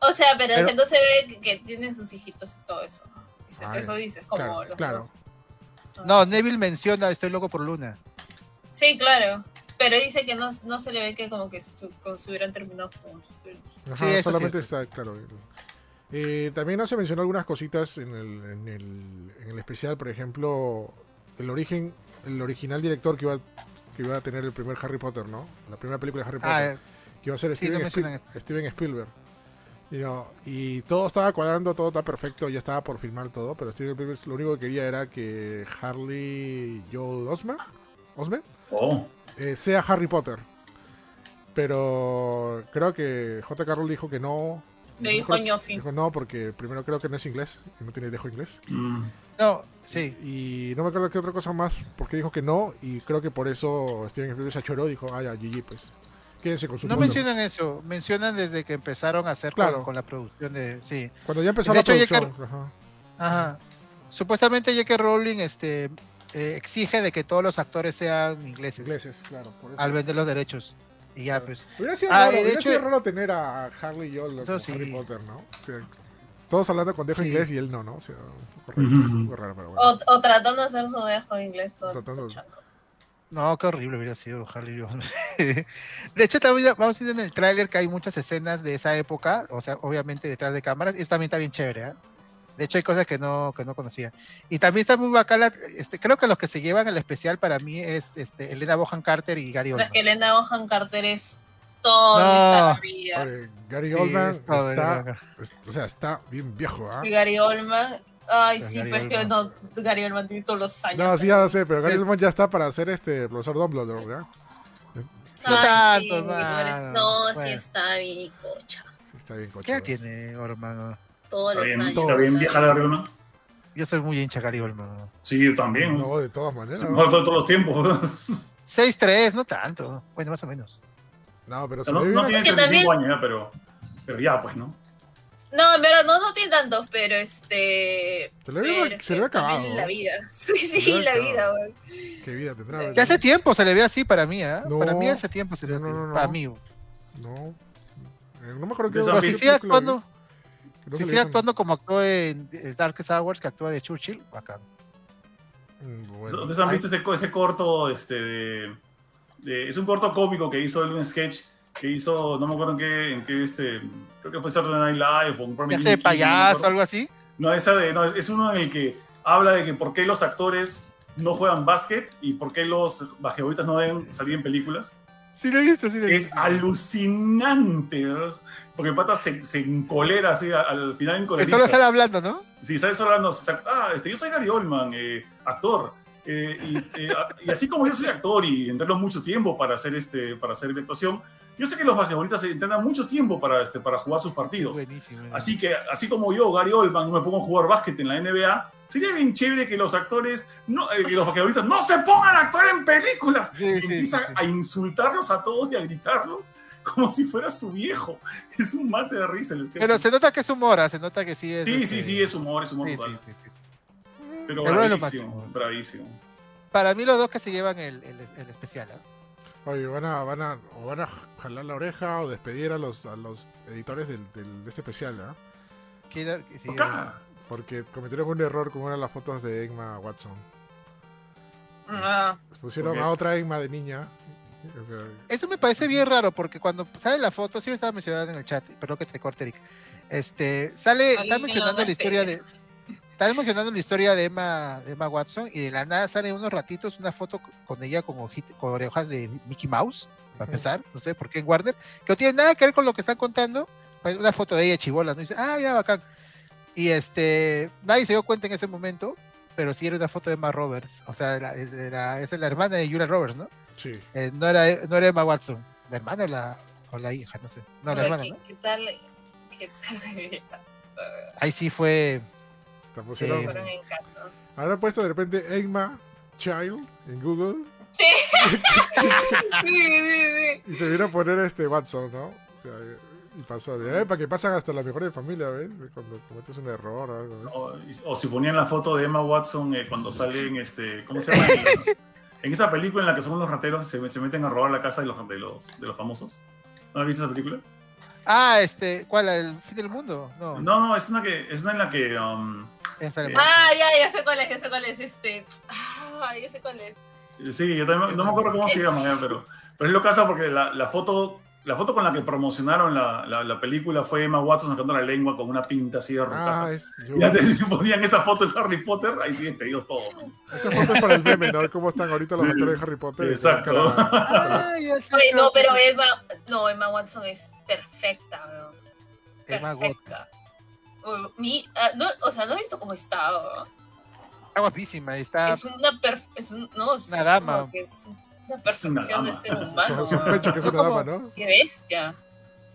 O sea, pero, Pero- es que no se ve que, que tienen sus hijitos y todo eso. ¿no? Dice- Ah, eso dices, como claro, los claro. dos. No, Neville menciona Estoy loco por Luna. Sí, claro. Pero dice que no, no se le ve que como que si hubieran terminado juntos. Ajá, Sí, eso solamente sí. está, claro. Eh, también no se mencionó algunas cositas en el, en, el, en el especial, por ejemplo, el origen, el original director que iba, que iba a tener el primer Harry Potter, ¿no? La primera película de Harry Potter. Ah, eh, que iba a ser Sí, no Steven, Spiel- Steven Spielberg. Y, no, y todo estaba cuadrando, todo está perfecto, ya estaba por filmar todo, pero Steven Spielberg lo único que quería era que Harley Joel Osment, Osment Oh, eh, sea Harry Potter. Pero creo que J.K. Rowling dijo que no, Le dijo ñofi. Dijo no, porque primero creo que no es inglés, y no tiene dejo inglés. Mm. No, sí. Y no me acuerdo qué otra cosa más, porque dijo que no, y creo que por eso Steven Spielberg se achoró, dijo, ah, ya, GG, pues. Quédense con su No mundo". mencionan eso, mencionan desde que empezaron a hacer con- Claro. con, la producción de... Sí, Cuando ya empezó De la hecho, producción. ajá. ajá. Supuestamente J.K. Rowling este, eh, exige de que todos los actores sean ingleses, Ingleses, claro. Por eso. al vender los derechos. Y ya, pues... Hubiera sido, Ah, raro, hubiera hecho- sido raro tener a Harley y Eso como sí. Harry Potter, ¿no? O sea, todos hablando con dejo Sí. inglés y él no, ¿no? O sea, un poco raro, Ujú. un poco raro, pero bueno. O, o tratando de hacer su dejo inglés todo Tratando-. No, qué horrible hubiera sido Harley Jones. de hecho, también vamos viendo en el tráiler que hay muchas escenas de esa época, o sea, obviamente detrás de cámaras, y también está bien chévere, ¿ah? De hecho, hay cosas que no, que no conocía. Y también está muy bacala, este, creo que los que se llevan el especial para mí es este, Elena Bohan Carter y Gary Oldman. es que Elena Bohan Carter es todo No. esta vida. Oye, Gary Sí, Oldman es todo, está, es- o sea, está bien viejo, ¿ah? Y Gary Oldman. Ay, Pues sí, pero es que no. Gary Oldman tiene todos los años. No, sí, ya lo sé, pero Gary Es- Oldman ya está para hacer este profesor Dumbledore, ¿ya? No Ay, sí, tanto, mano. No, sí está bien, cocha. Sí, está bien coche. ¿Qué edad tiene Oldman? Todos Está los bien, años. está bien vieja la Riona. Yo soy muy hincha Gary Oldman. Sí, yo también. No, de todas maneras. Mejor de todos los tiempos. 6'3, no tanto. Bueno, más o menos. No, pero se No, no tiene que 35 también- años ya, pero, pero ya, pues, ¿no? No, en verdad, no, no tiene tantos, pero este. se le ve, pero se le ve que acabado. La ¿no? vida. Sí, sí, la acabado. vida, güey. Qué vida tendrá. Que hace tiempo se le ve así para mí, ¿ah? No. Para mí hace tiempo se le ve No, así. no, no, Para no. mí. No. Eh, No me acuerdo qué De esa Pero no si sigue hizo- actuando como actuó en Darkest Hours, que actúa de Churchill, bacán. Mm, bueno. ¿Ustedes han visto ese, ese corto? Este, de, de- es un corto cómico que hizo él, un sketch que hizo, no me acuerdo en qué, en qué este, creo que fue Saturday Night Live o un programa Ya de payaso, acuerdo. algo así. No, esa de, no, es, es uno en el que habla de que por qué los actores no juegan básquet y por qué los basquetbolistas no deben salir en películas. Sí lo he visto, sí lo he Es visto. alucinante, ¿no? porque pata se, se encolera así, al final Que encoleriza. solo sale hablando, ¿no? Sí, ¿sabes? Hablando, o sea, ah, este, yo soy Gary Oldman, eh, actor. eh, y, eh, y así como yo soy actor y entreno mucho tiempo para hacer, este, para hacer la actuación, yo sé que los basquetbolistas entrenan mucho tiempo para, este, para jugar sus partidos. Buenísimo. Así que, así como yo, Gary Oldman, me pongo a jugar básquet en la NBA, sería bien chévere que los actores, no, eh, que los basquetbolistas no se pongan a actuar en películas. Sí, y sí, empieza sí, sí. a insultarlos a todos y a gritarlos como si fuera su viejo. Es un mate de risa el sketch. Pero se nota que es humor, ¿ah? se nota que sí es. Sí, este, sí, sí, es humor, es humor sí, total. sí, sí, sí, sí. Pero bravísimo, bravísimo. Para mí los dos que se llevan el, el, el especial, ¿ah? Oye, van a, van a, o van a jalar la oreja o despedir a los, a los editores del, del- de este especial, ¿ah? Que sí, Acá. Porque cometieron un error como eran las fotos de Emma Watson. Ah, Pusieron ¿Por qué? a otra Emma de niña. O sea, Eso me parece bien raro porque cuando sale la foto, sí lo estaba mencionando en el chat, perdón que te corte, Eric. Este, sale, está mencionando la historia de. Está mencionando la historia de Emma, de Emma Watson y de la nada sale unos ratitos una foto co- con ella con, ojit- con orejas de Mickey Mouse, para empezar, no sé por qué en Warner, que no tiene nada que ver con lo que están contando. pues, Una foto de ella chivola, ¿no? Y dice, ah, ya, bacán. Y este, nadie se dio cuenta en ese momento, pero sí era una foto de Emma Roberts, o sea, era, era- esa es la hermana de Julia Roberts, ¿no? sí. Eh, no, era, no era Emma Watson. ¿La hermana o la, o la hija? No sé. No, la hermana, ¿qué, ¿no? ¿Qué tal? ¿Qué tal? Ahí sí fue. Te pusieron, Sí. Fueron encantos. Habrá puesto de repente Emma Child en Google Sí. sí, sí, sí. y se vino a poner este Watson, ¿no? O sea, y pasó. de, "Eh, para que pasan hasta las mejores familias, ¿ves? Cuando cometes un error o algo. O, o si ponían la foto de Emma Watson eh, cuando salen, este, ¿cómo se llama? en esa película en la que son unos rateros, se, se meten a robar la casa de los, de los, de los famosos. ¿No la viste esa película? Ah, este. ¿Cuál? ¿El fin del mundo? No. No, no, es una, que, es una en la que... um, Eh. Ah, ya, ya sé cuál es, ya sé cuál es este. Ah, ya sé cuál es. Sí, yo también no me acuerdo cómo se llama, ya, pero, pero es lo casa porque la, la foto la foto con la que promocionaron la, la, la película fue Emma Watson sacando la lengua con una pinta así de Ah, rucaza. es. yo- Y antes si ponían esa foto en Harry Potter, ahí sí despedidos todos. ¿no? Esa foto es para el meme, ¿no? ¿Cómo están ahorita los Sí, actores de Harry Potter? exacto. La- Ah, ya Oye, no, pero Emma, no, Emma Watson es perfecta, bro. Emma Watson. Mi, ah, no, o sea, no he visto cómo está. bro. Está guapísima. Está. Es una per, es un, no, es Una dama. como que una perfección de ser humano. So- Sospecho que es una dama, ¿no? Qué bestia.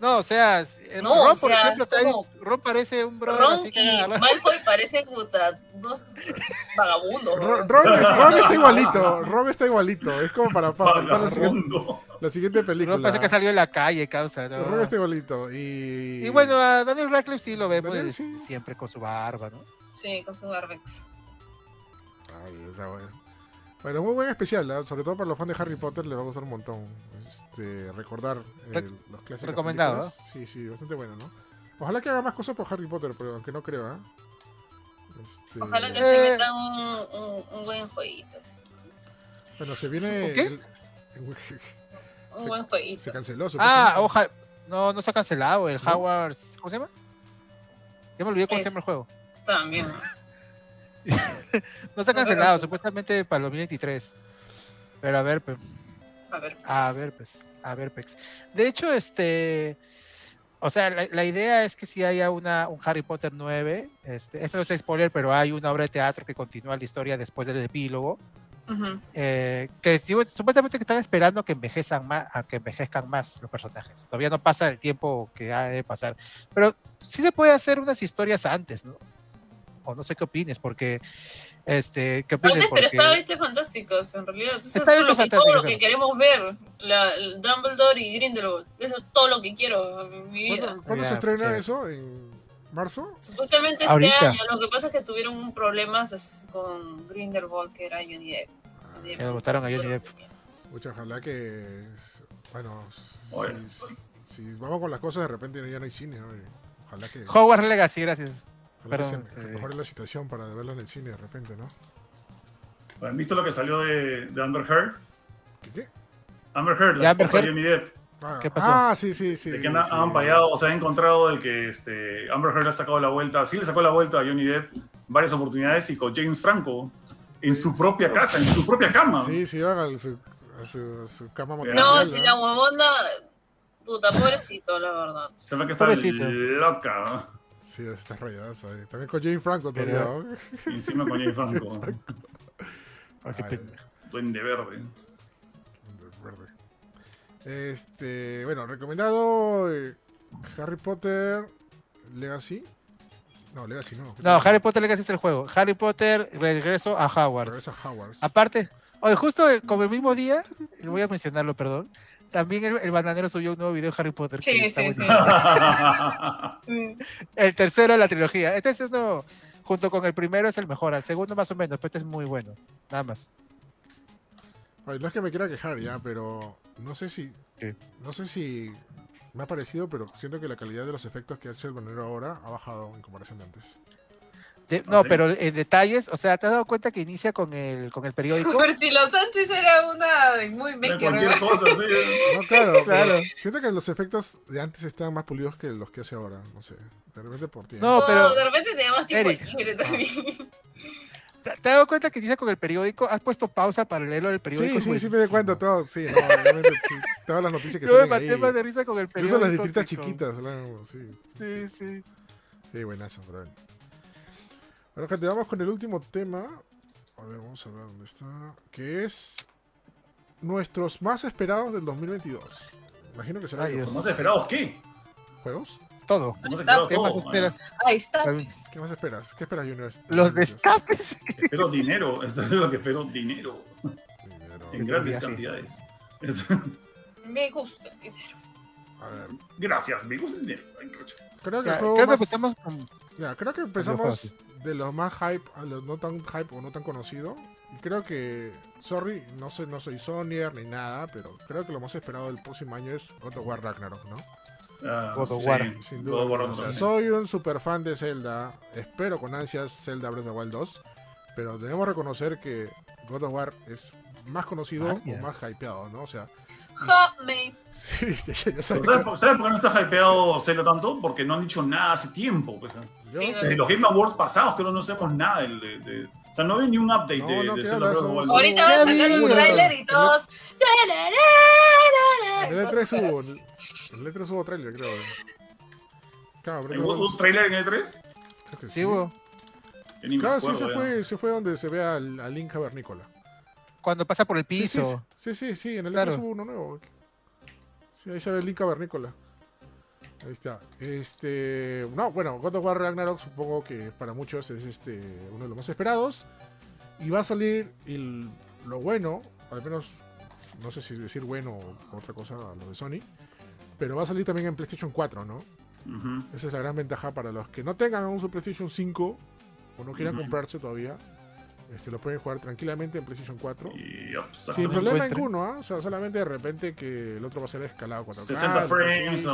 No, o sea, el No, Ron, o por ejemplo, es está ahí- Ron parece un brother Ron así que y Malfoy parecen unos vagabundos. Ron, ¿no? Ron- Ron está igualito, Ron está igualito. Es como para, para, para la, siguiente, la siguiente película. Ron parece que salió en la calle, causa, ¿no? Ron está igualito. Y, Y bueno, a Daniel Radcliffe sí lo vemos Daniel, sí. siempre con su barba, ¿no? Sí, con su barbex. Ay, está bueno. Bueno, muy buen especial, ¿ah? sobre todo para los fans de Harry Potter les va a gustar un montón. Este, recordar eh, los clásicos. recomendado, Sí, sí, bastante bueno, ¿no? Ojalá que haga más cosas por Harry Potter, pero aunque no creo. Este, Ojalá que Eh. se meta un, un, un buen jueguito. así. Bueno, se viene. ¿Qué? el- Un Se- buen jueguito. se canceló. Ah, ojalá. No, no se ha cancelado. El ¿No? Howard's. ¿Cómo se llama? Ya me olvidé cómo se llama el juego. También. No está No cancelado, supuestamente para el 2023. Pero a ver, pues. A ver. A ver, pues. A ver, Pex. De hecho, este. O sea, la, la idea es que si haya una, un Harry Potter 9, este, esto no es spoiler, pero hay una obra de teatro que continúa la historia después del epílogo, Ujú. eh, que si- supuestamente que están esperando que envejezcan más, a que envejezcan más los personajes. Todavía no pasa el tiempo que ha de pasar, pero sí se puede hacer unas historias antes, ¿no? O no sé qué opines, porque este, ¿qué opines? Antes, pero Porque- estaba este Fantásticos, en realidad. Eso Está es Bestia lo que, todo lo que queremos ver. La, el Dumbledore y Grindelwald. Eso es todo lo que quiero en mi vida. ¿Cuándo, cuándo Ya, se estrena chévere. eso? ¿En marzo? Supuestamente este Ahorita. año. Lo que pasa es que tuvieron un problemas con Grindelwald, que era Johnny Depp. Depp. Que le votaron a Johnny Depp. Mucha, ojalá que. Bueno, si, si vamos con las cosas, de repente ya no hay cine. oye. Ojalá que. Hogwarts Legacy, gracias. Perdón, se este- mejore la situación para verlo en el cine de repente, ¿no? ¿Han visto lo que salió de, de Amber Heard? ¿Qué qué? Amber Heard, ¿De la esposa de Heard? Johnny Depp. Ah, ¿Qué pasó? Ah, sí, sí, sí. de que han, sí. han fallado, o sea, han encontrado de que este, Amber Heard le ha sacado la vuelta, sí le sacó la vuelta a Johnny Depp varias oportunidades y con James Franco en su propia casa, en su propia cama. Sí, sí, van a su, a su, a su cama No, No, si la huevona. Puta, pobrecito, la verdad. Se ve que está Pobrecito. loca. Sí, está rayada ahí. También con Jane Franco todavía. Encima con James Franco. Ah, qué Ay, pena. Duende verde. verde. Este, bueno, recomendado eh, Harry Potter Legacy. No, Legacy no. No, Harry Potter Legacy es el juego. Harry Potter, regreso a Hogwarts. Regresa a Hogwarts. Aparte, oye, justo el- como el mismo día, voy a mencionarlo, perdón. También el, el bananero subió un nuevo video de Harry Potter. que Sí, está sí, sí. El tercero de la trilogía. Este es uno, junto con el primero, es el mejor. Al segundo, más o menos, pero este es muy bueno. Nada más. Ay, no es que me quiera quejar ya, pero no sé si. ¿Qué? No sé si me ha parecido, pero siento que la calidad de los efectos que ha hecho el banero ahora ha bajado en comparación de antes. De- ¿Ah, no, sí? pero en detalles, o sea, ¿te has dado cuenta que inicia con el, con el periódico? Por si los antes era una de muy maker. cualquier cosa, sí. No, claro, pero Claro. siento que los efectos de antes estaban más pulidos que los que hace ahora. No sé. De repente por ti. No, No, pero- de repente tenemos tiempo Eric. libre también. ¿Te te has dado cuenta que inicia con el periódico? ¿Has puesto pausa para leerlo del periódico? Sí, sí, sí me doy buenísimo. cuenta todo. Sí, no, obviamente, sí, todas las noticias que Yo me maté ahí. más de risa con el Incluso periódico. las letritas chiquitas. ¿no? Sí, Sí, sí. sí. sí, buenazo, bro. Bueno, gente, vamos con el último tema. A ver, vamos a ver dónde está. Que es nuestros más esperados del 2022. Imagino que será Ay, videojuegos. ¿Más esperados qué? ¿Juegos? Todo. ¿Más esperados ¿Qué más esperas? Ahí está. ¿Qué más esperas? ¿Qué esperas, Junior? Los destapes. Espero dinero. Esto es lo que espero, dinero. Dinero. En grandes viaje. cantidades. Me gusta el dinero. A ver, Gracias, me gusta el dinero. Creo que creo que empezamos con... Ya, creo que empezamos de los más hype a los no tan hype o no tan conocido. Y creo que, sorry, no soy, no soy Sonyer ni nada, pero creo que lo más esperado del próximo año es God of War Ragnarok, ¿no? Ah, God of sí, War. Sin God duda. of War. O sea, soy un super fan de Zelda, espero con ansias Zelda Breath of the Wild 2, pero debemos reconocer que God of War es más conocido Vaya. o más hypeado, ¿no? O sea, Hotmail. sí, sabes. ¿Sabes por, qué no está hypeado Zelda tanto? Porque no han dicho nada hace tiempo. pues. Sí. Desde los Game Awards pasados creo que no sabemos nada de, de- O sea, no hay ni un update No, de, no, de ¿qué Zelda hablas? Breath of the Wild. Son- Ahorita van a sacar un bueno. tráiler y todos. En el E3 hubo, en el E3 hubo trailer, creo. Claro, ¿Hubo un trailer en el 3? creo que Sí, me Claro, sí, se fue, se fue donde se ve al, al Link cavernícola. Cuando pasa por el Sí, sí, piso. Sí, sí, sí, en el Claro. E3 hubo uno nuevo. Sí, ahí se ve el Link cavernícola. Ahí está. Este, no, bueno, God of War Ragnarok supongo que para muchos es este uno de los más esperados y va a salir lo bueno, al menos no sé si decir bueno o otra cosa a lo de Sony, pero va a salir también en PlayStation 4, ¿no? Esa es la gran ventaja para los que no tengan aún su PlayStation 5 o no quieran Ujú. comprarse todavía. Este, lo pueden jugar tranquilamente en PlayStation 4. Y, Sin problema ninguno, ¿ah? O sea, solamente de repente que el otro va a ser escalado 4K. 60 frames.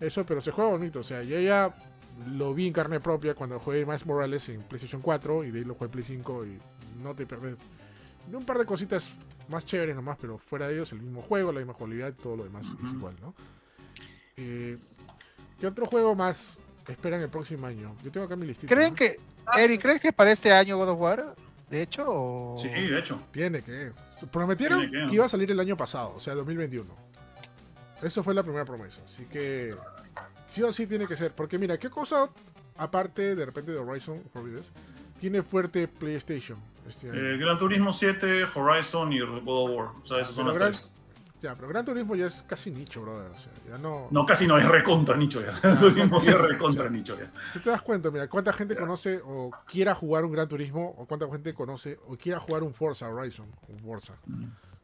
Eso, pero se juega bonito. O sea, yo ya lo vi en carne propia cuando jugué Miles Morales en PlayStation 4 y de ahí lo jugué en Play 5 y no te perdés de un par de cositas más chéveres nomás, pero fuera de ellos el mismo juego, la misma jugabilidad, todo lo demás es igual, ¿no? Eh, ¿Qué otro juego más esperan el próximo año? Yo tengo acá mi listita. ¿Creen ¿no? que, Eri, sí. ¿crees que para este año God of War? De hecho, o... Sí, de hecho. Tiene que. Prometieron Tiene que. que iba a salir el año pasado, o sea, 2021. Eso fue la primera promesa. Así que sí o sí tiene que ser. Porque mira, ¿qué cosa, aparte de repente de Horizon tiene fuerte PlayStation este? Eh, Gran Turismo 7, Horizon y God of War. O sea, esas son las tres. Ya, pero Gran Turismo ya es casi nicho, brother. O sea, ya no. No, casi no, es recontra nicho ya. Gran Turismo ya es recontra nicho ya. Tú te das cuenta, mira, cuánta gente conoce o quiera jugar un Gran Turismo, o cuánta gente conoce o quiera jugar un Forza Horizon, un Forza.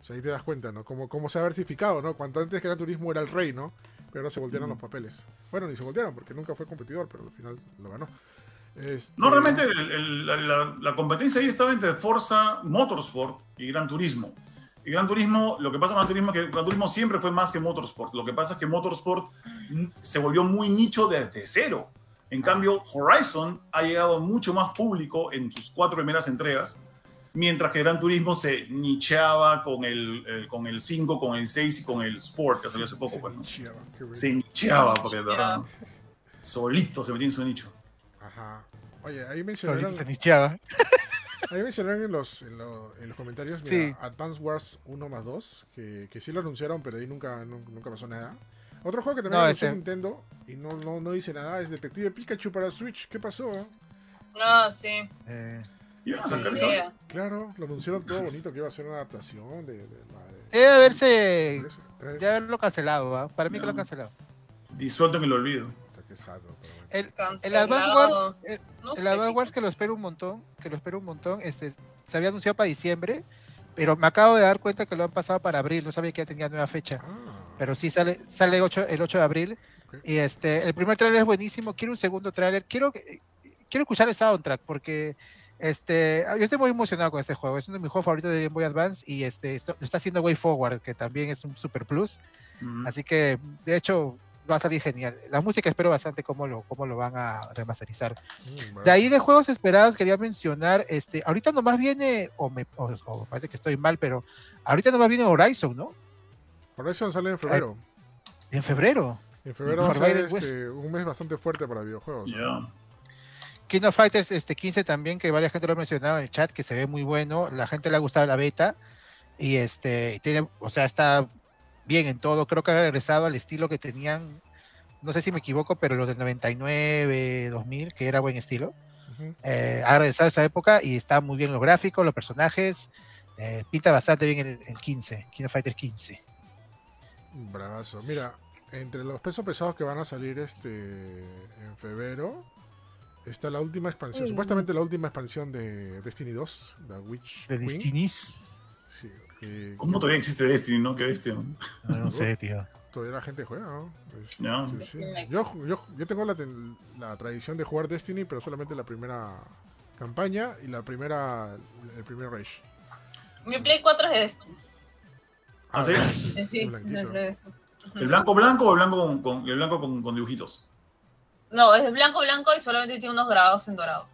O sea, ahí te das cuenta, ¿no? Como, como se ha versificado, ¿no? Cuanto antes Gran Turismo era el rey, ¿no? Pero ahora se voltearon los papeles. Bueno, ni se voltearon porque nunca fue competidor, pero al final lo ganó. Este, No, realmente el- el- la, la- la competencia ahí estaba entre Forza Motorsport y Gran Turismo. Y Gran Turismo, lo que pasa con Gran Turismo es que Gran Turismo siempre fue más que Motorsport. Lo que pasa es que Motorsport se volvió muy nicho desde cero. En cambio, Horizon ha llegado a mucho más público en sus cuatro primeras entregas, mientras que Gran Turismo se nicheaba con el, el- con el 5, con el 6 y con el Sport, que salió hace poco. se Pues, ¿no? nicheaba, bueno. Se nicheaba, porque de verdad, ¿no? solito se metía en su nicho. Ajá. Oye, ahí Solito mencionaron, se nicheaba. ahí mencionaron en, los, en, lo- en los comentarios, mira, Sí. Advance Wars 1 más 2, que, que sí lo anunciaron, pero ahí nunca, nu- nunca pasó nada. Otro juego que también No, anunció ese- Nintendo y no, no, no dice nada es Detective Pikachu para Switch. ¿Qué pasó? No, sí. Eh, a sacar eso. Claro, lo anunciaron todo bonito que iba a ser una adaptación de, de, de- debe haberse... de- Ya haberlo cancelado, ¿ah? Para mí que lo han cancelado. Disuelto en el olvido. Pero bueno. El, el. Advance Wars... el- No El sé, Advance. Wars que lo espero un montón, que lo espero un montón, este se había anunciado para diciembre, pero me acabo de dar cuenta que lo han pasado para abril, no sabía que ya tenía nueva fecha, Ah, pero sí sale sale 8, el 8 de abril. Y este el primer tráiler es buenísimo, quiero un segundo tráiler, quiero quiero escuchar el soundtrack porque este yo estoy muy emocionado con este juego, es uno de mis juegos favoritos de Game Boy Advance y este esto- está haciendo Way Forward, que también es un super plus, así que de hecho va a salir genial. La música espero bastante cómo lo cómo lo van a remasterizar. mm, De ahí de juegos esperados quería mencionar, este, ahorita nomás viene, o me o, o parece que estoy mal, pero ahorita nomás viene Horizon, ¿no? Horizon sale en febrero. En febrero. En febrero va a ser este, un mes bastante fuerte para videojuegos. ¿no? Ya. King of Fighters este, 15 también, que varias gente lo ha mencionado en el chat, que se ve muy bueno, la gente le ha gustado la beta, y este, tiene, o sea, está bien en todo, creo que ha regresado al estilo que tenían, no sé si me equivoco, pero los del 99, 2000, que era buen estilo. Eh, ha regresado a esa época y está muy bien los gráficos, los personajes. eh, pinta bastante bien el, el 15, King of Fighters 15. Bravazo. Mira, entre los pesos pesados que van a salir este en febrero está la última expansión, Mm. supuestamente la última expansión de Destiny 2, The Witch De Queen. Sí, ¿Cómo todavía existe Destiny, no? Qué bestia. ¿no? Sé, tío. todavía la gente juega, ¿no? Sí, sí. Destiny. Yo, yo, yo tengo la, tradición de jugar Destiny, pero solamente la primera campaña y la primera el primer Rage. Mi Play 4 es de esto. ¿Ah, sí? Sí, sí, blanquito. es de esto. ¿El blanco blanco o el blanco con, con- el blanco con, con dibujitos? No, es blanco, blanco y solamente tiene unos grabados en dorado.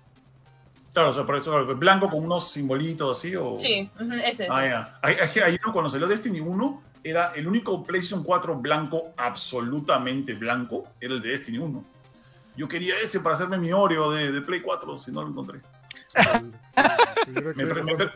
Claro, o sea, por eso, blanco con unos simbolitos así o... Sí, ese es. Ah, ya. Hay, hay, hay uno, cuando salió Destiny 1, era el único PlayStation 4 blanco, absolutamente blanco, era el de Destiny 1. Yo quería ese para hacerme mi Oreo de, de Play 4, si no lo encontré. Me- me- no. Pero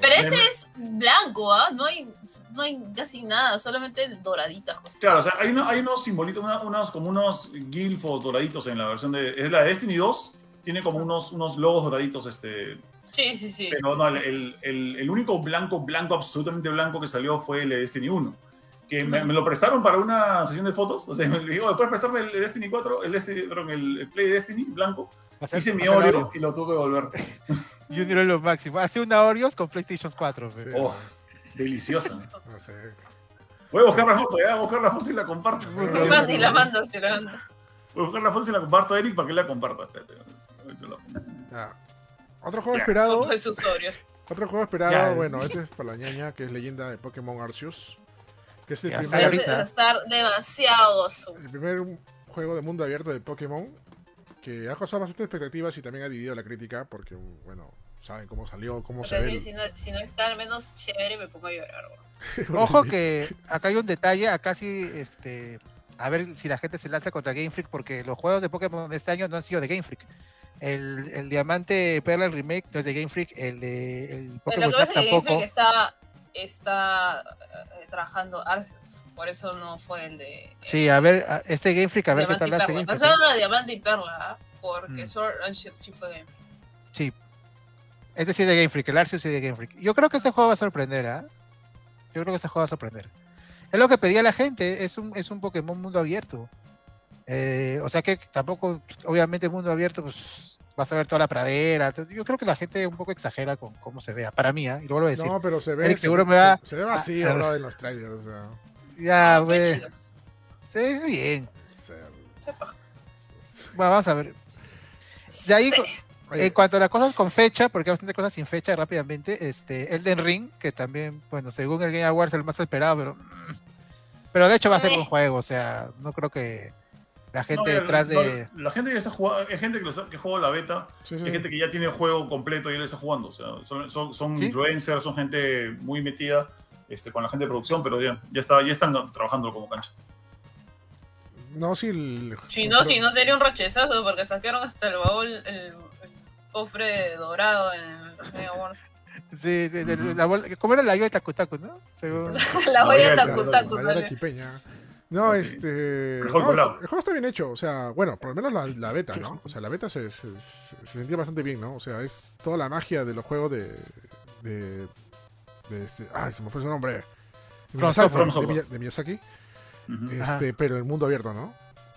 Me- ese es blanco, ¿ah? No hay, no hay casi nada, solamente doraditas cosas. Claro, o sea, hay, una- hay unos simbolitos, una- unos, como unos gilfos doraditos en la versión de... Es la de Destiny 2, tiene como unos, unos logos doraditos, este... Sí, sí, sí. Pero no, el, el- el- el único blanco, blanco, absolutamente blanco que salió fue el de Destiny 1. que me, me lo prestaron para una sesión de fotos. O sea, me dijo, ¿puedes prestarme el Destiny 4? El, Destiny, perdón, el, Play de Destiny blanco. Hacer- Hice mi Oreo y lo tuve que devolver. Junior es lo máximo. Hace una Oreos con PlayStation 4. fe. Sí, Oh, deliciosa. no sé. Voy a buscar la foto, ya, voy a buscar la foto y la comparto. Voy a y la mando, se la mando. buscar la foto y la comparto a Eric para que la comparta. Espérate. Otro juego Ya. esperado. Otro juego esperado, Ya. bueno, este es para la ñaña, que es leyenda de Pokémon Arceus. Que es el Ya, primer, estar demasiado el juego de mundo abierto de Pokémon que ha causado bastantes expectativas y también ha dividido la crítica porque, bueno, saben cómo salió, cómo se ve. si, no, si no está al menos chévere, me pongo a llorar. Ojo que acá hay un detalle, acá sí, este, a ver si la gente se lanza contra Game Freak, porque los juegos de Pokémon de este año no han sido de Game Freak. El, el Diamante Perla el remake no es de Game Freak, el de el Pokémon lo que pasa es que Game. Freak está, está eh, trabajando Arceus. Por eso no fue el de. Sí, a ver, este Game Freak, a ver qué tal hace. Game Freak. lo de Diamante y Perla, porque Mm. Sword and Shield sí fue Game Freak. Sí. Este sí de Game Freak, el Arceus sí de Game Freak. Yo creo que este juego va a sorprender, ¿ah? Yo creo que este juego va a sorprender. Es lo que pedía la gente, es un, es un Pokémon mundo abierto. Eh, o sea que tampoco, obviamente, mundo abierto, pues vas a ver toda la pradera. Yo creo que la gente un poco exagera con cómo se vea. Para mí, ¿ah? Y lo vuelvo a decir. No, pero se ve. Eric se, seguro ve- me va- se, se ve vacío, Ah, bro, en los trailers. O sea, ya, No, chido. se ve bien. se-. Bueno, vamos a ver. De ahí, Oye, En cuanto a las cosas con fecha, porque hay bastante cosas sin fecha rápidamente, este, Elden Ring, que también, bueno, según el Game Awards es el más esperado, pero mm, pero de hecho va a ser Eh. un juego, o sea, no creo que la gente No, detrás no, de... La gente ya está jugando, hay gente que, lo que juega la beta, sí, sí. hay gente que ya tiene el juego completo y él está jugando. O sea, son, son, son ¿Sí? influencers, son gente muy metida este, con la gente de producción, pero ya, ya, está, ya están trabajando como cancha. No, sí. El, Si no, si no sería un rochezazo, porque sacaron hasta el baúl, el, el cofre dorado en el Mega Wars. Sí, sí, de la ¿Cómo era la yo de Takutaku, no? Según... La joya de Mayor, Taku Taku Mayor salió. No, este. Mejor no, colado. el juego está bien hecho, o sea, bueno, por lo menos la, la beta, ¿no? O sea, la beta se, se, se- se sentía bastante bien, ¿no? O sea, es toda la magia de los juegos de. de, de este. Ay, se me fue su nombre. De From Miyazaki, Software. de Miya- de Miyazaki, Ujú. Ajá. este, pero en mundo abierto, ¿no?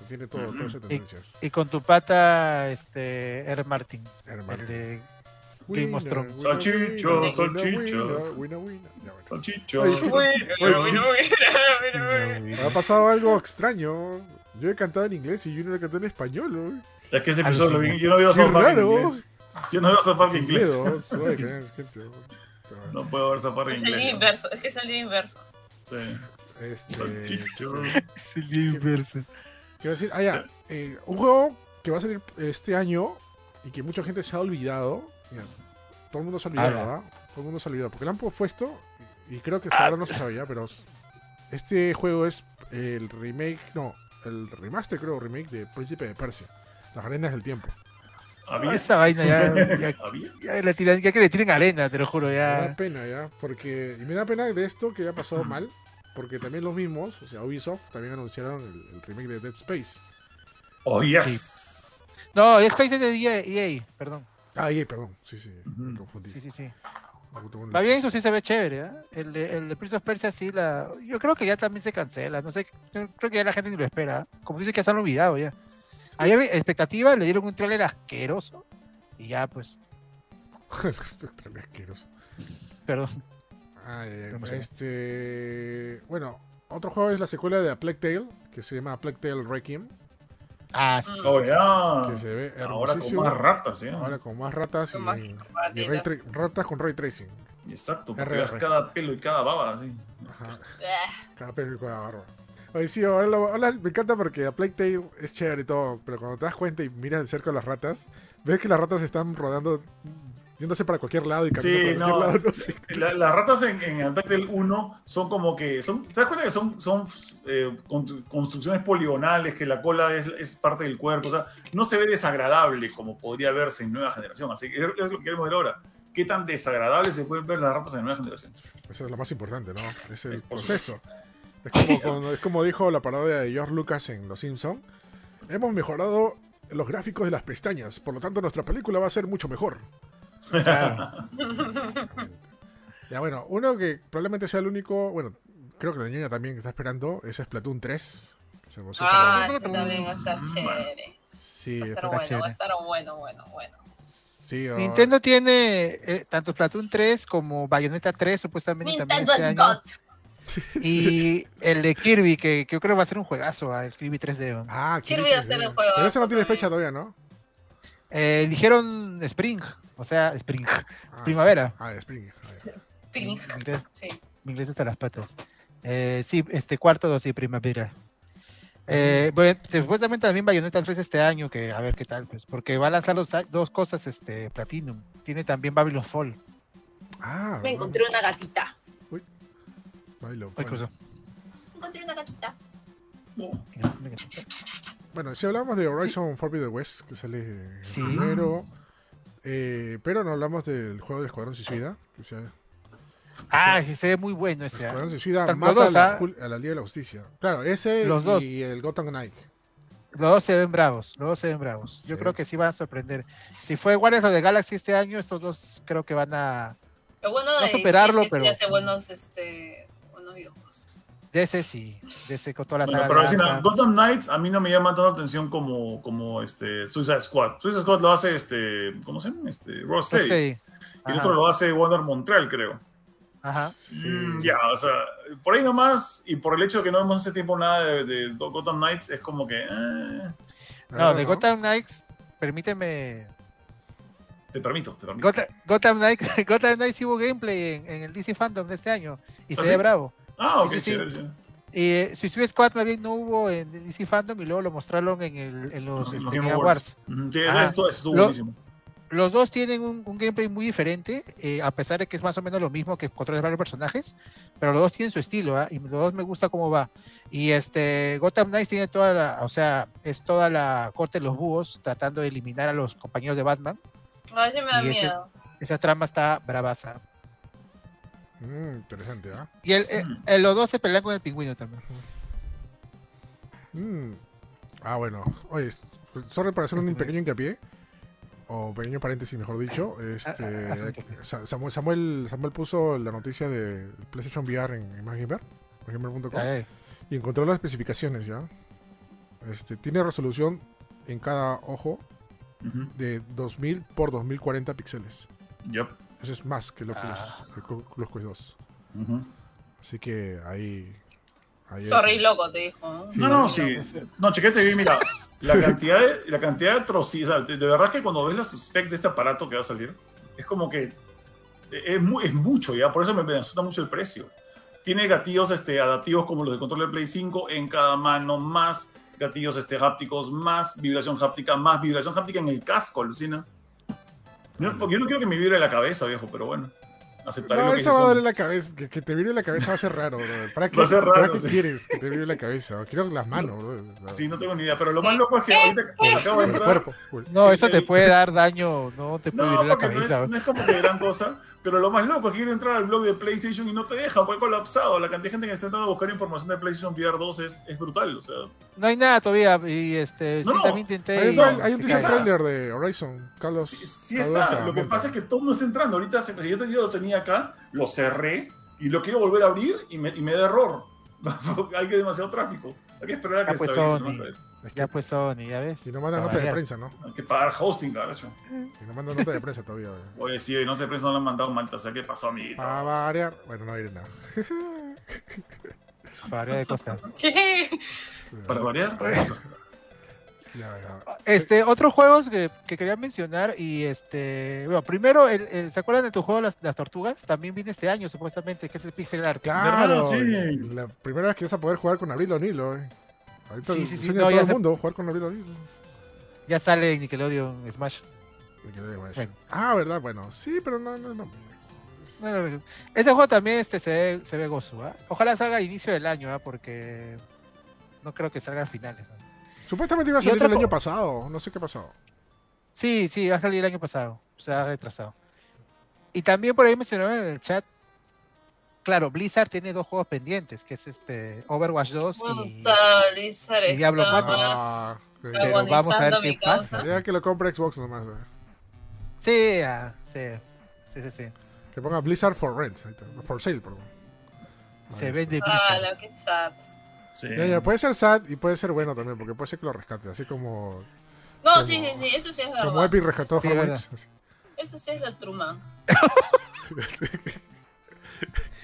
Tiene todo, Ujú. todas esas tendencias. Y con tu pata, este, R. Martin, el de... Winner, Game of Thrones. Salchicho, salchicho. Salchicho. Ha pasado algo extraño. Yo he cantado en inglés y Junior cantado en español, ¿no? Es que ese episodio lo vi- yo no veo en raro. inglés. Yo no veo Park en inglés. miedo. Sube, que- gente. No puedo ver Park en Es el inglés. inverso, es que es el día inverso. Sí. Este, Salchicho. Es el inverso. quiero decir, ah, ya, eh, un juego que va a salir este año y que mucha gente se ha olvidado. Mira, todo el mundo se ha olvidado, Ala. ¿ah? Todo el mundo se ha olvidado. Porque lo han puesto y creo que hasta ahora no se sabía, pero este juego es el remake, no, el remaster, creo, remake de Príncipe de Persia. Las arenas del tiempo. ¿Había? Esa vaina ya, ya, ya le tiran- ya que le tiren arena, te lo juro, Me da ya. pena ya, porque. Y me da pena de esto que haya pasado mal, porque también los mismos, o sea, Ubisoft, también anunciaron el, el remake de Dead Space. Oh, yes. No, Space es de EA, EA, perdón. Ah, yeah, perdón, sí, sí, me confundí. Sí, sí, sí. Va bien, eso sí se ve chévere, ¿eh? El de, el de Prince of Persia sí la... Yo creo que ya también se cancela, no sé, creo que ya la gente ni lo espera. ¿eh? Como dice que se han olvidado ya. Había expectativa, le dieron un trailer asqueroso y ya pues, Tan asqueroso. perdón. Ah, ya, ya, No me sé. este. Bueno, otro juego es la secuela de A Plague Tale, que se llama A Plague Tale Requiem, Ah, sí. Oh, ya. que se ve Ahora con más ratas, ¿eh? Ahora con más ratas Con y, más y ratitas. ray tra- ratas con ray tracing. Exacto, porque RR. ves cada pelo y cada baba, así. Ajá. Ah, Cada pelo y cada barba. Oye, sí, ahora, lo- ahora me encanta porque a Plague Tale es chévere y todo, pero cuando te das cuenta y miras de cerca las ratas, ves que las ratas están rodando, yéndose para cualquier lado y caminando Sí, para no. cualquier lado, no sé. La- las ratas en, en Battle 1 son como que. Son, ¿Te das cuenta que son, son eh, constru- construcciones poligonales, que la cola es, es parte del cuerpo? O sea, no se ve desagradable como podría verse en nueva generación. Así que es lo que queremos ver ahora. ¿Qué tan desagradable se pueden ver las ratas en nueva generación? Eso es lo más importante, ¿no? Es el proceso. Es como, cuando- es como dijo la parodia de George Lucas en Los Simpson. Hemos mejorado los gráficos de las pestañas, por lo tanto nuestra película va a ser mucho mejor. Claro. Ya bueno, uno que probablemente sea el único, bueno, creo que la niña también que está esperando es Splatoon 3. que se Ah, para- este también va a estar Mm, chévere. Sí, Va a estar bueno, va chévere. a estar bueno, bueno, bueno. sí, oh, Nintendo tiene eh, tanto Splatoon 3 como Bayonetta 3 supuestamente Nintendo también es este año. God. Y el de Kirby, que, que yo creo que va a ser un juegazo, ah, el Kirby 3D. Ah, Kirby Kirby va a ser el 3D. juego Pero ese no tiene fecha todavía, ¿no? Eh, dijeron Spring, o sea, Spring, Ah, Primavera. Ah, Spring. ah. Mi inglés, Sí. mi inglés hasta las patas. Eh, sí, este cuarto dos y primavera. Eh, bueno, supuestamente también Bayonetta 3 este año, que a ver qué tal, pues, porque va a lanzar los, dos cosas, este, Platinum. Tiene también Babylon Fall. Ah, Me encontré una gatita. Bailo, Ay, bailo. cruzó. Encontré una gatita. Bueno, si hablamos de Horizon Forbidden West, que sale Sí. primero, eh, pero no hablamos del juego de Escuadrón Suicida, que sea, Ah, sí, se ve muy bueno ese. ah. Escuadrón Suicida Están mata los dos, a, la, ¿ah? A la Liga de la Justicia. Claro, ese Los y dos. el Gotham Knight. Los dos se ven bravos, los dos se ven bravos. Yo Sí. creo que sí van a sorprender. Si fue Guardians of the Galaxy este año, estos dos creo que van a... Lo bueno No superarlo, es pero- hace buenos, este, buenos videojuegos. De ese sí, de ese con toda la Bueno, saga pero de. Gotham Knights a mí no me llama tanto la atención como, como este Suicide Squad. Suicide Squad lo hace este, ¿cómo se llama? Este. Rocksteady. Y el otro lo hace Warner Montreal, creo. ajá. Mm, ya, o sea, por ahí nomás, y por el hecho de que no vemos hace tiempo nada de, de Gotham Knights, es como que. eh, No, Ah, de Gotham Knights, permíteme. te permito, te permito. Gotham, Gotham Knights, Gotham Knights hubo gameplay en, en el DC Fandom de este año y ¿Ah, se sí? ve bravo. Ah, ok, sí, sí, sí. eh, Suicide Squad más bien no hubo en DC Fandom y luego lo mostraron en, el, en los, Los este, Game Awards. Esto estuvo Lo- buenísimo. Los dos tienen un, un gameplay muy diferente, eh, a pesar de que es más o menos lo mismo que controlar varios personajes, pero los dos tienen su estilo, ¿ah? y los dos me gusta cómo va. Y este Gotham Knights tiene toda la, o sea, es toda la corte de los búhos tratando de eliminar a los compañeros de Batman. A me da Y ese- miedo. Esa trama está bravaza. Mm, interesante, ¿ah? Y el, eh, Mm. eh, los dos se pelean con el pingüino también. Mm. Ah, bueno. Oye, sorry para hacer un pequeño hincapié. O pequeño paréntesis, mejor dicho. Este, Ah, ah, hincapié. Sa- Samuel, Samuel, Samuel puso la noticia de PlayStation VR en imagineer.com, Ay, y encontró las especificaciones ya. Este, tiene resolución en cada ojo de 2000 por 2040 píxeles. yep, Eso es más que el Oculus, Ah. el Oculus Quest 2. ujú. Así que ahí... ahí Sorry, que- loco, te dijo. ¿no? Sí, no, no, no, sí. No, chequete bien, mira. La cantidad de, la cantidad de atrocidades. De, de verdad que cuando ves los specs de este aparato que va a salir, es como que es, mu- es mucho ya. Por eso me, me asusta mucho el precio. Tiene gatillos este, adaptivos como los de control de Play 5 en cada mano, más gatillos este, hápticos, más vibración háptica, más vibración háptica en el casco, alucina. Yo, porque yo no quiero que me vibre la cabeza, viejo, pero bueno. Aceptaré No, lo que eso va a darle la cabeza. Que, que te vire la cabeza va a ser raro, bro. ¿Para qué, Va a ser ¿para raro, qué sí. quieres que te vire la cabeza? Quiero las manos, bro. Sí, no tengo ni idea. Pero lo más loco es que ahorita acabo de el entrar. No, eso te puede dar daño, no te puede No, vibrar la porque no cabeza. es, no es como que gran cosa. Pero lo más loco es que quiero entrar al blog de PlayStation y no te deja, fue colapsado. La cantidad de gente que está entrando a buscar información de PlayStation VR 2 es, es brutal. O sea, No hay nada todavía. Y este, No, sí, no. también intenté. Hay, y hay un se teaser trailer de Horizon. Carlos. sí, sí Carlos está. Lo que monta. pasa es que todo no está entrando. Ahorita se, yo, lo tenía acá, lo cerré y lo quiero volver a abrir y me, y me da error. hay que demasiado tráfico. Hay que esperar a que Ah, pues. Es que, Ya pues Sony, ya ves. y no manda A nota de prensa, ¿no? Hay que pagar hosting, carajo. Y no manda nota de prensa todavía. güey. Oye, sí, no te prensa, no le han mandado malta. O sea, ¿qué pasó, amiguito? Para variar. Bueno, no diré nada. Para variar de costa. ¿Qué? Para variar. Ya, ya. Este, otros juegos que, que quería mencionar y este, bueno, primero, el, el- ¿se acuerdan de tu juego las, las Tortugas? También viene este año supuestamente, que es el Pixel Art. Claro, sí. La primera vez que vas a poder jugar con Abril O'Neill, güey. Ahorita Sí, el sí, sí, no, ya todo el se- mundo, jugar con Abril O'Neill. Ya sale Nickelodeon Smash. Bueno. Ah, ¿verdad? Bueno, sí, pero no, no, no. Bueno, este juego también este, se, ve, se ve gozo, ¿ah? Ojalá salga a inicio del año, ¿ah? Porque no creo que salga a finales. ¿no? Supuestamente iba a salir el año pasado, no sé qué ha pasado. Sí, sí, va a salir el año pasado. Se ha retrasado. Y también por ahí mencionaron en el chat. Claro, Blizzard tiene dos juegos pendientes, que es este Overwatch 2 y, Diablo está 4. más Ah. Pero vamos a ver qué causa. pasa. Ya que lo compre Xbox nomás. Sí, ah, sí, sí, sí, sí. Que ponga Blizzard for rent, for sale, perdón. Se vende Ah, Blizzard. lo que sad. Sí. Ya, ya, puede ser sad y puede ser bueno también, porque puede ser que lo rescate, así como, No, Como- sí, sí, sí, eso sí es como verdad. Epic rescató Sí. Wings. Eso sí es la Truman.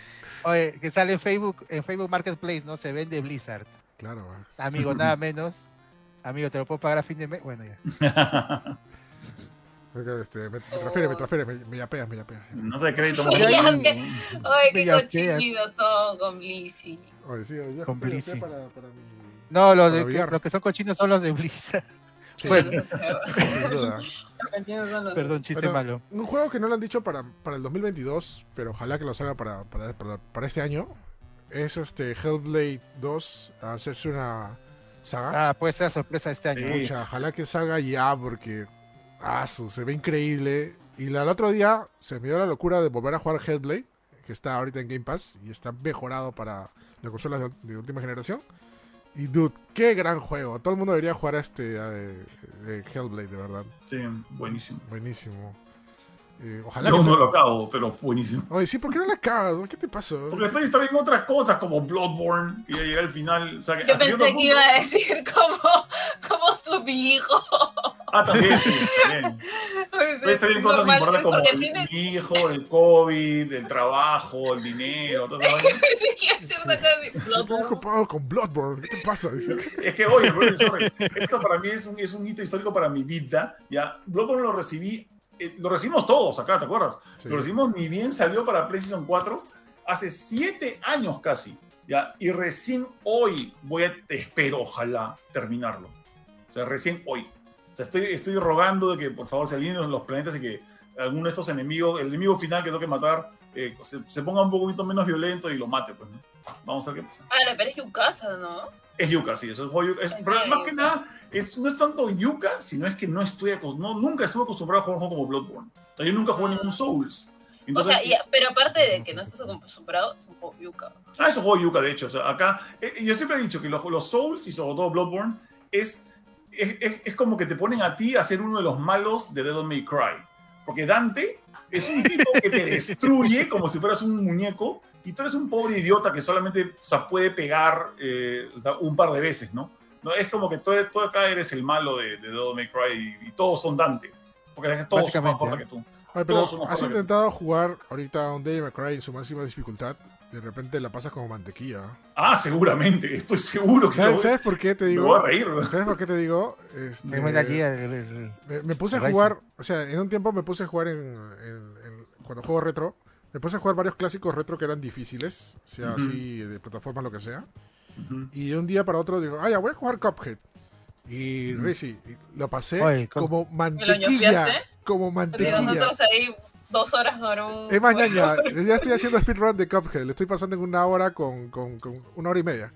Oye, que sale en Facebook, en Facebook Marketplace, ¿no? Se vende Blizzard. Claro, va. Amigo, nada menos. Amigo, te lo puedo pagar a fin de mes. Bueno, ya. Este, me, me transfiere, me transfiere, me, me yapeas, me yapeas. No te crédito. Ay, qué cochinitos son con Blissy. Oye, sí, oye, Con sé para, para mi... No, los, de, que, los que son cochinos son los de Blizzard. Sí, Bueno. Sin duda. Perdón, chiste Pero- malo. Un juego que no lo han dicho para, para el 2022, pero ojalá que lo salga para, para, para, para este año, es este Hellblade 2, hacerse una saga. Ah, puede ser sorpresa este año. Sí. Pucha, ojalá que salga ya porque ah, su, se ve increíble. Y la- el otro día se me dio la locura de volver a jugar Hellblade, que está ahorita en Game Pass y está mejorado para las consolas de, de última generación. Y dude, qué gran juego. Todo el mundo debería jugar a este a, de, de Hellblade, de verdad. Sí, buenísimo. Buenísimo. Eh, ojalá No, que no sea- lo acabo, pero buenísimo. Oye, sí, ¿por qué no la cagas? ¿Qué te pasó? Porque estoy distraído en otras cosas como Bloodborne y ya llegué al final. O sea, que Yo pensé que punto- iba a decir como, como su hijo. Ah, también, sí, también. Puedes tener cosas Normal, importantes como el, tiene- mi hijo, el COVID, el trabajo, el dinero, todo eso. Pensé que iba a decir una cosa de Estoy ocupado con Bloodborne. ¿Qué te pasa? Es que, oye, bro, sorry, esto para mí es un, es un hito histórico para mi vida. Ya, Bloodborne lo recibí, eh, lo recibimos todos acá, ¿te acuerdas? Sí. Lo recibimos ni bien salió para PlayStation 4 hace siete años casi. Ya, y recién hoy voy a, espero, ojalá, terminarlo. O sea, recién hoy. O sea, estoy, estoy rogando de que por favor se alineen los planetas y que alguno de estos enemigos, el enemigo final que tengo que matar, eh, se, se ponga un poquito menos violento y lo mate, pues, ¿no? Vamos a ver qué pasa. Ah, pero es Yukasa, ¿no? Es yuca, sí, eso es. Es- más que nada, es, no es tanto yuca, sino es que no estoy no, nunca estuve acostumbrado a jugar un juego como Bloodborne. O sea, yo nunca jugué Ah. ningún Souls. O Entonces, sea, ya, pero aparte de que no estás acostumbrado, es un juego Yuka. Ah, es un juego yuca, de hecho. O sea, acá, eh, yo siempre he dicho que los, los Souls y sobre todo Bloodborne es, es, es- es como que te ponen a ti a ser uno de los malos de Devil May Cry. Porque Dante es un tipo que te destruye como si fueras un muñeco y tú eres un pobre idiota que solamente o sea, puede pegar eh, o sea, un par de veces, ¿no? No es como que tú, tú acá eres el malo de, de Devil May Cry y, y todos son Dante. Porque todos son más fuertes ¿eh? que tú. Ay, pero has intentado jugar ahorita un Devil May Cry en su máxima dificultad. De repente la pasas como mantequilla. Ah, seguramente, estoy seguro que ¿Sabes, ¿sabes por qué te me digo? voy a reír. ¿Sabes por qué te digo? Este, Me me, me puse a jugar, o sea, en un tiempo me puse a jugar en, en- en- cuando juego retro, me puse a jugar varios clásicos retro que eran difíciles, sea, Ujú. así de plataformas, lo que sea. Ujú. Y de un día para otro digo, ah, ya voy a jugar Cuphead. Y. Richie, lo pasé Oye, como ¿Me lo mantequilla. Como mantequilla. nosotros ahí dos horas para un. Es más, ñaña, ya estoy haciendo speedrun de Cuphead. Le estoy pasando en una hora con, con, con una hora y media.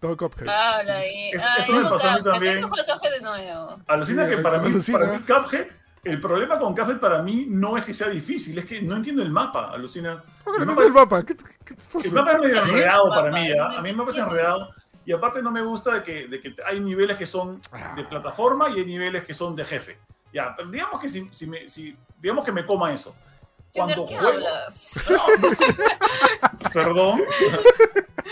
Todo Cuphead. Habla ahí. Eso- Ah, eso me pasó a mí también. Cuphead de nuevo. Alucina Sí, que para mí, alucina. para mí Cuphead, el problema con Cuphead para mí no es que sea difícil, es que no entiendo el mapa, alucina. ¿Por qué no entiendes el mapa? ¿Qué, qué te pasa? El mapa es medio enredado para mí, ¿ah? a mí el mapa es enredado. Y aparte no me gusta de que, de que hay niveles que son de plataforma y hay niveles que son de jefe. Ya, pero digamos que si, si me, si- digamos que me coma eso. Cuando ¿De qué juego, hablas? No, no sé. Perdón.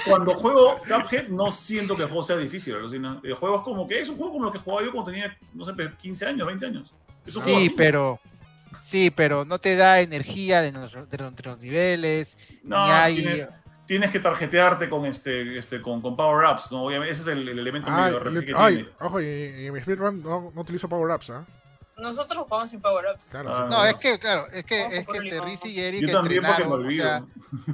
Cuando juego Cuphead no siento que el juego sea difícil, alucina. El juego es como que es un juego como lo que jugaba yo cuando tenía, no sé, 15 años, 20 años. Sí, pero. Sí, pero no te da energía de los, de los, de los niveles. No, ni hay. tienes, tienes que tarjetearte con este, este con, con power-ups, ¿no? Obviamente, ese es el, el elemento Ay, medio le- que ay, tiene. ojo, y, y en mi speedrun no, no utilizo power-ups, ¿ah? Nosotros jugamos sin power-ups. Claro, Ah, sí. No, es que, claro, es que, es que este. Rizzi y Eric entrenaron, o sea,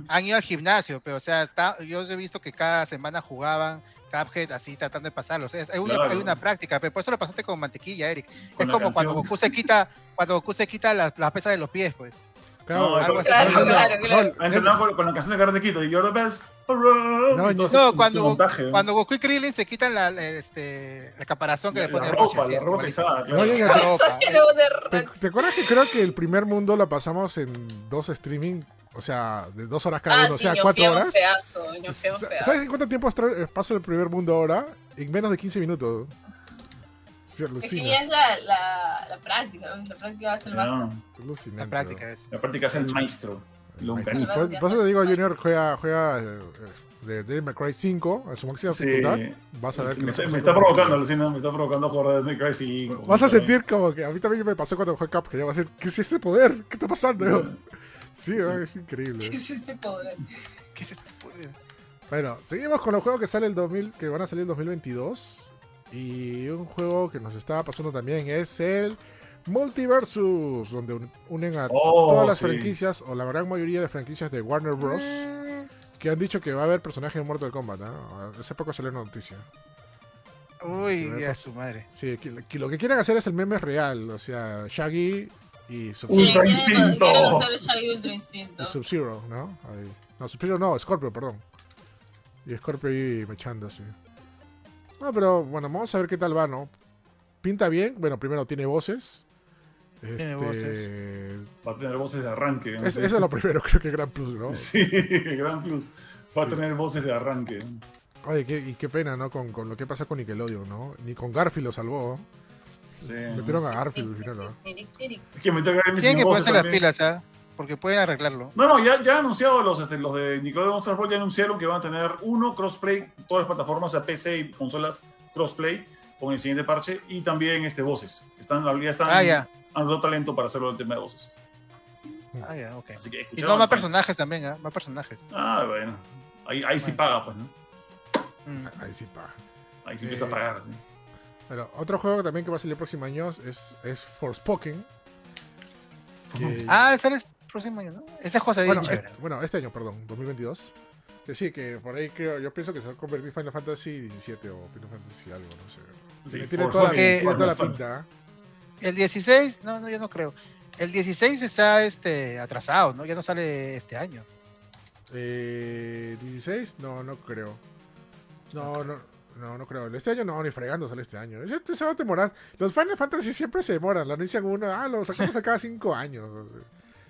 han ido al gimnasio, pero o sea, ta- yo he visto que cada semana jugaban Cuphead así tratando de pasarlo. O sea, es- hay, una, Claro. hay una práctica, pero por eso lo pasaste con mantequilla, Eric. Con es la como cuando. Goku se quita, cuando Goku se quita las, las pesas de los pies, pues. Claro, No, algo así. Claro, No, no, claro, claro. Ha entrenado con, con la canción de Karate Kid, y You're the best. around, No, no, su cuando, montaje. cuando Goku y Krillin se quitan la, la- este, la caparazón que la, le ponen la ropa, la ropa pesada, claro. La ¿te- ropa, eh. ¿Te, te acuerdas que creo que el primer mundo lo pasamos en dos streaming? O sea, de dos horas cada Ah, uno, o sí, sea, cuatro horas. pedazo. ¿Sabes en cuánto tiempo eh, paso el primer mundo ahora? En menos de 15 minutos. Se Es que ya es la, la, la práctica, ¿no? la práctica hace el Ya, máster. La práctica es. La práctica es el maestro. Longaniza. Por, por eso te digo, Junior juega, juega eh, de Devil May Cry 5 a su máxima Sí. dificultad. Vas a ver que me, está- me está provocando. Lucina, me está provocando jugar de Devil May Cry 5. Vas a sentir como que a mí también me pasó cuando jugué Cap, que ya va a decir, ¿qué es este poder? ¿Qué está pasando? Sí, es increíble. ¿Qué es ese poder? ¿Qué es este poder? Bueno, seguimos con los juegos que sale el 2000, que van a salir en 2022. Y un juego que nos estaba pasando también es el Multiversus, donde un- unen a Oh, todas las sí. franquicias, o la gran mayoría de franquicias de Warner Bros. Que han dicho que va a haber personajes en Mortal Kombat, ¿no? Hace poco salió una noticia. Uy, A ver, a pues. su madre. Sí, que, que lo que quieren hacer es el meme real, o sea, Shaggy y Sub-Zero, Quieren- Instinto. Instinto. y Sub-Zero, ¿no? Ahí. No, Sub-Zero no, Scorpio, perdón. Y Scorpio ahí mechando así. No, pero bueno, vamos a ver qué tal va, ¿no? Pinta bien, bueno, primero tiene voces. Tiene Este, voces. Va a tener voces de arranque. ¿no? es- eso es lo primero, creo que gran plus, ¿no? Sí, gran plus. Va a Sí. tener voces de arranque. Oye, qué, y qué pena, ¿no? Con, con lo que pasa con Nickelodeon, ¿no? Ni con Garfield lo salvó. Sí. Metieron a Garfield al final, ¿no? Es que Tienen que ponerse las pilas, ¿ah? Porque pueden arreglarlo. No, no, ya, ya han anunciado los, este, los de Nickelodeon Monster Ball, ya anunciaron que van a tener uno crossplay, todas las plataformas, o sea, PC y consolas crossplay con el siguiente parche y también este voces. Están, ya están, Ah, ya. han dado talento para hacerlo el tema de voces. Ah, ya, ok. Así que Y no más personajes también, ¿ah? Más personajes. Ah, bueno. Ahí, ahí sí paga, pues, ¿no? Mm. Ahí sí, pa. Ahí sí empieza a pagar, sí. Pero otro juego también que va a salir el próximo año es, es Forspoken. que- Ah, sale el próximo año, ¿no? Ese juego se ve bueno, bien este, bueno, este año, perdón, 2022. Que sí, que por ahí creo, yo pienso que se va a convertir Final Fantasy 17 o Final Fantasy algo, no sé. Sí, tiene, for toda la, tiene toda la pinta. ¿eh? El 16, no, no, yo no creo. El 16 está este, atrasado, ¿no? Ya no sale este año. Eh, ¿16? No, no creo. No, no, no, no creo. Este año no, ni fregando sale este año. Ese, se va a demorar. Los Final Fantasy siempre se demoran. Lo anuncian uno, ah, lo sacamos a cada 5 años. o sea,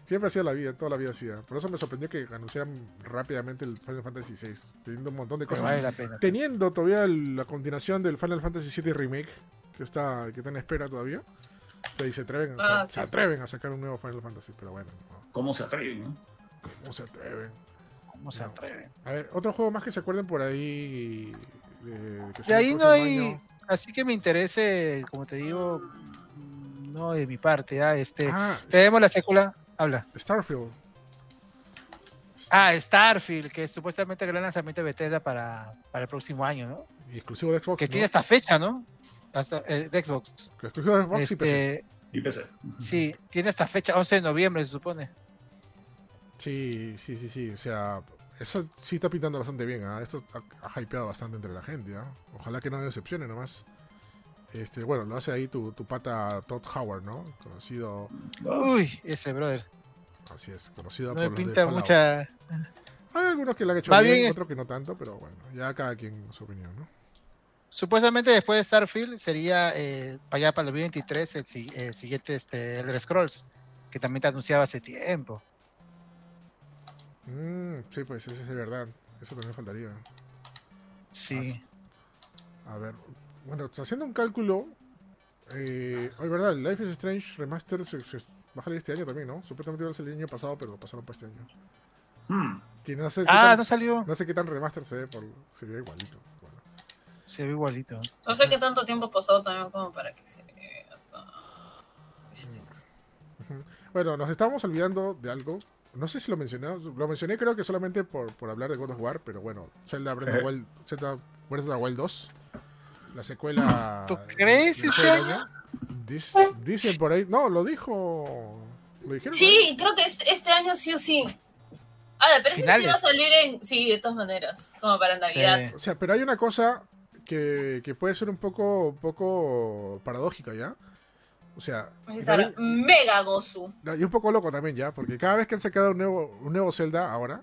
siempre ha sido la vida, toda la vida hacía. Por eso me sorprendió que anunciaran rápidamente el Final Fantasy VI, teniendo un montón de Pero cosas. vale la pena. Teniendo todavía el- la continuación del Final Fantasy VII Remake, que está, que está en espera todavía. O sea, y se atreven, Ah, se, sí, se sí. atreven a sacar un nuevo Final Fantasy, pero bueno, no, ¿Cómo se atreven, no? ¿cómo se atreven? ¿Cómo se No. atreven? A ver, otro juego más que se acuerden por ahí. Eh, que De ahí no hay. año. Así que me interese, como te digo, no de mi parte, ¿ah? Este, Ah, tenemos la secuela. Habla. Starfield. Ah, Starfield, que supuestamente el gran lanzamiento de Bethesda para, para el próximo año, ¿no? Y exclusivo de Xbox. Que ¿no? tiene esta fecha, ¿no? Hasta eh, de Xbox. Que exclusivo de Xbox y PC. Este, Y PC. sí, tiene esta fecha, 11 de noviembre, se supone. Sí, sí, sí, sí. O sea, eso sí está pintando bastante bien. ¿ah? Esto ha, ha hypeado bastante entre la gente. ¿ah? Ojalá que no decepcione nomás. Este, bueno, lo hace ahí tu, tu pata Todd Howard, ¿no? Conocido, Uy, ese brother. así es, conocido No me por los de pinta Fallout. mucha. Hay algunos que lo han hecho Va bien, bien, es- otros que no tanto, pero bueno, ya cada quien su opinión, ¿no? Supuestamente después de Starfield sería eh, para allá para el 2023 el, el siguiente este, Elder Scrolls, que también te anunciaba hace tiempo. Mm, sí, pues eso es de verdad. Eso también faltaría. Sí. A ver, bueno, haciendo un cálculo. Eh, ay, verdad, el Life is Strange Remaster se, se- va a salir este año también, ¿no? Supuestamente iba a salir el año pasado, pero lo pasaron para este año. hmm. Que no sé, qué Ah, tan, no salió. no sé qué tan remaster se ve, por, se ve igualito. Bueno. Se ve igualito. No sé qué tanto tiempo ha pasado también como para que se vea tan distinto. Ujú. Bueno, nos estábamos olvidando de algo. No sé si lo mencioné. Lo mencioné creo que solamente por, por hablar de God of War, pero bueno, Zelda Breath of the Eh. Wild, Zelda Breath of the Wild 2. La secuela. ¿Tú crees del año? año. Dic- Dicen por ahí. No, lo dijo. Lo dijeron. Sí, creo que este, este año sí o sí. Ah, pero ese sí va a salir en. Sí, de todas maneras. Como para Navidad. Sí. O sea, pero hay una cosa que, que puede ser un poco, un poco paradójica, ¿ya? O sea, Va a y estar también- mega Gozu. Y un poco loco también ya, porque cada vez que han sacado un nuevo, un nuevo Zelda ahora,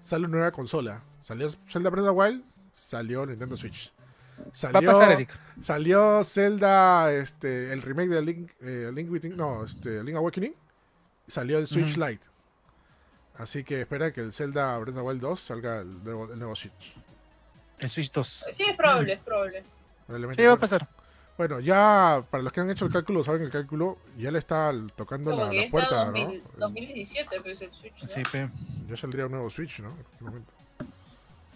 sale una nueva consola. Salió Zelda Breath of the Wild, salió Nintendo Switch. Va a pasar, Eric. salió Zelda, este, el remake de Link, eh, Link, Between- no, este, Link Awakening, salió el Switch. Lite. Así que espera que el Zelda Breath of the Wild 2 salga el nuevo, el nuevo Switch. El Switch 2. Sí, es probable, es probable. Sí, va a pasar. Bueno, ya para los que han hecho el cálculo, saben el cálculo, ya le está tocando la, la puerta, 2000 ¿no? 2017, pues el Switch. ¿no? Sí, pe. Ya saldría un nuevo Switch, ¿no? Momento.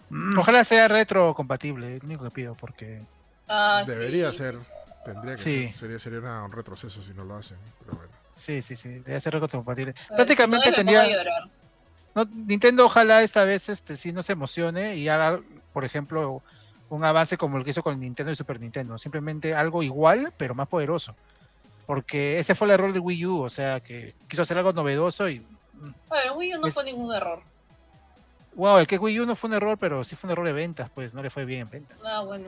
Mm. Ojalá sea retro compatible, es lo único que pido, porque Ah, sí, Debería sí. ser. Tendría que Sí. ser. Sería, sería una- un retroceso si no lo hacen. Pero bueno. sí, sí, sí, debe ser retro compatible. A ver, Prácticamente si tendría, llorar. no, Nintendo ojalá esta vez este sí no se emocione y haga, por ejemplo, un avance como el que hizo con el Nintendo y Super Nintendo, simplemente algo igual pero más poderoso. Porque ese fue el error de Wii U, o sea, que quiso hacer algo novedoso y A ver, Wii U no Es- fue ningún error. wow, el que Wii U no fue un error, pero sí fue un error de ventas, pues no le fue bien en ventas. Ah, bueno.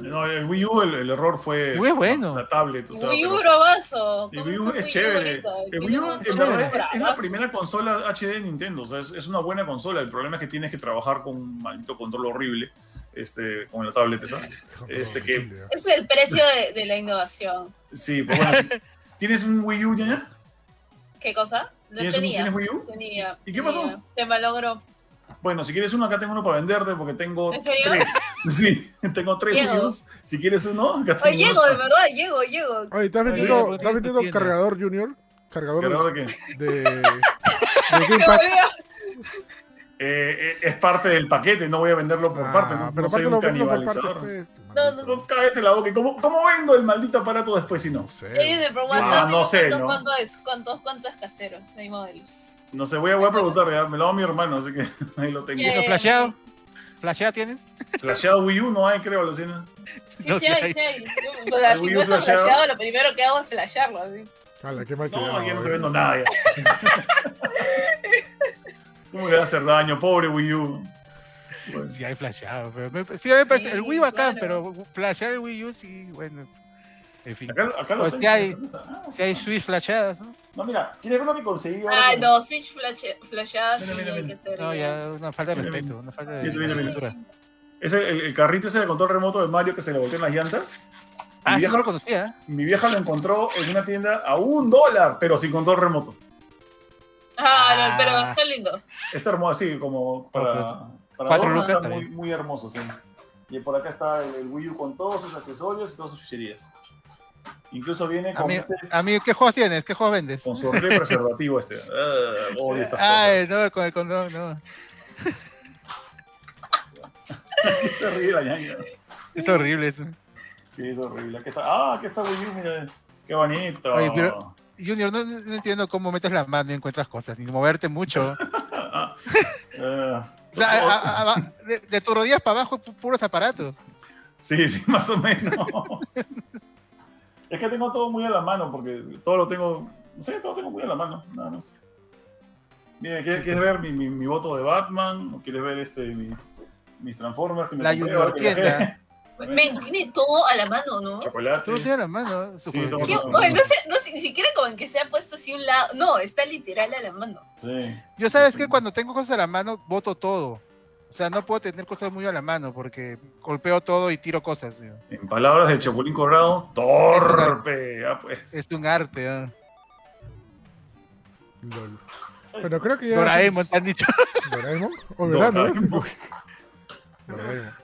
No, el Wii U, el, el error fue Wii bueno. la tablet. O sea, Wii U pero- bravazo. el ¿Cómo Wii U es chévere. El Wii U es, es la primera consola HD de Nintendo. O sea, es, es una buena consola. El problema es que tienes que trabajar con un maldito control horrible este, con la tablet esa. Este que- es el precio de, de la innovación. Sí, pues bueno. ¿Tienes un Wii U, ya? ¿Qué cosa? Lo ¿Tienes, un- tenía. ¿Tienes Wii U? Tenía. ¿Y qué tenía. pasó? Se malogró. Bueno, si quieres uno, acá tengo uno para venderte porque tengo ¿En serio? tres. Sí, tengo tres U's. Si quieres uno, acá tengo Oye, llego, uno. de verdad, llego, llego. Oye, ¿estás vendiendo, ¿por qué estás vendiendo cargador Junior? Cargador ¿Cargador de qué? de, de, Me Gamepad. Eh, eh, es parte del paquete, no voy a venderlo por Ah, parte. No, pero no soy aparte un lo vendo por partes. canibalizador. pues, No, maldito. No, cállate la boca. ¿Y ¿Cómo, ¿Cómo vendo el maldito aparato después si no? No sé. Por Ah, WhatsApp, no sé, cuántos, ¿no? cuántos es, cuántos, cuántos caseros hay modelos. No sé, voy a, voy a preguntar, me lo hago a mi hermano, así que ahí lo tengo. Yeah. ¿Lo flasheado? ¿Flasheado tienes? Flasheado Wii U no hay, creo, Lucina. Sí, No, sí sí hay, hay. sí hay. O sea, El si no está flasheado. lo primero que hago es flashearlo. Así. Ala, qué mal No, ya no te eh. vendo nada. ya. ¿Cómo le va a hacer daño? Pobre Wii U. Bueno, Sí hay flasheado, pero me, sí, me parece, el Wii bacán, claro. pero flashear el Wii U sí, bueno, en fin. acá, acá lo Pues que hay- Ah, Si hay Switch flasheadas, ¿no? No, mira, ¿quieres ver lo que conseguí? ahora? Ay, no, Switch flashe, flasheada Mira, sí mira, mira. que ser. No, ya, una falta de respeto, una falta de cultura. Es el, el- el carrito ese de control remoto de Mario que se le voltean las llantas. Ah, Mi sí, vieja- no lo conocía. ¿eh? Mi vieja lo encontró en una tienda a un dólar, pero sin control remoto. Ah, no, pero Ah. está lindo. Está hermoso, así como para, para Cuatro adorno, lucas está está muy, muy hermoso, sí. Y por acá está el, el Wii U con todos sus accesorios y todas sus chucherías. Incluso viene con, Amigo, este- amigo, ¿qué juegos tienes? ¿Qué juegos vendes? con su horrible preservativo este. Ah, odio estas Ay, no, con el condón, no. Se ríe la ñaña. Es horrible eso. Sí, es horrible. Aquí está. Ah, aquí está Wii U, mira. Qué bonito. Oye, pero- Junior, no, no entiendo cómo metes la mano y encuentras cosas, ni moverte mucho. O sea, a- a- a- de, de tus rodillas para abajo, pu- puros aparatos. Sí, sí, más o menos. es que tengo todo muy a la mano, porque todo lo tengo, no sé, todo tengo muy a la mano, nada más. Mira, ¿quieres, Sí, quieres ver mi, mi, mi voto de Batman? ¿O quieres ver este, mi- mis Transformers? Que me La Junior tienda. Men, tiene todo a la mano, ¿no? Chocolate. Todo tiene a la mano. su Sí, juego. todo ¿Qué? todo. Oye, no sé, no sé, ni siquiera como en que se ha puesto así un lado. No, está literal a la mano. Sí. Yo sabes que cuando tengo cosas a la mano, voto todo. O sea, no puedo tener cosas muy a la mano porque golpeo todo y tiro cosas. tío. En palabras del Chapulín Colorado, torpe. Ah, pues. Es un arte. ¿ah? Lol. Bueno, creo que ya. Doraemon, te han dicho. ¿Doraemon? ¿O verano? Doraemon. Doraemon.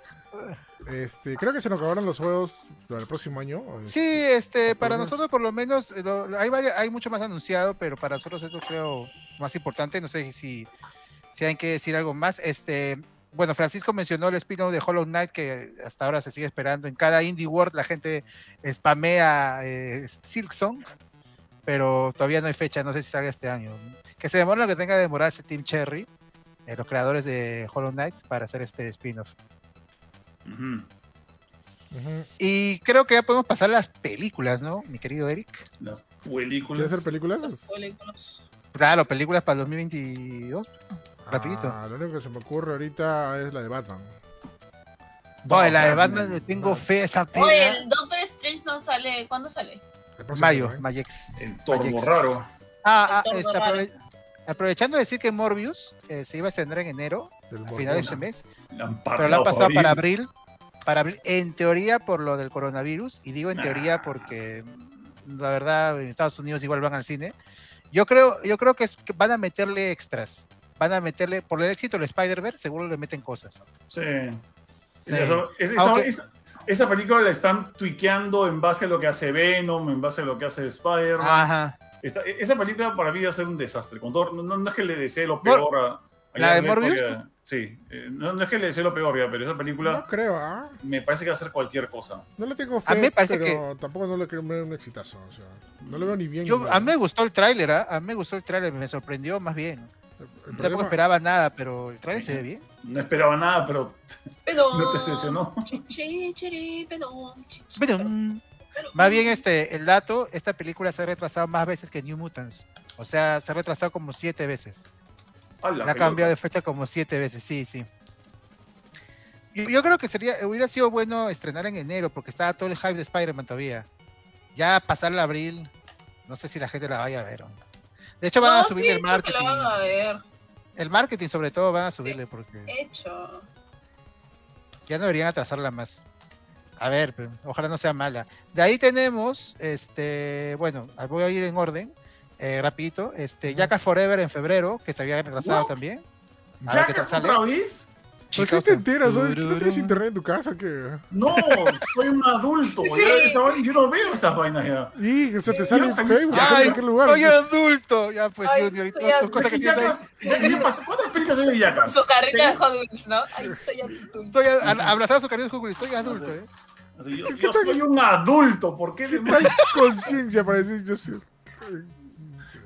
Este, creo que se nos acabaron los juegos para el próximo año. Sí, este, para nosotros por lo menos eh, lo- hay, mucho más anunciado, pero para nosotros esto creo más importante. No sé si, si hay que decir algo más. Este, bueno, Francisco mencionó el spin-off de Hollow Knight que hasta ahora se sigue esperando. En cada Indie World la gente spamea eh, Silksong, pero todavía no hay fecha. No sé si salga este año. Que se demora lo que tenga que demorarse Team Cherry, eh, los creadores de Hollow Knight, para hacer este spin-off. Y creo que ya podemos pasar a las películas, ¿no, mi querido Eric? Las películas. ¿Quieres hacer películas? Los películas. Claro, películas para el 2022. Rapidito. Ah, lo único que se me ocurre ahorita es la de Batman. Oye, la de Batman le tengo fe a esa Oye, pena. el Doctor Strange no sale. ¿Cuándo sale? Mayo, año, ¿eh? Mayex. El torbo Ajax. raro. Ah, ah, este, torno aprove- aprovechando de decir que Morbius eh, se iba a estrenar en enero, Del a finales de este mes, La pero lo han pasado para abril. Para en teoría por lo del coronavirus, y digo en teoría porque mm, la verdad en Estados Unidos igual van al cine. Yo creo, yo creo que, es- que van a meterle extras. Van a meterle, por el éxito del Spider-Verse, seguro le meten cosas. Sí. Sí. Eso- es- esa- Aunque- esa- esa película la están tuiqueando en base a lo que hace Venom, en base a lo que hace Spider-Man. Ajá. Esta- esa película para mí va a ser un desastre. Con todo- no, es que le desee lo peor a ¿La de Morbius? que- Sí, eh, no, no es que le desee lo peor ya, pero esa película No creo, ¿ah? me parece que va a ser cualquier cosa. No le tengo A mí fe, me parece pero tampoco no le creo ver un exitazo. O sea, no lo veo ni bien. Yo, a mí me gustó el tráiler, ¿ah? A mí me gustó el tráiler, me sorprendió más bien. El- el Tampoco problema- esperaba nada, pero el tráiler se ve bien. No esperaba nada, pero decepcionó. Pero, pero, mm, pero- más bien este, el dato, esta película se ha retrasado más veces que New Mutants. O sea, se ha retrasado como siete veces. La La ha cambiado de fecha como siete veces, sí, sí. Yo, yo creo que sería, hubiera sido bueno estrenar en enero, porque estaba todo el hype de Spider-Man todavía. Ya pasar el abril, no sé si la gente la vaya a ver. ¿o no. De hecho, van No, a subir sí, el creo que marketing. lo van a ver. El marketing, sobre todo, van a subirle, porque Hecho. ya no deberían atrasarla más. A ver, pero ojalá no sea mala. De ahí tenemos, este, bueno, voy a ir en orden, eh, rapidito, este, Jackass Forever en febrero, que se había retrasado What? también. A ver qué ¿Jackass sale. otra vez? Chicos, sí te enteras, ¿no? ¿no tienes internet en tu casa? que No, soy un adulto. Sí. vaina- yo no veo esas vainas ya. Y se te sale en Facebook, ay, en lugar. Soy adulto, ya pues Ay, Junior, soy ¿qué? ¿Cuántas películas hay de Jackass? Su carrita de. Hot Wheels, ¿no? Ay, soy adulto. Estoy a- a- abrazado a su cariño de Google, soy adulto, eh. Así, Yo, yo soy un adulto, ¿por qué Hay demonios? conciencia para decir yo soy...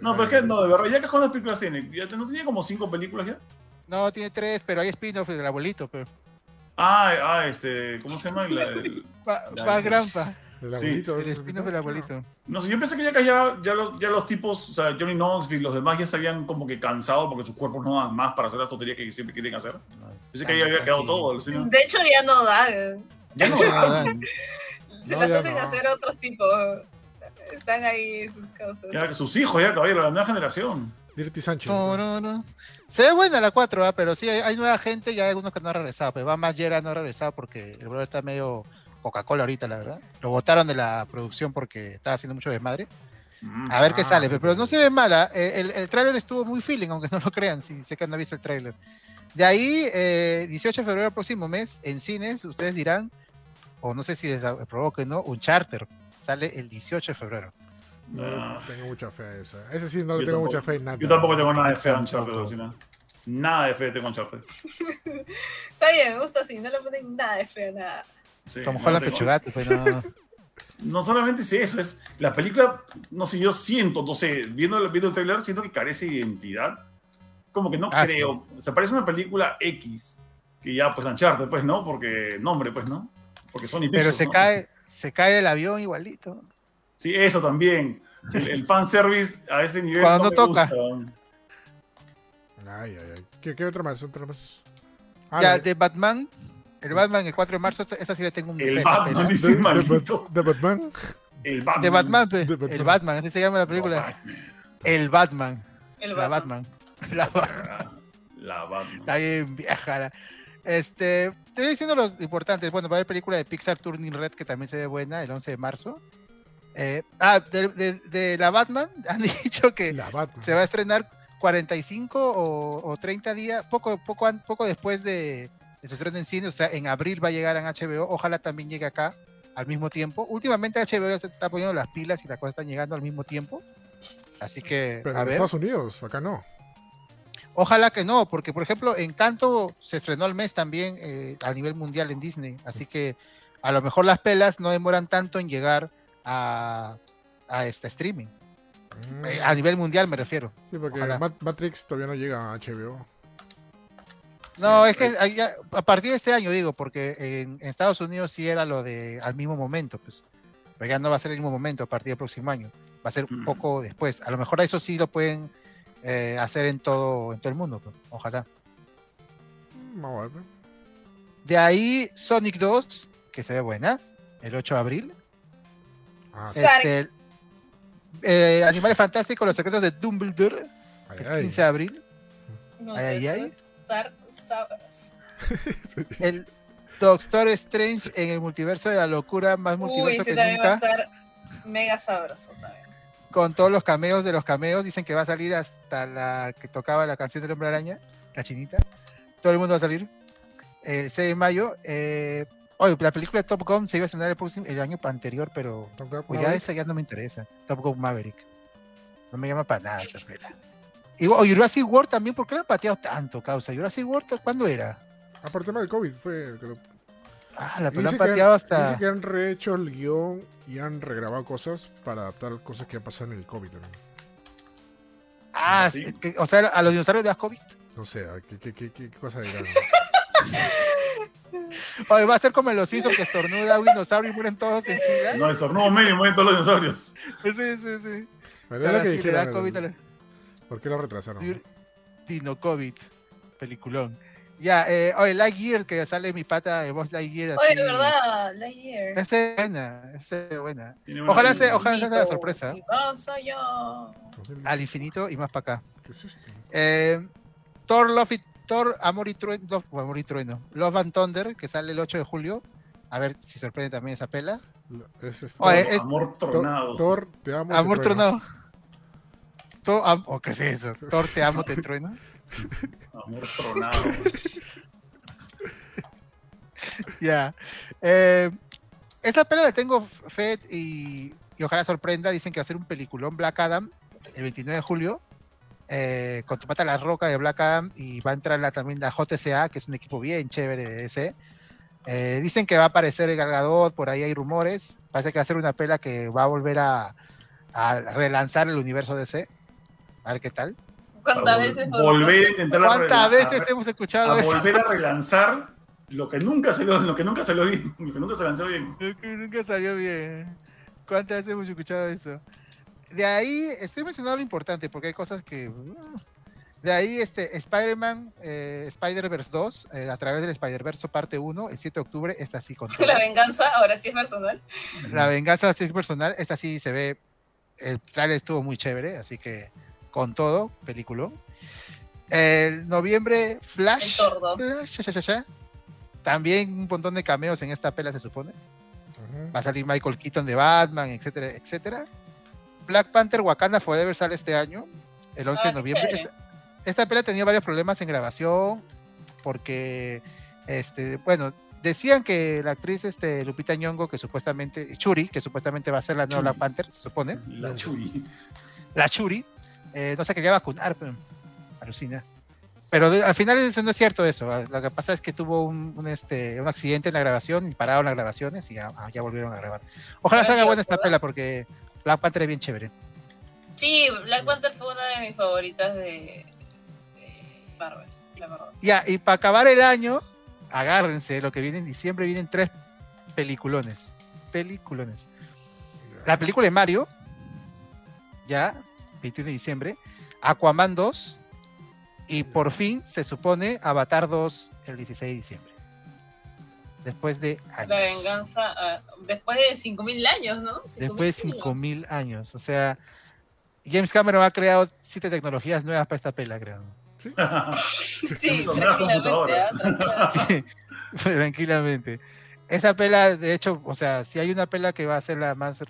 No, pero es que no, de verdad, Jackass cuántas películas tiene? ¿Ya te- ¿No tenía como cinco películas ya? No, tiene tres, pero hay spin-off del abuelito, pero. Ah, ah, este, ¿cómo se llama? La- el- Pa, Ya, pa pues. granpa. El Sí, abuelito. El spin-off del abuelito. no sé, yo pensé que Jackass ya, ya, los, ya los tipos, o sea, Johnny Knoxville, los demás ya se habían como que cansado porque sus cuerpos no dan más para hacer las tonterías que siempre quieren hacer. Pensé que ahí había quedado todo, alucina. De hecho, ya no dan. Ya no. Se No, las ya hacen no. hacer otros tipos. Están ahí sus causas. ya sus hijos ya, caballero, la nueva generación. Dirty Sánchez. No, no, no. Se ve buena la 4, pero sí, hay, hay nueva gente y hay algunos que no han regresado. Pero va más Jera no ha regresado porque el brother está medio Coca-Cola ahorita, la verdad. Lo botaron de la producción porque estaba haciendo mucho desmadre. Mm. A ver qué Ah, sale, sí, pero pues. no se ve mala. Eh, El, el tráiler estuvo muy feeling, aunque no lo crean, si sé que no han visto el tráiler. De ahí, eh, 18 de febrero próximo mes, en cines, ustedes dirán, o no sé si les provoque, ¿no? Un charter. Sale el 18 de febrero. No Ah. tengo mucha fe a esa. Ese sí no le tengo tampoco. mucha fe en nada. Yo tampoco tengo nada de fe a Uncharted, alucina. Nada de fe tengo a Uncharted. Está bien, me gusta así. No le ponen nada de feo, nada. Sí, Tom no tengo- Pechugato, pues no. No solamente es eso, es la película, no sé, yo siento, no sé, viendo, el- viendo el trailer, siento que carece de identidad. Como que no Ah, creo. O sea, parece una película X, que ya, pues, Uncharted, pues, ¿no? Porque, nombre, pues, ¿no? Porque Sony Pero se ¿no? cae, se cae del avión igualito. Sí, eso también. El, el fanservice a ese nivel Cuando no me toca. gusta. Ay, ay, ay. ¿Qué, qué otra más? ¿Otra más? Ah, ya, la- de Batman, el Batman el 4 de marzo, esa, esa sí le tengo un El Batman, dice de, de, maldito. de Batman. El Batman. De Batman, pe, Batman. el Batman, así se llama la película. Batman. El Batman, El la Batman. Batman. La Batman. La Batman. Está bien vieja. Este, te estoy diciendo los importantes. Bueno, va a haber película de Pixar Turning Red que también se ve buena el 11 de marzo. Eh, ah, de, de- de la Batman han dicho que se va a estrenar 45 o, o 30 días, poco, poco, poco después de, de su estreno en cine, o sea, en abril va a llegar en HBO, ojalá también llegue acá al mismo tiempo. Últimamente HBO se está poniendo las pilas y las cosas están llegando al mismo tiempo. Así que, Pero a en ver. Estados Unidos, acá no. Ojalá que no, porque por ejemplo, Encanto se estrenó al mes también eh, a nivel mundial en Disney, así que a lo mejor las pelas no demoran tanto en llegar a, a este streaming. Mm. Eh, a nivel mundial me refiero. Sí, porque. Mat- Matrix todavía no llega a HBO. No, Sí, es que a partir de este año digo, porque en, en Estados Unidos sí era lo de al mismo momento, pues. Pero ya no va a ser el mismo momento a partir del próximo año. Va a ser un Mm. poco después. A lo mejor eso sí lo pueden eh, hacer en todo, en todo el mundo, pues, ojalá. Mm, pues. De ahí Sonic 2, que se ve buena, el 8 de abril. Ah. Este, eh, Animales Fantásticos, Los Secretos de Dumbledore, ay, el ay. 15 de abril. No, Ay, ay. El Doctor Strange en el multiverso de la locura, más Uy, multiverso sí, que también va a nunca. estar mega sabroso también. Con todos los cameos de los cameos. Dicen que va a salir hasta la que tocaba la canción del Hombre Araña, la chinita. Todo el mundo va a salir. El 6 de mayo. eh, Oye, la película de Top Gun se iba a estrenar el, próximo, el año anterior, pero pues ya esa ya no me interesa. Top Gun Maverick. No me llama para nada esa pela. Y oh, Jurassic World también, ¿por qué lo han pateado tanto, causa? Jurassic World, ¿cuándo era? Ah, el tema del COVID fue el que lo... Ah, la lo han pateado han- hasta. Dice que han rehecho el guion y han regrabado cosas para adaptar cosas que pasan en el COVID también. Ah, Sí. que- o sea, a los dinosaurios le das COVID. No sé, ¿qué, qué, qué, qué cosa dirán? Oye, va a ser como en los Simpsons que estornuda un dinosaurio y mueren todos en fila. No, estornudo medio, mueren todos los dinosaurios. Sí, sí, sí. Pero es lo que le da. COVID ¿Por qué lo retrasaron? Dino COVID. Peliculón. Ya, eh, oye, Lightyear, que sale mi pata, el boss Lightyear. Oye, así. de verdad, Lightyear. Esa es buena, esa es buena. Ojalá sea- ojalá sea la sorpresa. Y más allá. Al infinito y más para acá. ¿Qué es esto? Eh, Thor, Love y, Thor, Amor y Trueno, Love, Amor y Trueno. Love and Thunder, que sale el 8 de julio. A ver si sorprende también esa pela. Es este- Oye, es- Amor tronado. Thor, te amo. te Amor trueno. Trueno. Thor, am- ¿O qué es eso? Thor, te amo, te trueno. Amor tronado. Ya. Eh, esta pela le tengo fe y, y ojalá sorprenda. Dicen que va a ser un peliculón Black Adam el 29 de julio. eh, con tu pata la roca de Black Adam y va a entrar la, también la JSA, que es un equipo bien chévere de DC. Eh, dicen que va a aparecer el Galgadot, por ahí hay rumores. Parece que va a ser una pela que va a volver a, a relanzar el universo DC. A ver qué tal. ¿Cuántas Para veces? vol- Volver a intentar ¿Cuántas veces hemos escuchado a eso? volver a relanzar lo que nunca salió, lo que nunca salió bien, lo que nunca se lanzó bien. Lo que nunca salió bien. ¿Cuántas veces hemos escuchado eso? De ahí, estoy mencionando lo importante porque hay cosas que. uh, De ahí, este, Spider-Man, eh, Spider-Verse 2, eh, a través del Spider-Verse parte 1, el 7 de octubre, esta sí con. La venganza ahora sí es personal. La venganza sí es personal, esta sí se ve. El trailer estuvo muy chévere, así que con todo, película. El noviembre, Flash. El. Flash, ya, ya, ya, ya. También un montón de cameos en esta pela, se supone. Va a salir Michael Keaton de Batman, etcétera, etcétera. Black Panther Wakanda Forever sale este año, el 11 Ah, de qué noviembre. Esta, esta peli ha tenido varios problemas en grabación porque, este, bueno, decían que la actriz este, Lupita Nyong'o, que supuestamente, Churi, que supuestamente va a ser la nueva. Black Panther, se supone, La churi. la Churi, eh, no se quería vacunar, pero alucina. Pero al final no es cierto eso. ah, Lo que pasa es que tuvo un, un, este, un accidente en la grabación y pararon las grabaciones y ya, ah, ya volvieron a grabar. Ojalá salga buena esta pela porque Black Panther es bien chévere. Sí, Black Panther fue una de mis favoritas de, de Marvel, la verdad. Ya, y para acabar el año, agárrense, lo que viene en diciembre vienen tres peliculones. Peliculones. La película de Mario, ya, 21 de diciembre, Aquaman 2, y por fin se supone Avatar 2 el 16 de diciembre. Después de años. La venganza, ah, después de 5.000 años, ¿no? 5.000 Después de siglos. 5000 años. O sea, James Cameron ha creado siete tecnologías nuevas para esta pela, creo. Sí, tranquilamente, ah, tranquilamente. Sí, tranquilamente. Esa pela, de hecho, o sea, si hay una pela que va a ser la más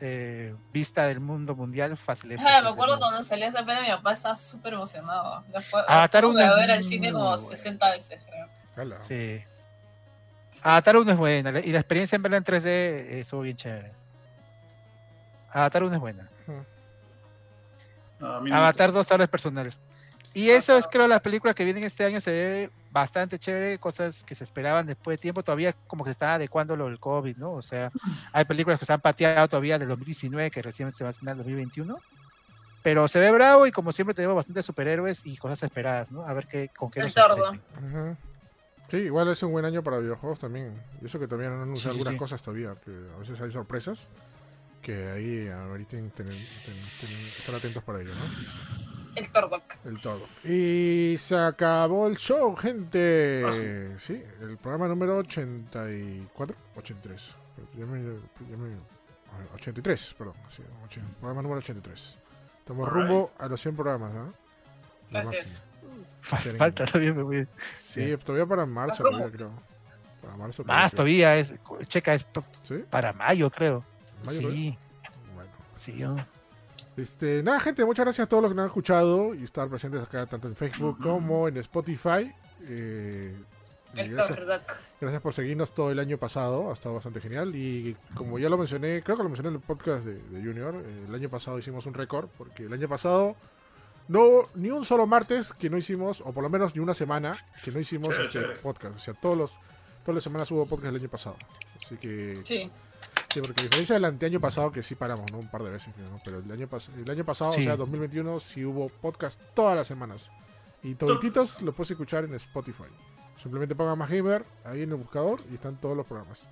eh, vista del mundo mundial. Ah, me acuerdo cuando salió esa pena, mi papá estaba súper emocionado. La fue, Avatar la fue a uno es ver al cine como muy buena. 60 veces, creo. Sí. Avatar 1 es buena y la experiencia en verla en 3D eh, estuvo bien chévere. Avatar 1 es buena. Me Avatar 2 ahora es personal. Y eso es creo la película que viene este año se ve bastante chévere, cosas que se esperaban después de tiempo, todavía como que se está adecuando lo del COVID, ¿no? O sea, hay películas que se han pateado todavía del 2019 que recién se va a estrenar en 2021. Pero se ve bravo y como siempre tenemos bastantes superhéroes y cosas esperadas, ¿no? A ver qué con qué El nos tordo. Sí, igual es un buen año para videojuegos también. Y eso que todavía no han anunciado Sí, algunas sí. cosas todavía, que a veces hay sorpresas que ahí ahorita ten- ten- ten- estar atentos para ello, ¿no? El tordo. El todo. Y se acabó el show, gente. Sí, el programa número 84, 83. Ya me- ya me- a ver, 83, perdón. sí, och- programa número 83. Estamos Alright. rumbo a los 100 programas, ¿no? Lo Así máximo. es. Fa- Quieren- Falta todavía me voy. Sí, todavía para marzo, ¿Cómo? todavía creo. Para marzo. Más creo. todavía es checa es ¿Sí? para mayo, creo. ¿Mayo? Sí, Bueno. sí. yo- Este, nada, gente, muchas gracias a todos los que nos han escuchado y estar presentes acá tanto en Facebook como en Spotify. Eh, gracias, gracias por seguirnos todo el año pasado, ha estado bastante genial. Y como ya lo mencioné, creo que lo mencioné en el podcast de, de Junior, eh, el año pasado hicimos un récord, porque el año pasado no ni un solo martes que no hicimos, o por lo menos ni una semana que no hicimos este podcast. O sea, todos los, todas las semanas hubo podcast el año pasado. Así que Sí. Sí, porque a diferencia del anteaño pasado, que sí paramos, ¿no? Un par de veces. Pero el año, pas- el año pasado, Sí. o sea, 2021, sí hubo podcast todas las semanas. Y todititos los puedes escuchar en Spotify. Simplemente pongan más gamer ahí en el buscador y están todos los programas.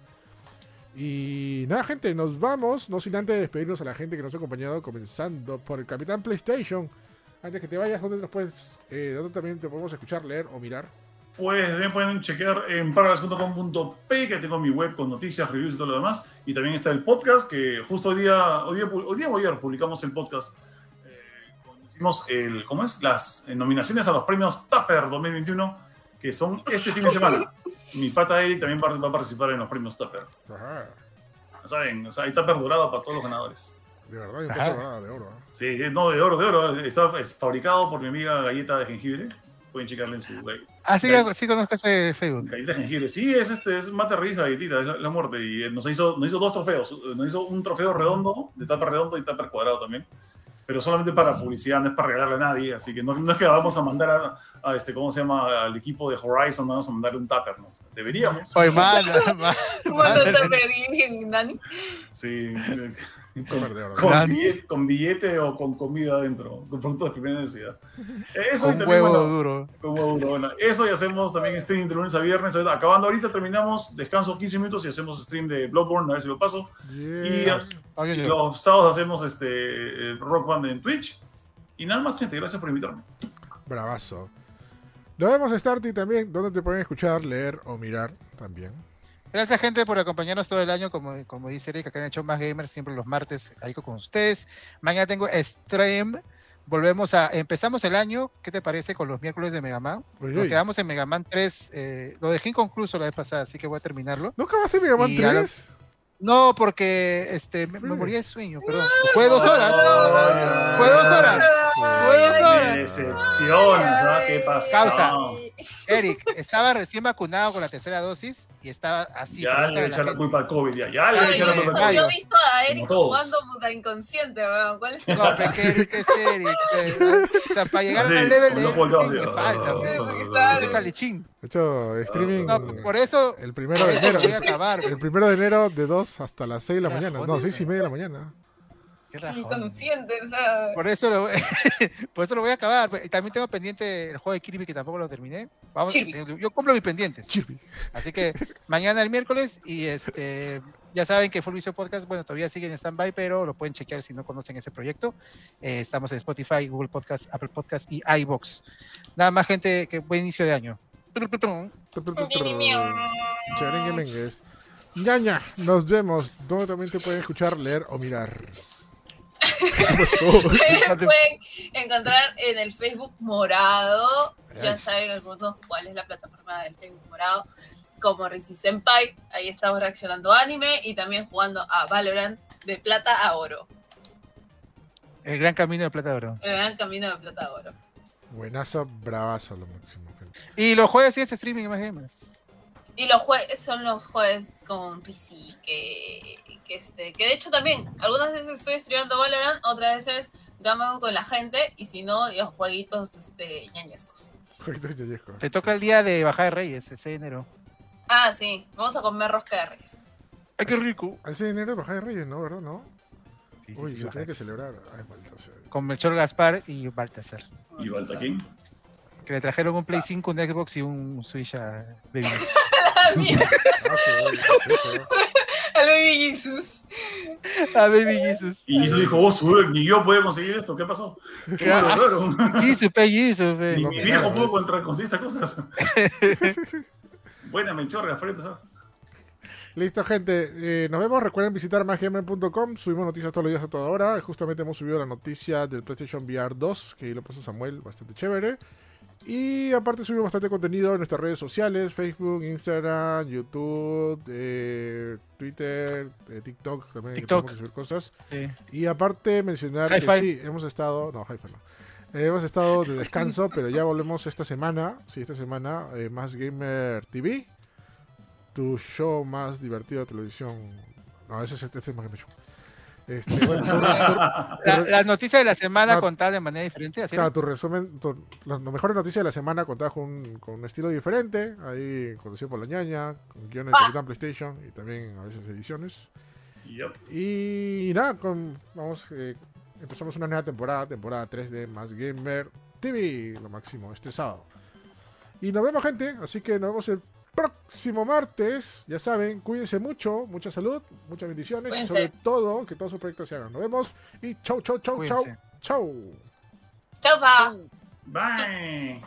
Y nada, gente, nos vamos. No sin antes despedirnos a la gente que nos ha acompañado, comenzando por el Capitán PlayStation. Antes que te vayas, ¿dónde nos puedes, eh, dónde también te podemos escuchar, leer o mirar? Pues también pueden chequear en paragas.com.p, que tengo mi web con noticias, reviews y todo lo demás. Y también está el podcast, que justo hoy día, hoy día, hoy día o ayer publicamos el podcast. Eh, hicimos el, ¿cómo es? Las eh, nominaciones a los premios Tupper 2021, que son este fin de semana. Mi pata Eric también va, va a participar en los premios Tupper. Ajá, ¿Saben? O sea, hay Tupper dorado para todos los ganadores. de verdad, hay un poco dorado de oro. ¿eh? Sí, no, de oro, de oro. Está es fabricado por mi amiga Galleta de Jengibre. Pueden checarle en su web. Ah, sí, Gal- sí conozco ese Facebook. Galleta de jengibre. Sí, es este, es mate risa, galletita, es la, la muerte. Y eh, nos hizo, nos hizo dos trofeos. Nos hizo un trofeo redondo, de tapa redondo y tapa cuadrado también. Pero solamente para publicidad, no es para regalarle a nadie. Así que no, no es que vamos a mandar a, a este, ¿cómo se llama? Al equipo de Horizon, no vamos a mandarle un tupper, ¿no? O sea, deberíamos. Oye, mano, mano. Bueno, te pedí, Dani. Sí. Con, con billete, con billete o con comida adentro, con productos de primera necesidad. Eso y también, huevo bueno, duro. Con huevo duro. Bueno, eso y hacemos también stream de lunes a viernes. Acabando ahorita, terminamos, descanso 15 minutos y hacemos stream de Bloodborne, a ver si lo paso. Yeah. Y oye. los sábados hacemos este Rock Band en Twitch. Y nada más, gente, gracias por invitarme. Bravazo. Nos vemos, Starty, también, donde te pueden escuchar, leer o mirar también. Gracias, gente, por acompañarnos todo el año. Como, como dice Eric, acá en hecho más gamers, siempre los martes ahí con ustedes. Mañana tengo stream. Volvemos a. Empezamos el año. ¿Qué te parece con los miércoles de Mega Man? Uy, Nos uy. quedamos en Mega Man 3. eh, lo dejé inconcluso la vez pasada, así que voy a terminarlo. ¿No acabaste Mega Man Y a 3? No, porque este, me, me Sí. moría de sueño, perdón. Fue dos horas. Fue dos horas. Fue dos ¡Qué horas. decepción! ¿sabes qué pasa? Causa. Eric, estaba recién vacunado con la tercera dosis y estaba así. Ya le echan la culpa al COVID. Ya, ya le echan yo, la he culpa visto, al Mayo. yo COVID. he visto a Eric jugando puta inconsciente, weón. ¿Cuál es No, pero que Eric es Eric. eh, O sea, para llegar Sí, al level de falta. Está- Yo soy calichín. De hecho, streaming No, por eso el primero de enero. voy a acabar. El primero de enero de 2 hasta las 6 de la mañana. No, rajón, 6 y media de la mañana. Inconsciente? O sea, Por eso, lo, por eso lo voy a acabar. También tengo pendiente el juego de Kirby que tampoco lo terminé. Vamos, Kirby. yo cumplo mis pendientes. Así que mañana el miércoles y este ya saben que Full Vision Podcast, bueno, todavía sigue en stand-by, pero lo pueden chequear si no conocen ese proyecto. Eh, estamos en Spotify, Google Podcast, Apple Podcast y iBox. Nada más, gente, que buen inicio de año. Ñaña, nos vemos. Donde también te pueden escuchar, leer o mirar. Pueden encontrar en el Facebook morado. Ya saben algunos cuál es la plataforma del Facebook morado. Como Risi Senpai. Ahí estamos reaccionando a anime y también jugando a Valorant de plata a oro. El gran camino de plata de oro. El gran camino de plata a oro. Buenazo, bravazo lo máximo. Y los jueves sí es streaming más gamers. Y los jueves son los jueves con PC, que, que, este, que de hecho también, algunas veces estoy streamando Valorant, otras veces gamo con la gente, y si no, los jueguitos este, ñañescos. Te toca el día de bajada de reyes, el 6 de enero. Ah, sí, vamos a comer rosca de reyes. ¡Ay, qué rico! 6 de enero bajada de Reyes, ¿no? ¿Verdad? ¿No? Sí, sí, Uy, sí, se tiene que celebrar. Ay. Con Melchor Gaspar y Baltasar. ¿Y Baltaquín? Que le trajeron un Play 5, un Xbox y un Switch a Baby. ¡A mí! Ah, sí. ¡Al baby Jesus! a Baby Jesus. Y eso dijo, oh, su- ni yo puedo conseguir esto. ¿Qué pasó? Jesus, pe, Jesus, pe. Ni no, mi no, viejo no, pudo contra- conseguir estas cosas. Buena, Melchor, Gaspar, ¿sabes? Listo, gente. Eh, nos vemos. Recuerden visitar másgamer.com. Subimos noticias todos los días a toda hora. Justamente hemos subido la noticia del PlayStation VR 2, que ahí lo puso Samuel, bastante chévere. Y aparte subimos bastante contenido en nuestras redes sociales, Facebook, Instagram, YouTube, eh, Twitter, eh, TikTok también. TikTok. que subir cosas. Sí. Y aparte mencionar que sí, hemos estado... No, Hi-Fi no. Eh, hemos estado de descanso, pero ya volvemos esta semana. Sí, esta semana. más Gamer TV. Tu show más divertido de televisión. No, ese es, ese es más Gamer Show. Este, bueno, tu- tu- La- Las noticias de la semana No. contadas de manera diferente. Así Claro, tu resumen, tu- las mejores noticias de la semana contadas con, un- con un estilo diferente, ahí conducido por la ñaña, con guiones de Ah. Capitán PlayStation y también a veces ediciones. Y nada, con, vamos, eh, empezamos una nueva temporada, temporada 3 de Más Gamer TV, lo máximo, este sábado. Y nos vemos gente, así que nos vemos el próximo martes. Ya saben, cuídense mucho, mucha salud, muchas bendiciones y sobre todo que todos sus proyectos se hagan. Nos vemos y chau, chau, chau, chau, Cuídense. chau. Chau, pa. Bye.